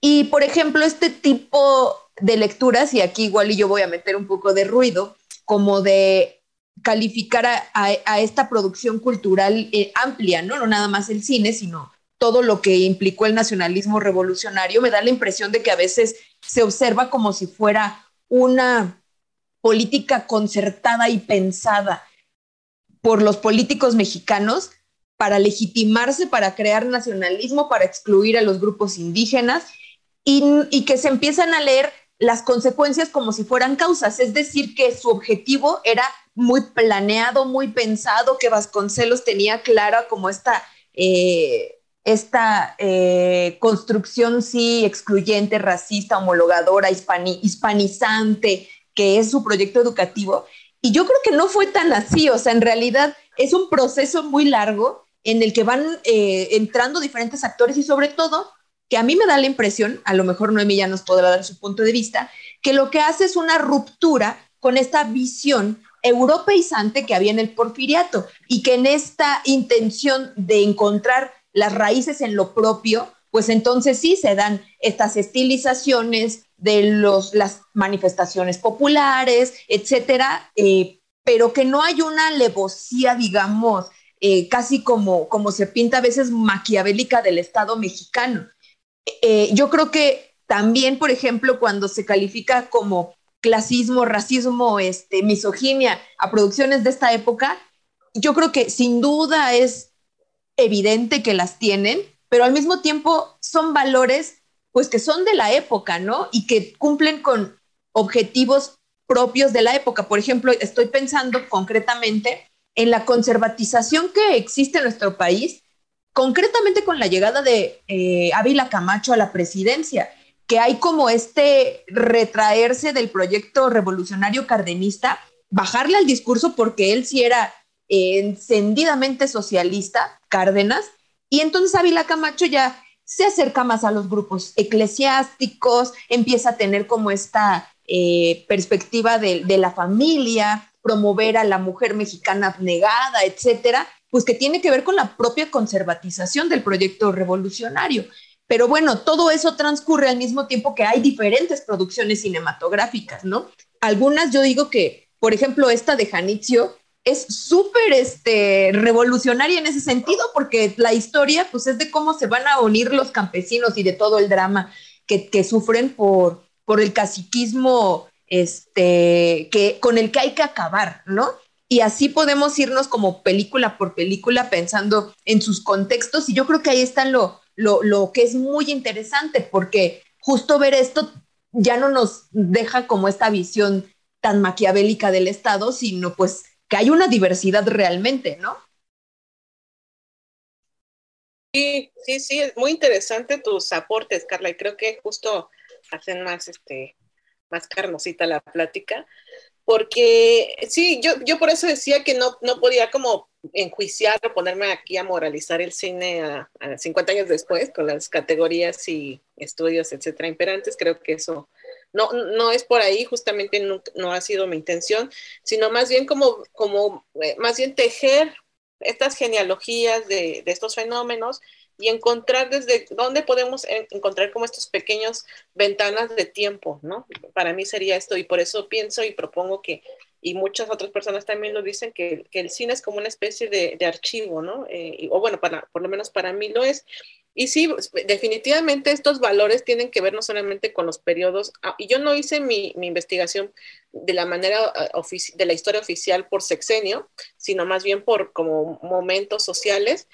Y, por ejemplo, este tipo de lecturas, y aquí igual y yo voy a meter un poco de ruido, como de calificar a, esta producción cultural eh, amplia, ¿no? No nada más el cine, sino todo lo que implicó el nacionalismo revolucionario, me da la impresión de que a veces se observa como si fuera una política concertada y pensada por los políticos mexicanos para legitimarse, para crear nacionalismo, para excluir a los grupos indígenas y, y que se empiezan a leer las consecuencias como si fueran causas, es decir, que su objetivo era muy planeado, muy pensado, que Vasconcelos tenía clara como esta, eh, esta eh, construcción, sí, excluyente, racista, homologadora, hispanizante, que es su proyecto educativo. Y yo creo que no fue tan así, o sea, en realidad es un proceso muy largo en el que van eh, entrando diferentes actores y sobre todo que a mí me da la impresión, a lo mejor Noemí ya nos podrá dar su punto de vista, que lo que hace es una ruptura con esta visión europeizante que había en el porfiriato y que en esta intención de encontrar las raíces en lo propio, pues entonces sí se dan estas estilizaciones de los, las manifestaciones populares, etcétera, eh, pero que no hay una alevosía, digamos, eh, casi como, como se pinta a veces maquiavélica del Estado mexicano. Eh, yo creo que también, por ejemplo, cuando se califica como clasismo, racismo, este, misoginia a producciones de esta época, yo creo que sin duda es evidente que las tienen, pero al mismo tiempo son valores pues que son de la época, ¿no? Y que cumplen con objetivos propios de la época. Por ejemplo, estoy pensando concretamente en la conservatización que existe en nuestro país concretamente con la llegada de eh, Ávila Camacho a la presidencia. que hay como este retraerse del proyecto revolucionario cardenista, bajarle al discurso porque él sí era encendidamente socialista, Cárdenas, y entonces Ávila Camacho ya se acerca más a los grupos eclesiásticos, empieza a tener como esta eh, perspectiva de, de, la familia, promover a la mujer mexicana abnegada, etcétera, pues que tiene que ver con la propia conservatización del proyecto revolucionario. Pero bueno, todo eso transcurre al mismo tiempo que hay diferentes producciones cinematográficas, ¿no? Algunas yo digo que, por ejemplo, esta de Janitzio, es súper este, revolucionaria en ese sentido, porque la historia pues, es de cómo se van a unir los campesinos y de todo el drama que, que sufren por, por el caciquismo este, que, con el que hay que acabar, ¿no? Y así podemos irnos como película por película pensando en sus contextos y yo creo que ahí está lo, lo, lo que es muy interesante, porque justo ver esto ya no nos deja como esta visión tan maquiavélica del Estado, sino pues que hay una diversidad realmente, ¿no? Sí, sí, sí, es muy interesante tus aportes, Carla, y creo que justo hacen más, este, más carnosita la plática, porque sí, yo, yo por eso decía que no, no podía como enjuiciar o ponerme aquí a moralizar el cine a, 50 años después con las categorías y estudios, etcétera, imperantes, creo que eso no, no es por ahí, justamente no, ha sido mi intención, sino más bien como, como eh, más bien tejer estas genealogías de, de, estos fenómenos y encontrar desde dónde podemos encontrar como estos pequeños ventanas de tiempo, ¿no? Para mí sería esto y por eso pienso y propongo que, y muchas otras personas también lo dicen, que, el cine es como una especie de, archivo, ¿no? Eh, o bueno, para, por lo menos para mí lo es. Y sí, pues, definitivamente estos valores tienen que ver no solamente con los periodos, ah, y yo no hice mi, investigación de la manera ah, de la historia oficial por sexenio, sino más bien por como momentos sociales,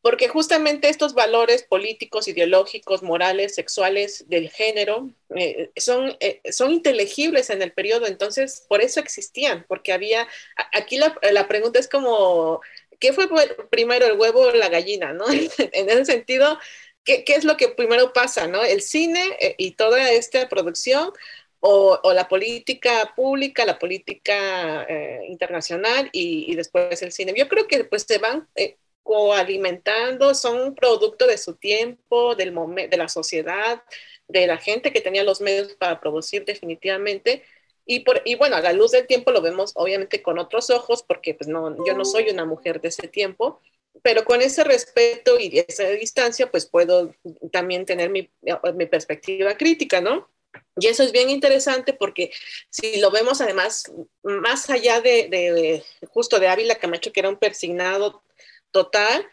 porque justamente estos valores políticos, ideológicos, morales, sexuales, del género, eh, son, eh, son inteligibles en el periodo, entonces por eso existían, porque había, aquí la, la pregunta es como ¿qué fue primero el huevo o la gallina? ¿no? en ese sentido, ¿qué, ¿qué, es lo que primero pasa? ¿no? ¿El cine eh, y toda esta producción o, o la política pública, la política eh, internacional y, y, después el cine? Yo creo que pues se van eh, coalimentando, son producto de su tiempo, del de la sociedad, de la gente que tenía los medios para producir definitivamente y, por, y bueno, a la luz del tiempo lo vemos obviamente con otros ojos, porque pues no, yo no soy una mujer de ese tiempo, pero con ese respeto y esa distancia, pues puedo también tener mi, mi perspectiva crítica, ¿no? Y eso es bien interesante porque si lo vemos además, más allá de, de justo de Ávila Camacho, que era un persignado total,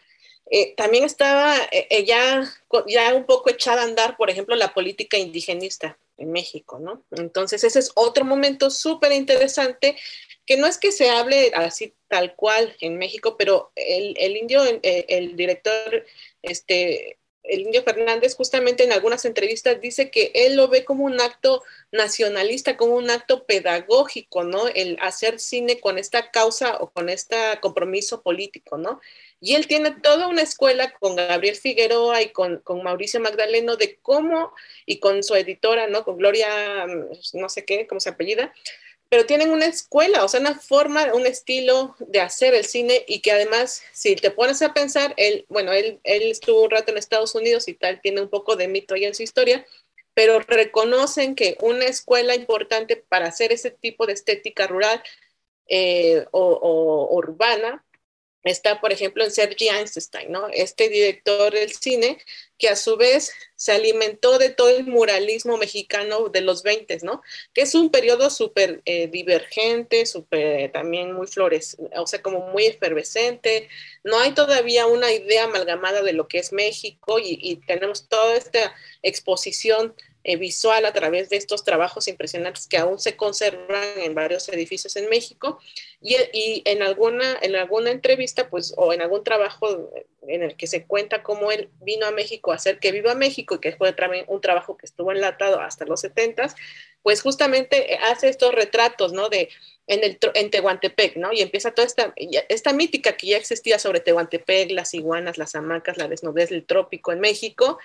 eh, también estaba eh, ya, ya un poco echada a andar, por ejemplo, la política indigenista en México, ¿no? Entonces, ese es otro momento súper interesante, que no es que se hable así tal cual en México, pero el, el indio, el, el, director, este, el indio Fernández, justamente en algunas entrevistas dice que él lo ve como un acto nacionalista, como un acto pedagógico, ¿no? El hacer cine con esta causa o con este compromiso político, ¿no? Y él tiene toda una escuela con Gabriel Figueroa y con, con, Mauricio Magdaleno de cómo, y con su editora, ¿no? Con Gloria, mm, no sé qué, cómo se apellida, pero tienen una escuela, o sea, una forma, un estilo de hacer el cine y que además, si te pones a pensar, él, bueno, él, él estuvo un rato en Estados Unidos y tal, tiene un poco de mito ahí en su historia, pero reconocen que una escuela importante para hacer ese tipo de estética rural eh, o, o, urbana está, por ejemplo, en Sergi Einstein, ¿no? Este director del cine que a su vez se alimentó de todo el muralismo mexicano de los 20, ¿no? Que es un periodo súper eh, divergente, súper también muy flores, o sea, como muy efervescente. No hay todavía una idea amalgamada de lo que es México y tenemos toda esta exposición eh, visual a través de estos trabajos impresionantes que aún se conservan en varios edificios en México y, en, alguna, en alguna entrevista pues o en algún trabajo en el que se cuenta cómo él vino a México a hacer que viva México y que fue también un trabajo que estuvo enlatado hasta los 70 pues justamente eh, hace estos retratos, ¿no? De en, el, Tehuantepec, ¿no? Y empieza toda esta, esta mítica que ya existía sobre Tehuantepec, las iguanas, las hamacas, la desnudez del trópico en México,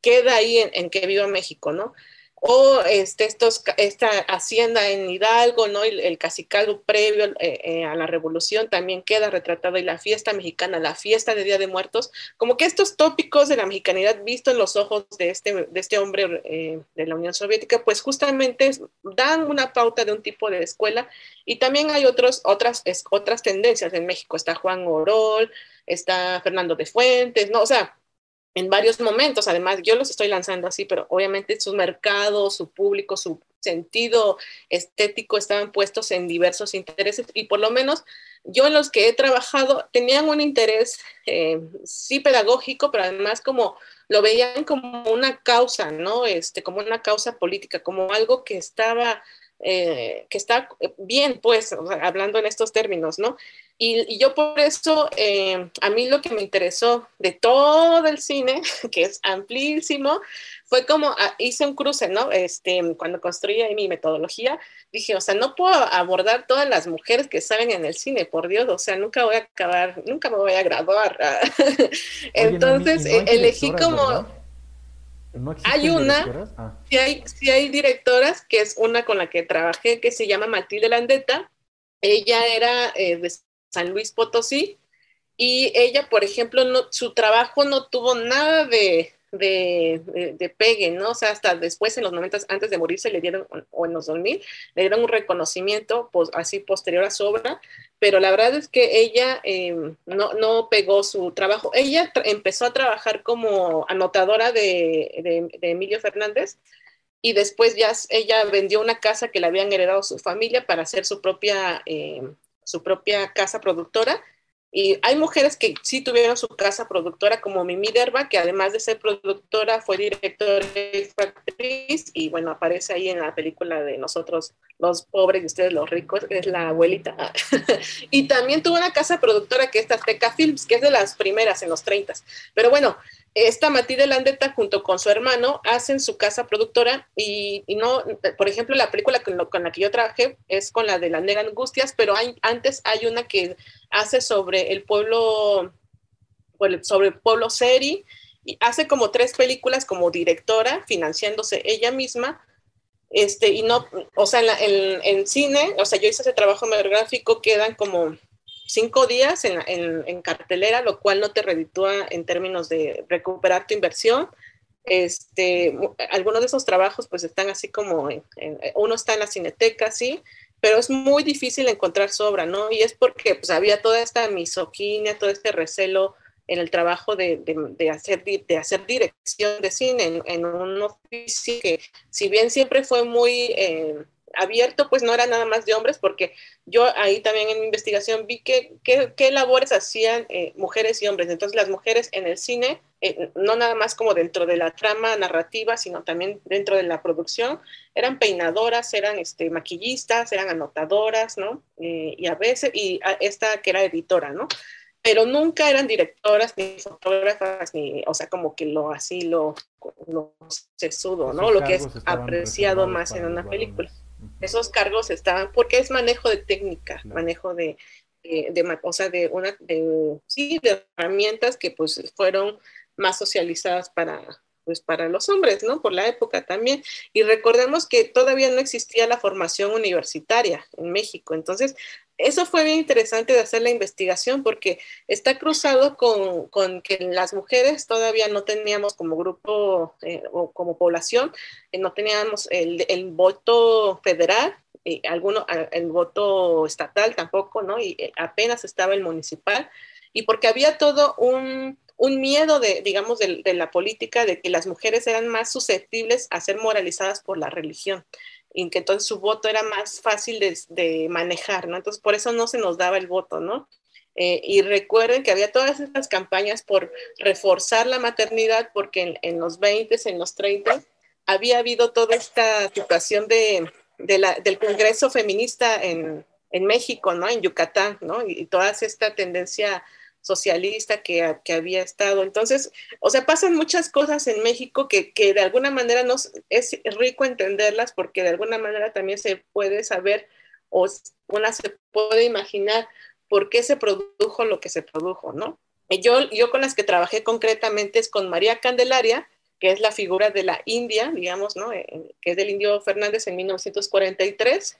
queda ahí en, en que viva México, ¿no? o este, estos, esta hacienda en Hidalgo, ¿no? El, el cacicazgo previo eh, eh, a la revolución también queda retratado y la fiesta mexicana, la fiesta de Día de Muertos, como que estos tópicos de la mexicanidad visto en los ojos de este, de este hombre eh, de la Unión Soviética, pues justamente dan una pauta de un tipo de escuela y también hay otros, otras, otras tendencias en México, está Juan Orol, está Fernando de Fuentes, ¿no? O sea, en varios momentos. Además, yo los estoy lanzando así, pero obviamente su mercado, su público, su sentido estético estaban puestos en diversos intereses y por lo menos yo en los que he trabajado tenían un interés eh, sí pedagógico, pero además como lo veían como una causa, ¿no? Este, como una causa política, como algo que estaba, eh, que está bien, pues, hablando en estos términos, ¿no? Y, yo por eso, eh, a mí lo que me interesó de todo el cine, que es amplísimo, fue como ah, hice un cruce, ¿no? Este, cuando construí mi metodología, dije, o sea, no puedo abordar todas las mujeres que salen en el cine, por Dios, o sea, nunca voy a acabar, nunca me voy a graduar. Entonces, elegí como... hay una, ah. sí, hay, sí hay directoras, que es una con la que trabajé, que se llama Matilde Landeta. Ella era eh, San Luis Potosí, y ella, por ejemplo, no, su trabajo no tuvo nada de, de, pegue, ¿no? O sea, hasta después, en los momentos antes de morirse, le dieron, o en los 2000, le dieron un reconocimiento pues, así posterior a su obra, pero la verdad es que ella em, no, no, pegó su trabajo. Ella empezó a trabajar como anotadora de, de, Emilio Fernández, y después ya ella vendió una casa que le habían heredado su familia para hacer su propia em, su propia casa productora. Y hay mujeres que sí tuvieron su casa productora, como Mimi Derba, que además de ser productora fue directora y actriz, y bueno, aparece ahí en la película de nosotros, los pobres y ustedes los ricos, es la abuelita. y también tuvo una casa productora que es Azteca Films, que es de las primeras en los 30. Pero bueno, esta Matilde Landeta junto con su hermano hacen su casa productora y, no, por ejemplo, la película con, la que yo trabajé es con la de la Negra Angustias, pero antes hay una que hace sobre el pueblo, sobre el pueblo Seri y hace como tres películas como directora, financiándose ella misma. Este, y no, o sea, en, en cine, o sea, yo hice ese trabajo megagráfico, quedan como cinco días en, en, cartelera, lo cual no te reditúa en términos de recuperar tu inversión. Este, algunos de esos trabajos pues están así como, uno está en la cineteca, sí, pero es muy difícil encontrar su obra, ¿no? Y es porque pues había toda esta misoginia, todo este recelo en el trabajo de, de, hacer, de hacer dirección de cine en, un oficio que si bien siempre fue muy... Eh, abierto, pues no era nada más de hombres, porque yo ahí también en mi investigación vi que, qué labores hacían eh, mujeres y hombres. Entonces las mujeres en el cine, eh, no nada más como dentro de la trama narrativa, sino también dentro de la producción, eran peinadoras, eran este, maquillistas, eran anotadoras, ¿no? Eh, y a veces, y esta que era editora, ¿no? pero nunca eran directoras ni fotógrafas, ni, o sea, como que lo así, lo, lo sesudo, ¿no? Lo que es apreciado más en una película esos cargos estaban, porque es manejo de técnica, manejo de, de, o sea, de una, de, sí, de herramientas que pues fueron más socializadas para, pues para los hombres, ¿no? Por la época también. Y recordemos que todavía no existía la formación universitaria en México. Entonces, eso fue bien interesante de hacer la investigación porque está cruzado con, que las mujeres todavía no teníamos como grupo eh, o como población, eh, no teníamos el, voto federal, y alguno, el voto estatal tampoco, ¿no? Y eh, apenas estaba el municipal. Y porque había todo un un miedo de, digamos, de, la política, de que las mujeres eran más susceptibles a ser moralizadas por la religión y que entonces su voto era más fácil de, manejar, ¿no? Entonces por eso no se nos daba el voto, ¿no? Eh, y recuerden que había todas estas campañas por reforzar la maternidad, porque en, los 20, en los 30, había habido toda esta situación de, del Congreso Feminista en, en, México, ¿no? En Yucatán, ¿no? Y, y toda esta tendencia socialista que, que, había estado. Entonces, o sea, pasan muchas cosas en México que, que, de alguna manera nos, es rico entenderlas porque de alguna manera también se puede saber o una se puede imaginar por qué se produjo lo que se produjo, ¿no? Yo, yo con las que trabajé concretamente es con María Candelaria, que es la figura de la India, digamos, ¿no? Eh, que es del indio Fernández en 1943.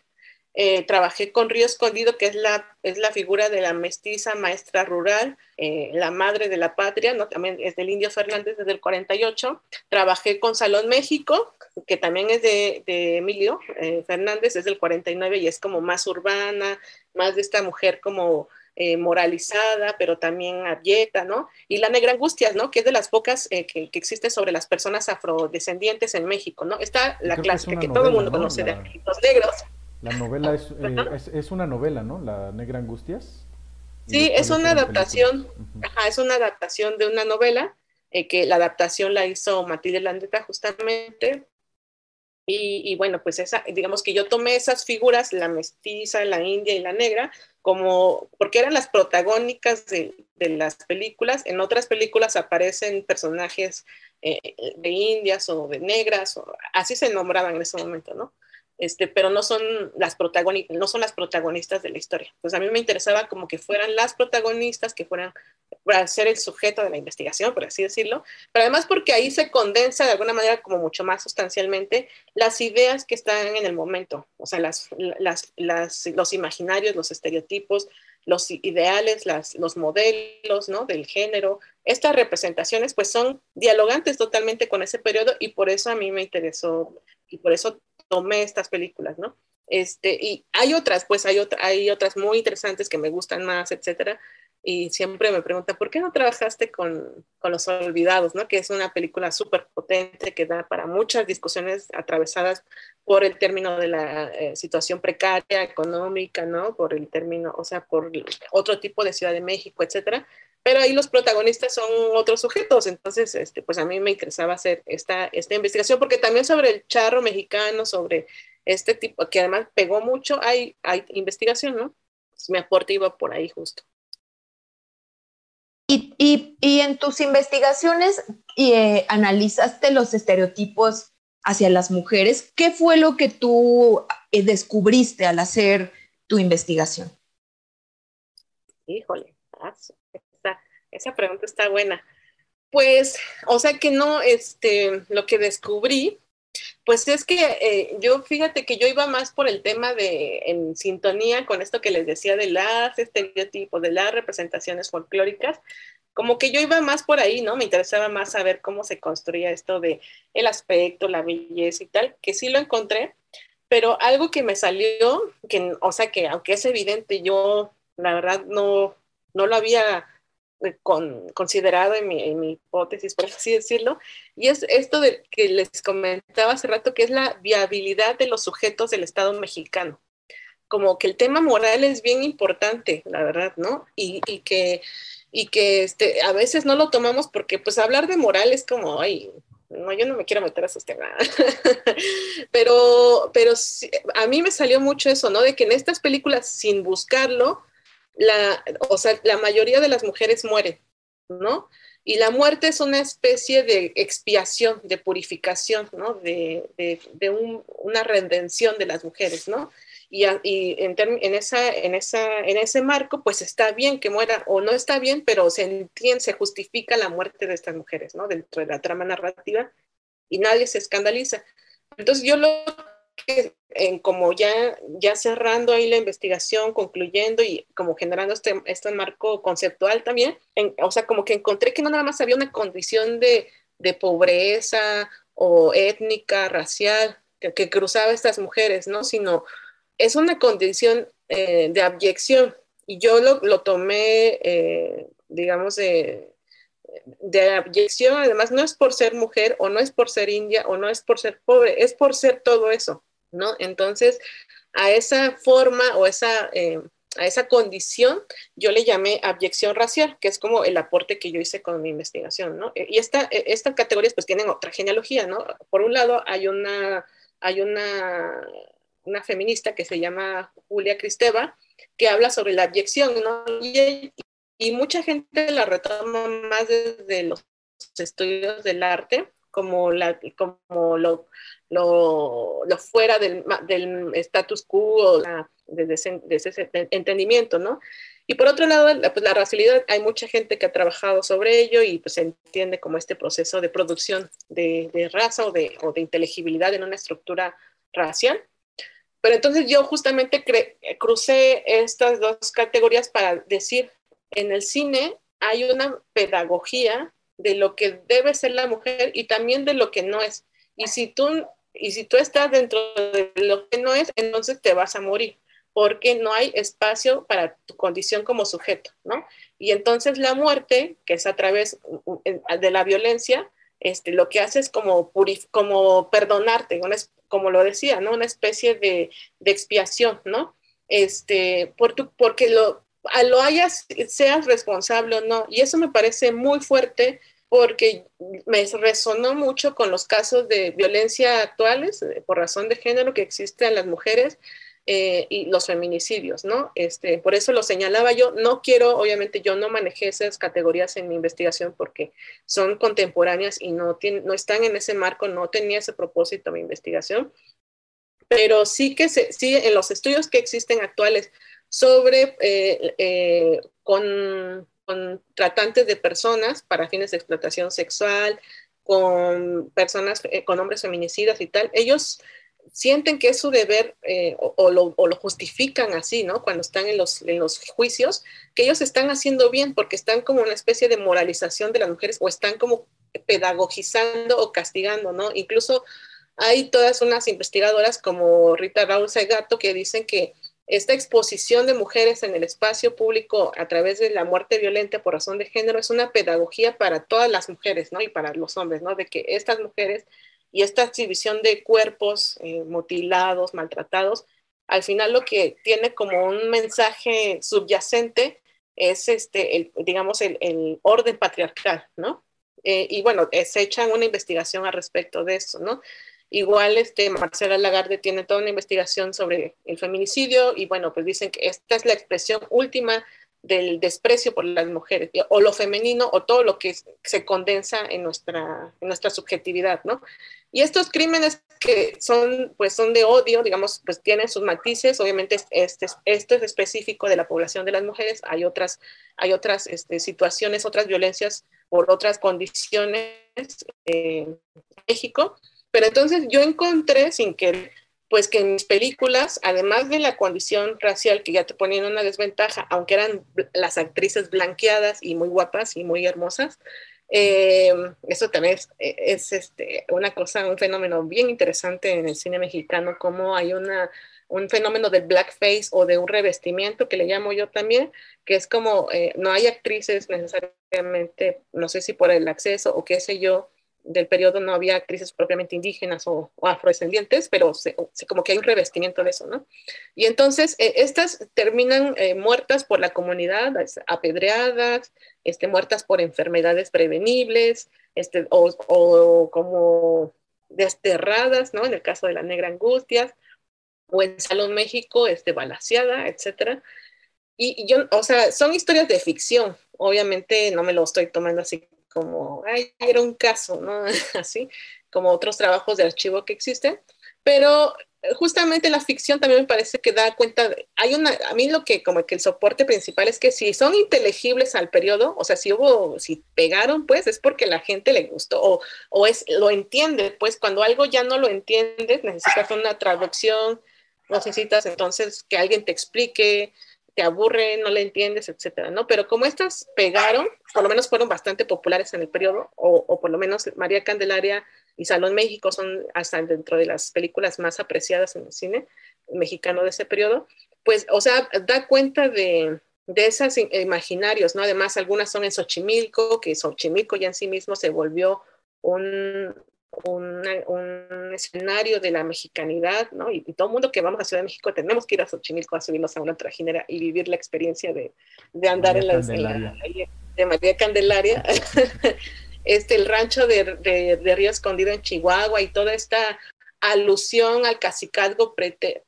Eh, trabajé con Río Escondido, que es la, es la figura de la mestiza maestra rural, eh, la madre de la patria, ¿no? también es del Indio Fernández desde el 48. Trabajé con Salón México, que también es de, de Emilio Fernández, es del 49 y es como más urbana, más de esta mujer como eh, moralizada, pero también abyecta, ¿no? Y la negra angustias, ¿no? Que es de las pocas eh, que, que, existe sobre las personas afrodescendientes en México, ¿no? Está la clásica que, todo el mundo conoce de los negros. La novela es, eh, es, es, una novela, ¿no? La negra angustias. Sí, es una adaptación, ajá, es una adaptación de una novela, que la adaptación la hizo Matilde Landeta justamente, y, y, bueno, pues esa, digamos que yo tomé esas figuras, la mestiza, la india y la negra, como porque eran las protagónicas de, de las películas. En otras películas aparecen personajes eh, de indias o de negras, o, así se nombraban en ese momento, ¿no? Este, pero no son, las no son las protagonistas de la historia. Pues a mí me interesaba como que fueran las protagonistas, que fueran para ser el sujeto de la investigación, por así decirlo, pero además porque ahí se condensa de alguna manera como mucho más sustancialmente las ideas que están en el momento, o sea, las, las, las, los imaginarios, los estereotipos, los ideales, las, los modelos ¿no? del género, estas representaciones pues son dialogantes totalmente con ese periodo y por eso a mí me interesó y por eso tomé estas películas, ¿no? Este, y hay otras, pues hay, otra, hay otras muy interesantes que me gustan más, etcétera. Y siempre me preguntan, ¿por qué no trabajaste con, con Los Olvidados? ¿no? Que es una película súper potente que da para muchas discusiones atravesadas por el término de la eh, situación precaria, económica, ¿no? Por el término, o sea, por otro tipo de Ciudad de México, etcétera pero ahí los protagonistas son otros sujetos, entonces, este, pues a mí me interesaba hacer esta, esta investigación, porque también sobre el charro mexicano, sobre este tipo, que además pegó mucho, hay, hay investigación, ¿no? Pues mi aporte iba por ahí justo. Y, y, y en tus investigaciones eh, analizaste los estereotipos hacia las mujeres. ¿Qué fue lo que tú eh, descubriste al hacer tu investigación? Híjole, esa pregunta está buena. Pues, o sea que no, este, lo que descubrí, pues es que eh, yo, fíjate que yo iba más por el tema de, en sintonía con esto que les decía de las estereotipos, de las representaciones folclóricas, como que yo iba más por ahí, ¿no? Me interesaba más saber cómo se construía esto de el aspecto, la belleza y tal, que sí lo encontré, pero algo que me salió, que, o sea que aunque es evidente, yo la verdad no, no lo había con, considerado en mi, en mi, hipótesis, por así decirlo, y es esto de que les comentaba hace rato, que es la viabilidad de los sujetos del Estado mexicano. Como que el tema moral es bien importante, la verdad, ¿no? Y, y que, y que este, a veces no lo tomamos porque pues hablar de moral es como, ay, no, yo no me quiero meter a esos temas. pero, pero a mí me salió mucho eso, ¿no? De que en estas películas, sin buscarlo, la, o sea, la mayoría de las mujeres mueren, ¿no? Y la muerte es una especie de expiación, de purificación, ¿no? De, de, de un, una redención de las mujeres, ¿no? Y, y en, en, esa, en, esa, en ese marco, pues está bien que muera o no está bien, pero se entiende, se justifica la muerte de estas mujeres, ¿no? Dentro de la trama narrativa y nadie se escandaliza. Entonces yo lo que en como ya, ya cerrando ahí la investigación, concluyendo y como generando este, este marco conceptual también, o sea, como que encontré que no nada más había una condición de, de pobreza o étnica, racial, que, cruzaba estas mujeres, ¿no? Sino es una condición eh, de abyección. Y yo lo, lo tomé, eh, digamos, de, de abyección, además, no es por ser mujer o no es por ser india o no es por ser pobre, es por ser todo eso. ¿No? Entonces, a esa forma o esa, eh, a esa condición yo le llamé abyección racial, que es como el aporte que yo hice con mi investigación, ¿no? Y esta, e, estas categorías pues tienen otra genealogía, ¿no? Por un lado hay una, hay una, una feminista que se llama Julia Cristeva, que habla sobre la abyección, ¿no? Y, y mucha gente la retoma más desde los estudios del arte, como, la, como lo, lo, lo fuera del, del, status quo, de, ese, entendimiento, ¿no? Y por otro lado, la, pues la racialidad, hay mucha gente que ha trabajado sobre ello y pues se entiende como este proceso de producción de, de raza o de, o de, inteligibilidad en una estructura racial. Pero entonces yo justamente crucé estas dos categorías para decir, en el cine hay una pedagogía de lo que debe ser la mujer y también de lo que no es. Y si tú, y si tú estás dentro de lo que no es, entonces te vas a morir porque no hay espacio para tu condición como sujeto, ¿no? Y entonces la muerte, que es a través de la violencia, este, lo que hace es como, como perdonarte, como lo decía, ¿no? Una especie de, de expiación, ¿no? Este, por tu, porque lo, a lo hayas, seas responsable o no. Y eso me parece muy fuerte porque me resonó mucho con los casos de violencia actuales eh, por razón de género que existen en las mujeres eh, y los feminicidios, ¿no? Este, por eso lo señalaba yo. No quiero, obviamente, yo no manejé esas categorías en mi investigación porque son contemporáneas y no, no están en ese marco, no tenía ese propósito mi investigación. Pero sí que se, sí, en los estudios que existen actuales sobre eh, eh, con, con tratantes de personas para fines de explotación sexual, con personas, con hombres feminicidas y tal, ellos sienten que es su deber eh, o, lo, justifican así, ¿no? Cuando están en los, en los juicios, que ellos están haciendo bien porque están como una especie de moralización de las mujeres o están como pedagogizando o castigando, ¿no? Incluso hay todas unas investigadoras como Rita Raúl Segato que dicen que esta exposición de mujeres en el espacio público a través de la muerte violenta por razón de género es una pedagogía para todas las mujeres, ¿no? Y para los hombres, ¿no? De que estas mujeres y esta exhibición de cuerpos eh, mutilados, maltratados, al final lo que tiene como un mensaje subyacente es este, el, digamos, el, orden patriarcal, ¿no? Eh, y bueno, se echa una investigación al respecto de eso, ¿no? Igual este, Marcela Lagarde tiene toda una investigación sobre el feminicidio y bueno, pues dicen que esta es la expresión última del desprecio por las mujeres, o lo femenino, o todo lo que se condensa en nuestra, en nuestra subjetividad, ¿no? Y estos crímenes que son, pues son de odio, digamos, pues tienen sus matices, obviamente este, esto es específico de la población de las mujeres, hay otras, hay otras este, situaciones, otras violencias por otras condiciones en México, pero entonces yo encontré, sin que pues que en mis películas, además de la condición racial que ya te ponían una desventaja, aunque eran las actrices blanqueadas y muy guapas y muy hermosas, eh, eso también es, es, este, una cosa, un fenómeno bien interesante en el cine mexicano, como hay una, un fenómeno de blackface o de un revestimiento que le llamo yo también, que es como eh, no hay actrices necesariamente, no sé si por el acceso o qué sé yo, del periodo no había actrices propiamente indígenas o, afrodescendientes, pero como que hay un revestimiento de eso, ¿no? Y entonces eh, estas terminan eh, muertas por la comunidad, apedreadas, este, muertas por enfermedades prevenibles, este, o, como desterradas, ¿no? En el caso de la negra angustia, o en Salón México, este, balaseada, etcétera. Y, y yo, o sea, son historias de ficción, obviamente no me lo estoy tomando así como, ay, era un caso, ¿no? Así, como otros trabajos de archivo que existen, pero eh, justamente la ficción también me parece que da cuenta, hay una, a mí lo que como que el soporte principal es que si son inteligibles al periodo, o sea, si hubo, si pegaron, pues es porque la gente le gustó o, o es, lo entiende, pues cuando algo ya no lo entiendes, necesitas una traducción, necesitas entonces que alguien te explique, te aburre, no le entiendes, etcétera, ¿no? Pero como estas pegaron, por lo menos fueron bastante populares en el periodo, o, por lo menos María Candelaria y Salón México son hasta dentro de las películas más apreciadas en el cine mexicano de ese periodo, pues, o sea, da cuenta de, de esos imaginarios, ¿no? Además, algunas son en Xochimilco, que Xochimilco ya en sí mismo se volvió un, un escenario de la mexicanidad, ¿no? Y, todo el mundo que vamos a Ciudad de México tenemos que ir a Xochimilco a subirnos a una trajinera y vivir la experiencia de, de andar en la, de María Candelaria. este, el rancho de, de, Río Escondido en Chihuahua y toda esta alusión al cacicazgo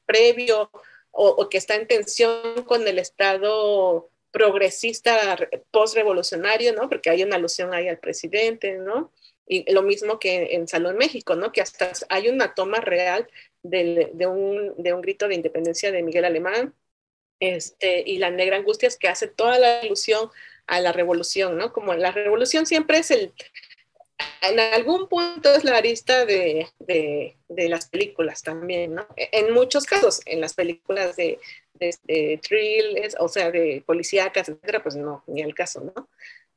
previo o, o, que está en tensión con el Estado progresista post-revolucionario, ¿no? Porque hay una alusión ahí al presidente, ¿no? Y lo mismo que en Salón México, ¿no? Que hasta hay una toma real de, un, de grito de independencia de Miguel Alemán. este, y La Negra Angustias, que hace toda la alusión a la revolución, ¿no? Como la revolución siempre es el, en algún punto es la arista de, de, de las películas también, ¿no? En muchos casos, en las películas de, de, thrillers, o sea, de policíacas, etcétera, pues no, ni el caso, ¿no?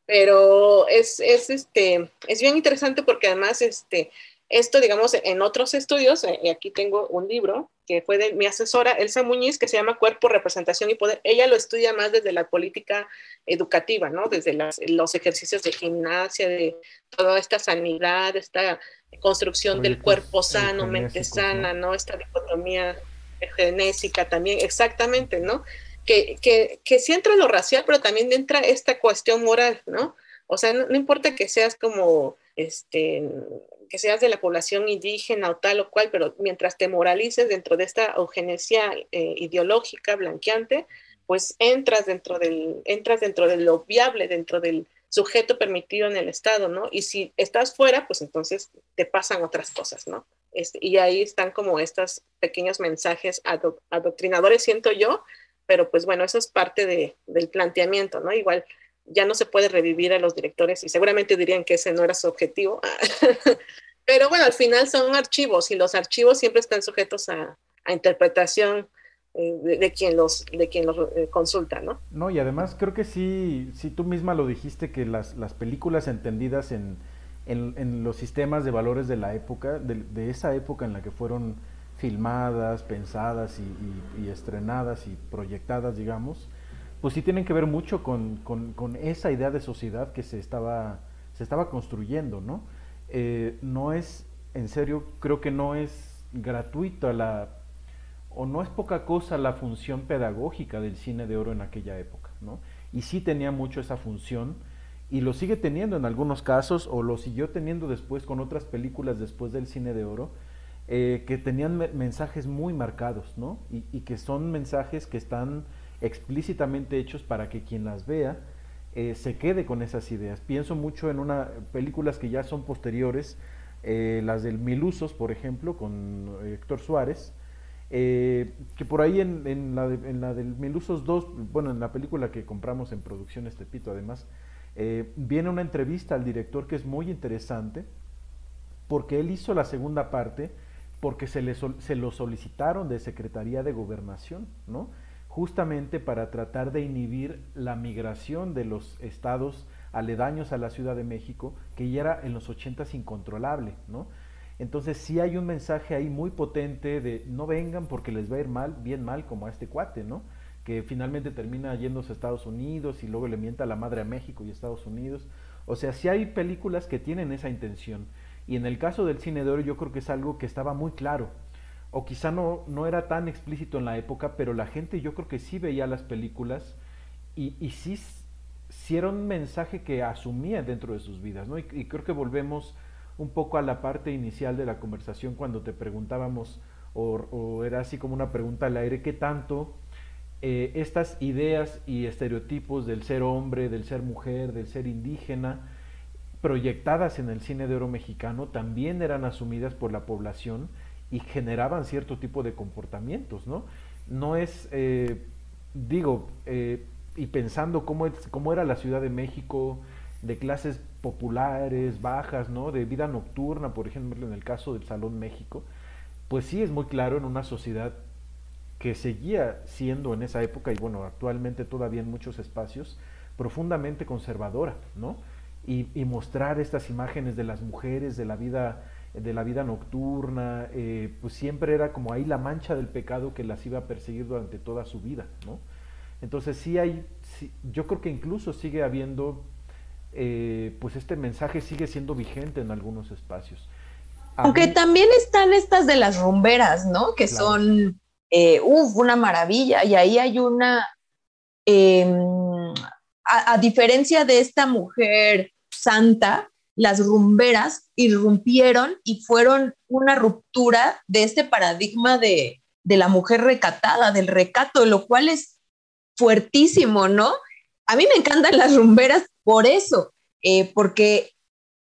Pero es, es, este, es bien interesante porque además, este, esto, digamos, en otros estudios, y aquí tengo un libro que fue de mi asesora, Elsa Muñiz, que se llama Cuerpo, Representación y Poder. Ella lo estudia más desde la política educativa, ¿no? Desde los ejercicios de gimnasia, de toda esta sanidad, esta construcción del cuerpo sano, mente sana, ¿no? Esta dicotomía genésica también, exactamente, ¿no? Que, que, que sí entra lo racial, pero también entra esta cuestión moral, ¿no? O sea, no, importa que seas como, este, que seas de la población indígena o tal o cual, pero mientras te moralices dentro de esta eugenesia eh, ideológica blanqueante, pues entras dentro del, entras dentro de lo viable, dentro del sujeto permitido en el Estado, ¿no? Y si estás fuera, pues entonces te pasan otras cosas, ¿no? Este, y ahí están como estos pequeños mensajes adoctrinadores, siento yo, pero pues bueno, eso es parte de, del planteamiento, ¿no? Igual ya no se puede revivir a los directores y seguramente dirían que ese no era su objetivo, pero bueno, al final son archivos y los archivos siempre están sujetos a, interpretación eh, de, quien los, de quien los eh, consulta, ¿no? No, y además creo que sí, sí tú misma lo dijiste, que las, las películas entendidas en en, los sistemas de valores de la época, de, esa época en la que fueron filmadas, pensadas y, estrenadas y proyectadas, digamos, pues sí tienen que ver mucho con, esa idea de sociedad que se estaba, se estaba construyendo, ¿no? Eh, no es, en serio, creo que no es gratuita la, o no es poca cosa la función pedagógica del cine de oro en aquella época, ¿no? Y sí tenía mucho esa función, y lo sigue teniendo en algunos casos o lo siguió teniendo después con otras películas después del cine de oro eh, que tenían mensajes muy marcados, ¿no? Y, que son mensajes que están explícitamente hechos para que quien las vea eh, se quede con esas ideas. Pienso mucho en una películas que ya son posteriores, eh, las del Milusos, por ejemplo, con Héctor Suárez, que por ahí en, la del Milusos 2, bueno, en la película que compramos en Producciones Tepito, además, viene una entrevista al director que es muy interesante, porque él hizo la segunda parte porque se, le se lo solicitaron de Secretaría de Gobernación, ¿no? justamente para tratar de inhibir la migración de los estados aledaños a la Ciudad de México, que ya era en los 80 incontrolable, ¿no? Entonces sí hay un mensaje ahí muy potente de no vengan porque les va a ir mal, bien mal como a este cuate, ¿no? que finalmente termina yéndose a Estados Unidos y luego le mienta la madre a México y Estados Unidos. O sea, sí hay películas que tienen esa intención. Y en el caso del cine de oro yo creo que es algo que estaba muy claro. O quizá no, no era tan explícito en la época, pero la gente yo creo que sí veía las películas y, y sí, sí, era un mensaje que asumía dentro de sus vidas. ¿no? Y, creo que volvemos un poco a la parte inicial de la conversación cuando te preguntábamos, o, o era así como una pregunta al aire, ¿qué tanto eh, estas ideas y estereotipos del ser hombre, del ser mujer, del ser indígena, proyectadas en el cine de oro mexicano, también eran asumidas por la población y generaban cierto tipo de comportamientos, ¿no? No es, eh, digo, eh, y pensando cómo, cómo era la Ciudad de México, de clases populares, bajas, ¿no? De vida nocturna, por ejemplo, en el caso del Salón México, pues sí es muy claro en una sociedad que seguía siendo en esa época y bueno, actualmente todavía en muchos espacios, profundamente conservadora, ¿no? Y, mostrar estas imágenes de las mujeres, de la vida, de la vida nocturna, eh, pues siempre era como ahí la mancha del pecado que las iba a perseguir durante toda su vida, ¿no? Entonces sí hay, yo creo que incluso sigue habiendo, eh, pues este mensaje sigue siendo vigente en algunos espacios. Aunque también están estas de las rumberas, ¿no? Que son eh, una maravilla. Y ahí hay una, em, a, diferencia de esta mujer santa, las rumberas irrumpieron y fueron una ruptura de este paradigma de, la mujer recatada, del recato, lo cual es fuertísimo, ¿no? A mí me encantan las rumberas por eso, eh, porque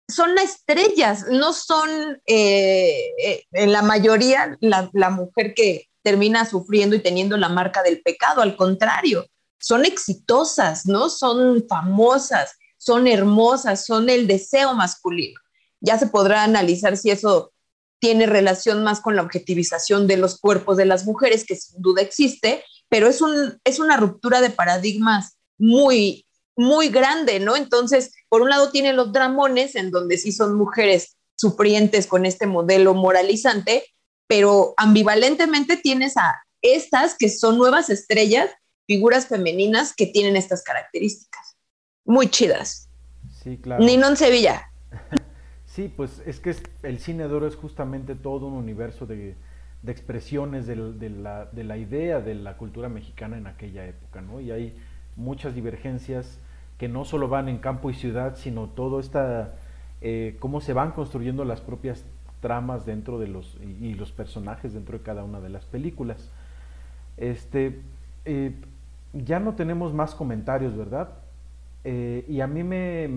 son estrellas, no son eh, eh, en la mayoría la, mujer que, termina sufriendo y teniendo la marca del pecado, al contrario, son exitosas, ¿no? Son famosas, son hermosas, son el deseo masculino. Ya se podrá analizar si eso tiene relación más con la objetivización de los cuerpos de las mujeres, que sin duda existe, pero es, un, es una ruptura de paradigmas muy, muy grande, ¿no? Entonces, por un lado tiene los dramones, en donde sí son mujeres sufrientes con este modelo moralizante, pero ambivalentemente tienes a estas que son nuevas estrellas, figuras femeninas que tienen estas características. Muy chidas. Sí, claro. Ninón Sevilla. sí, pues es que el cine de oro es justamente todo un universo de, expresiones de, la, de, la, idea de la cultura mexicana en aquella época, ¿no? Y hay muchas divergencias que no solo van en campo y ciudad, sino todo esta, eh, cómo se van construyendo las propias tramas dentro de los, y, los personajes dentro de cada una de las películas. Este, eh, ya no tenemos más comentarios, ¿verdad? Eh, y a mí me,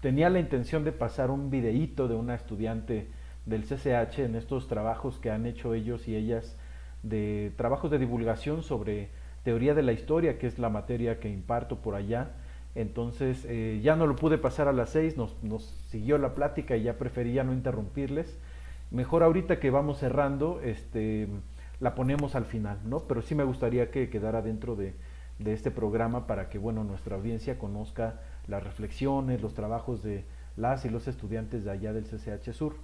tenía la intención de pasar un videíto de una estudiante del CCH en estos trabajos que han hecho ellos y ellas de trabajos de divulgación sobre teoría de la historia, que es la materia que imparto por allá. Entonces eh, ya no lo pude pasar a las seis, nos, siguió la plática y ya prefería no interrumpirles. Mejor ahorita que vamos cerrando, este, la ponemos al final, ¿no? Pero sí me gustaría que quedara dentro de, este programa para que, bueno, nuestra audiencia conozca las reflexiones, los trabajos de las y los estudiantes de allá del CCH Sur.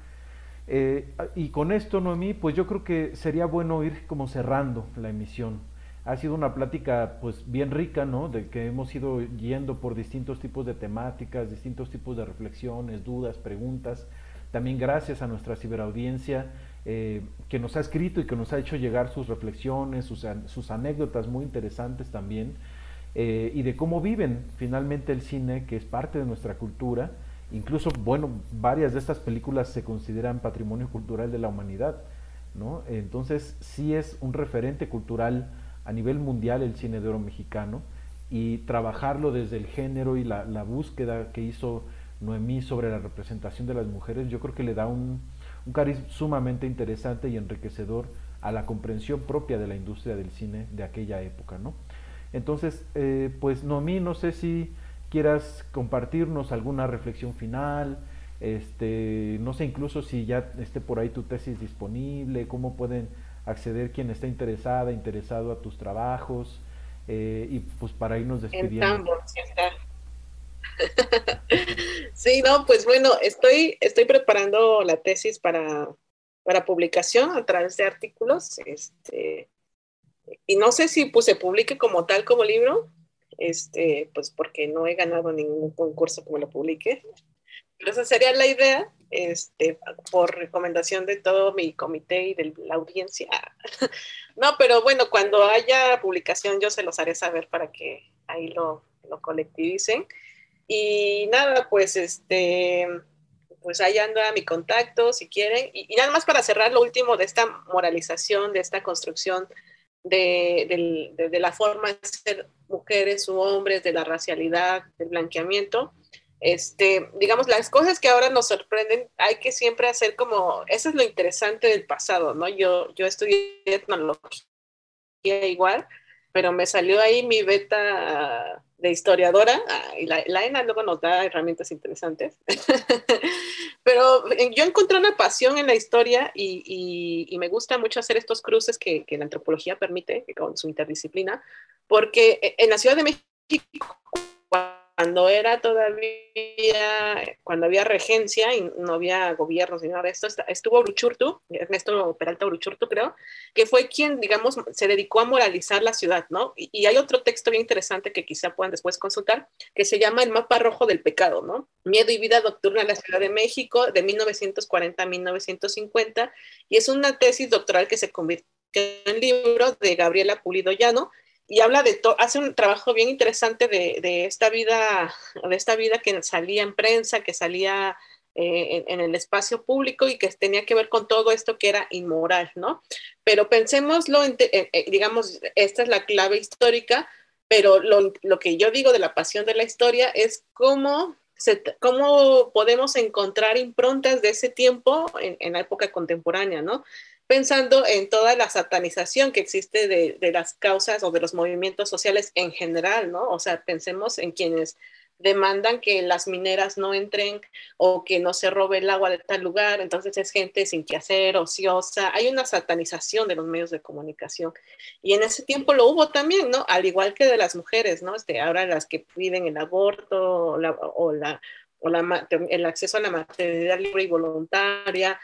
Eh, y con esto, Noemí, pues yo creo que sería bueno ir como cerrando la emisión ha sido una plática pues bien rica, ¿no? De que hemos ido yendo por distintos tipos de temáticas, distintos tipos de reflexiones, dudas, preguntas. También gracias a nuestra ciberaudiencia eh, que nos ha escrito y que nos ha hecho llegar sus reflexiones, sus, anécdotas muy interesantes también, eh, y de cómo viven finalmente el cine, que es parte de nuestra cultura. Incluso, bueno, varias de estas películas se consideran patrimonio cultural de la humanidad, ¿no? Entonces, sí es un referente cultural a nivel mundial el cine de oro mexicano y trabajarlo desde el género y la, búsqueda que hizo Noemí sobre la representación de las mujeres, yo creo que le da un, un cariz sumamente interesante y enriquecedor a la comprensión propia de la industria del cine de aquella época, ¿no? Entonces, eh, pues Noemí, no sé si quieras compartirnos alguna reflexión final, este, no sé incluso si ya esté por ahí tu tesis disponible, cómo pueden acceder quien está interesada, interesado a tus trabajos eh, y pues para irnos despidiendo. sí, no, pues bueno, estoy, estoy preparando la tesis para, para publicación a través de artículos, este, y no sé si pues, se publique como tal como libro, este, pues porque no he ganado ningún concurso como lo publique, pero esa sería la idea, este, por recomendación de todo mi comité y de la audiencia. no, pero bueno, cuando haya publicación yo se los haré saber para que ahí lo, lo colectivicen. Y nada, pues este, pues ahí anda mi contacto si quieren. Y, nada más para cerrar lo último de esta moralización, de esta construcción de, de, de la forma de ser mujeres u hombres, de la racialidad, del blanqueamiento este, digamos, las cosas que ahora nos sorprenden, hay que siempre hacer como, eso es lo interesante del pasado, ¿no? Yo, yo estudié etnología igual, pero me salió ahí mi beta de historiadora, ah, y la, la, ENA luego nos da herramientas interesantes, pero yo encontré una pasión en la historia y, y, me gusta mucho hacer estos cruces que, que la antropología permite, con su interdisciplina, porque e, en la Ciudad de México, cuando era todavía, cuando había regencia y no había gobierno ni nada de esto, estuvo Uruchurtu, Ernesto Peralta Uruchurtu creo, que fue quien, digamos, se dedicó a moralizar la ciudad, ¿no? Y, hay otro texto bien interesante que quizá puedan después consultar, que se llama El mapa rojo del pecado, ¿no? Miedo y vida nocturna en la Ciudad de México de 1940 a 1950, y es una tesis doctoral que se convirtió en libro de Gabriela Pulido Llano, y habla de todo, hace un trabajo bien interesante de, esta vida, de esta vida que salía en prensa, que salía eh, en, el espacio público y que tenía que ver con todo esto que era inmoral, ¿no? Pero pensémoslo, en, digamos, esta es la clave histórica, pero lo, que yo digo de la pasión de la historia es cómo, cómo podemos encontrar improntas de ese tiempo en, en la época contemporánea, ¿no? Pensando en toda la satanización que existe de, de, las causas o de los movimientos sociales en general, ¿no? O sea, pensemos en quienes demandan que las mineras no entren o que no se robe el agua de tal lugar, entonces es gente sin que hacer, ociosa, hay una satanización de los medios de comunicación. Y en ese tiempo lo hubo también, ¿no? Al igual que de las mujeres, ¿no? Este, ahora las que piden el aborto o, la, o, la, o la, el acceso a la maternidad libre y voluntaria,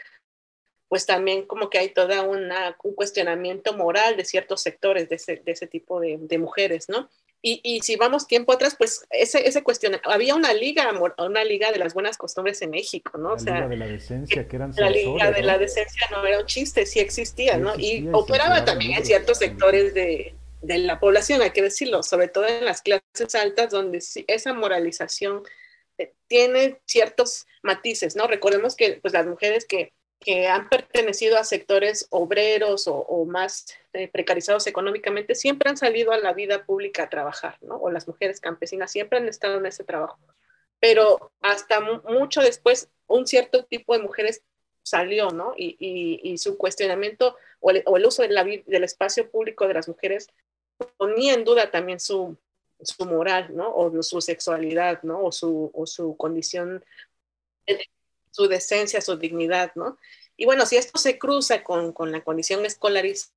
pues también como que hay toda una, un cuestionamiento moral de ciertos sectores de ese, de ese tipo de, de, mujeres, ¿no? Y, y, si vamos tiempo atrás, pues ese, ese cuestionamiento, había una liga, una liga de las buenas costumbres en México, ¿no? La o sea, liga de la decencia, que eran La liga de ¿no? la decencia no era un chiste, sí existía, sí ¿no? Existía, y operaba también en ciertos sectores de, de, la población, hay que decirlo, sobre todo en las clases altas, donde esa moralización eh, tiene ciertos matices, ¿no? Recordemos que pues las mujeres que que han pertenecido a sectores obreros o, o más eh, precarizados económicamente siempre han salido a la vida pública a trabajar, ¿no? O las mujeres campesinas siempre han estado en ese trabajo. Pero hasta mucho después, un cierto tipo de mujeres salió, ¿no? Y, y, y su cuestionamiento o el, o el uso de la, del espacio público de las mujeres ponía en duda también su, su moral, ¿no? O su sexualidad, ¿no? O su, o su condición su decencia, su dignidad, ¿no? Y bueno, si esto se cruza con, con la condición escolarizada,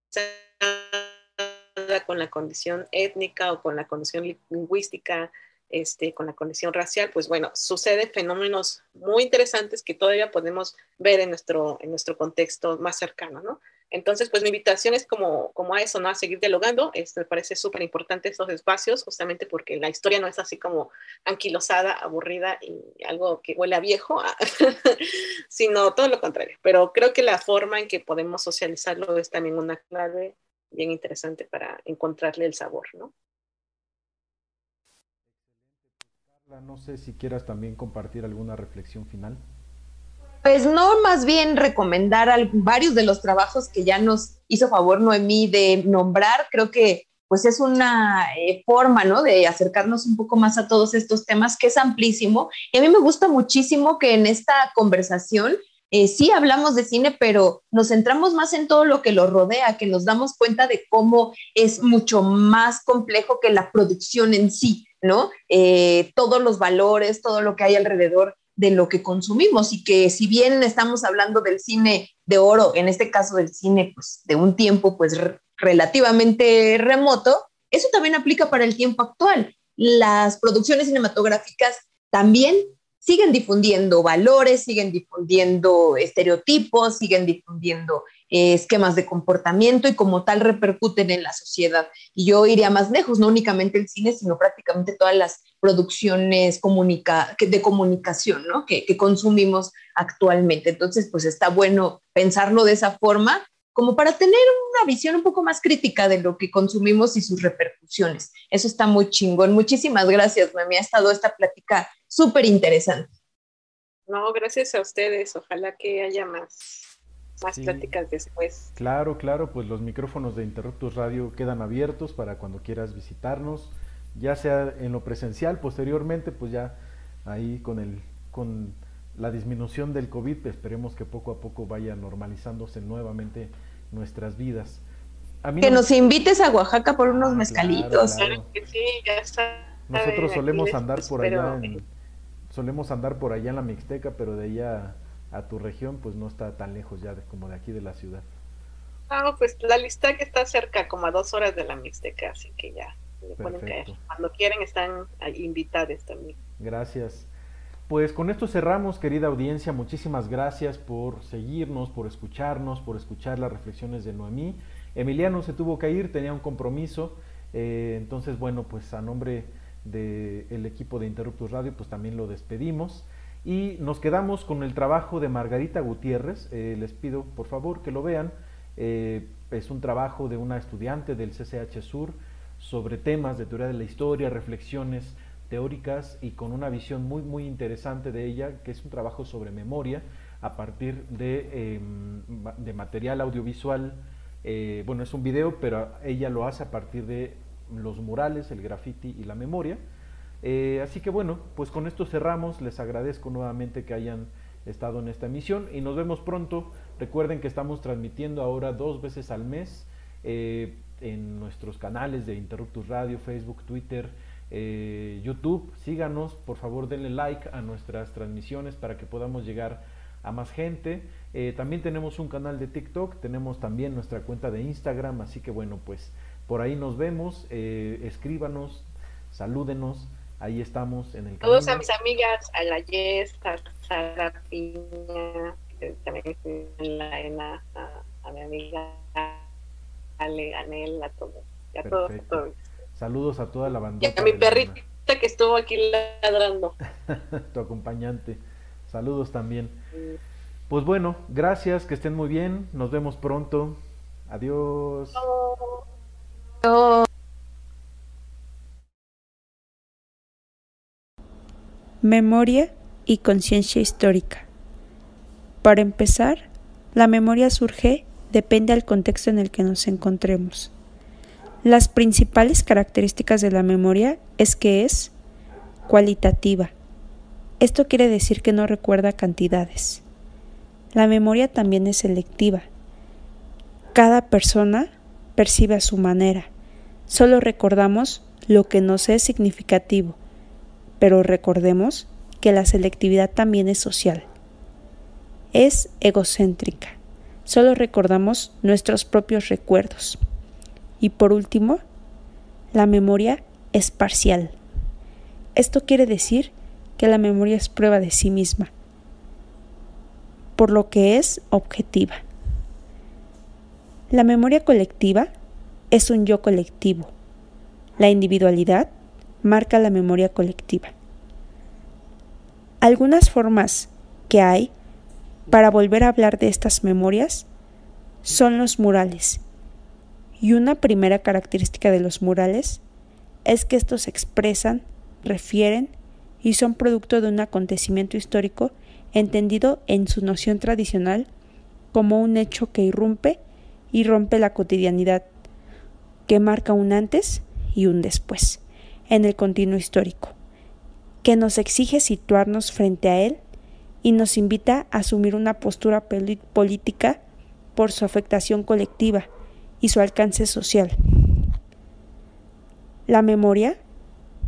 con la condición étnica o con la condición lingüística, este, con la condición racial, pues bueno, suceden fenómenos muy interesantes que todavía podemos ver en nuestro, en nuestro contexto más cercano, ¿no? Entonces, pues mi invitación es como, como a eso, ¿no? A seguir dialogando. Este, me parece súper importante estos espacios, justamente porque la historia no es así como anquilosada, aburrida y algo que huele a viejo, sino todo lo contrario. Pero creo que la forma en que podemos socializarlo es también una clave bien interesante para encontrarle el sabor, ¿no? No sé si quieras también compartir alguna reflexión final. Pues no, más bien recomendar a varios de los trabajos que ya nos hizo favor Noemí de nombrar. Creo que pues es una eh, forma, ¿no? De acercarnos un poco más a todos estos temas, que es amplísimo. Y a mí me gusta muchísimo que en esta conversación eh, sí hablamos de cine, pero nos centramos más en todo lo que lo rodea, que nos damos cuenta de cómo es mucho más complejo que la producción en sí, ¿no? Eh, todos los valores, todo lo que hay alrededor de lo que consumimos y que si bien estamos hablando del cine de oro, en este caso del cine pues, de un tiempo pues relativamente remoto, eso también aplica para el tiempo actual. Las producciones cinematográficas también siguen difundiendo valores, siguen difundiendo estereotipos, siguen difundiendo eh, esquemas de comportamiento y como tal repercuten en la sociedad. Y yo iría más lejos, no únicamente el cine, sino prácticamente todas las producciones de comunicación ¿no? que, consumimos actualmente. Entonces, pues está bueno pensarlo de esa forma como para tener una visión un poco más crítica de lo que consumimos y sus repercusiones. Eso está muy chingón. Muchísimas gracias, me ha estado esta plática súper interesante. No, gracias a ustedes. Ojalá que haya más más sí. pláticas después. Claro, claro, pues los micrófonos de Interruptus Radio quedan abiertos para cuando quieras visitarnos, ya sea en lo presencial, posteriormente, pues ya ahí con el con la disminución del COVID, pues esperemos que poco a poco vaya normalizándose nuevamente nuestras vidas. A mí que no... nos invites a Oaxaca por unos ah, mezcalitos. Claro, claro. que sí, ya está. Nosotros solemos andar por allá en, solemos andar por allá en la Mixteca, pero de allá a tu región, pues no está tan lejos ya de, como de aquí de la ciudad. Ah, pues la lista que está cerca, como a dos horas de la Mixteca, así que ya le pueden caer. Cuando quieren están invitados también. Gracias. Pues con esto cerramos, querida audiencia. Muchísimas gracias por seguirnos, por escucharnos, por escuchar las reflexiones de Noemí. Emiliano se tuvo que ir, tenía un compromiso. Eh, entonces, bueno, pues a nombre del de equipo de Interruptus Radio, pues también lo despedimos. Y nos quedamos con el trabajo de Margarita Gutiérrez. Eh, les pido por favor que lo vean. Eh, es un trabajo de una estudiante del CCH Sur sobre temas de teoría de la historia, reflexiones teóricas y con una visión muy muy interesante de ella, que es un trabajo sobre memoria a partir de, eh, de material audiovisual. Eh, bueno, es un video, pero ella lo hace a partir de los murales, el graffiti y la memoria. Eh, así que bueno, pues con esto cerramos. Les agradezco nuevamente que hayan estado en esta emisión y nos vemos pronto. Recuerden que estamos transmitiendo ahora dos veces al mes eh, en nuestros canales de Interruptus Radio, Facebook, Twitter, eh, YouTube. Síganos, por favor denle like a nuestras transmisiones para que podamos llegar a más gente. También tenemos un canal de TikTok, tenemos también nuestra cuenta de Instagram, así que bueno, pues por ahí nos vemos, escríbanos, salúdenos, ahí estamos en el canal. Saludos a mis amigas, a la Yes, a Sara Piña, también en la ENA, a, mi amiga Ale, a todos, a todos, a todos. Saludos a toda la banda. Y a mi perrita que estuvo aquí ladrando. tu acompañante. Saludos también. Pues bueno, gracias, que estén muy bien. Nos vemos pronto. Adiós. Memoria y conciencia histórica. Para empezar, la memoria surge depende del contexto en el que nos encontremos. Las principales características de la memoria es que es cualitativa. Esto quiere decir que no recuerda cantidades. La memoria también es selectiva. Cada persona percibe a su manera. Solo recordamos lo que nos es significativo, pero recordemos que la selectividad también es social. Es egocéntrica. Solo recordamos nuestros propios recuerdos. Y por último, la memoria es parcial. Esto quiere decir que la memoria es prueba de sí misma, por lo que es objetiva. La memoria colectiva es un yo colectivo. La individualidad marca la memoria colectiva. Algunas formas que hay para volver a hablar de estas memorias son los murales. Y una primera característica de los murales es que estos expresan, refieren y son producto de un acontecimiento histórico entendido en su noción tradicional como un hecho que irrumpe y rompe la cotidianidad, que marca un antes y un después en el continuo histórico, que nos exige situarnos frente a él y nos invita a asumir una postura política por su afectación colectiva y su alcance social. La memoria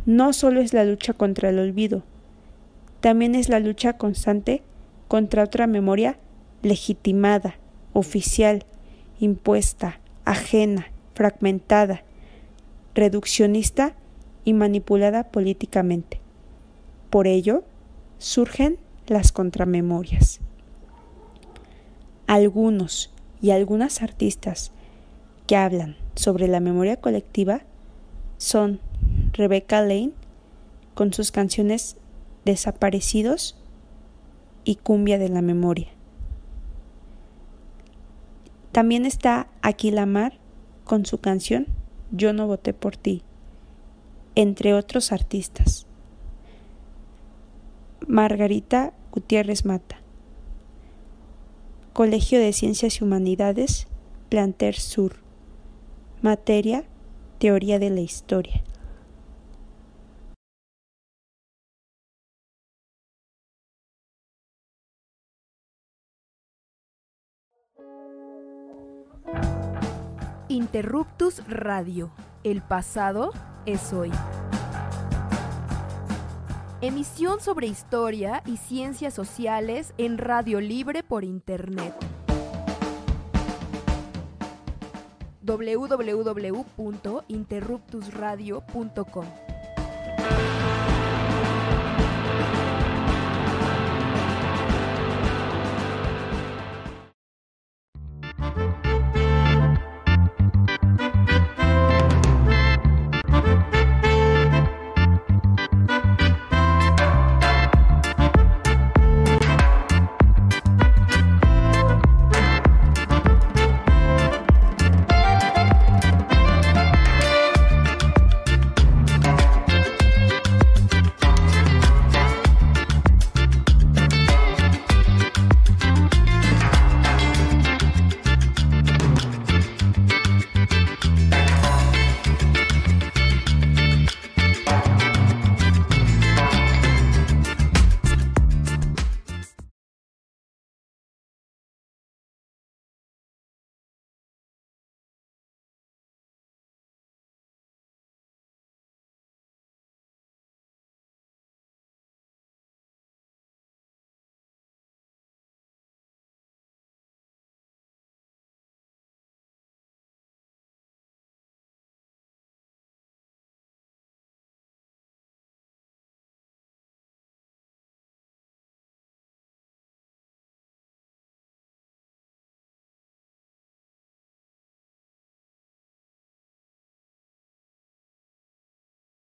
no solo es la lucha contra el olvido, también es la lucha constante contra otra memoria legitimada, oficial, impuesta, ajena, fragmentada, reduccionista y manipulada políticamente. Por ello, surgen las contramemorias. Algunos y algunas artistas que hablan sobre la memoria colectiva son Rebecca Lane con sus canciones Desaparecidos y Cumbia de la Memoria. También está Aquila Mar con su canción Yo no voté por ti, entre otros artistas. Margarita Gutiérrez Mata. Colegio de Ciencias y Humanidades, Planter Sur. Materia, Teoría de la Historia. Interruptus Radio. El pasado es hoy. Emisión sobre historia y ciencias sociales en Radio Libre por Internet. www.interruptusradio.com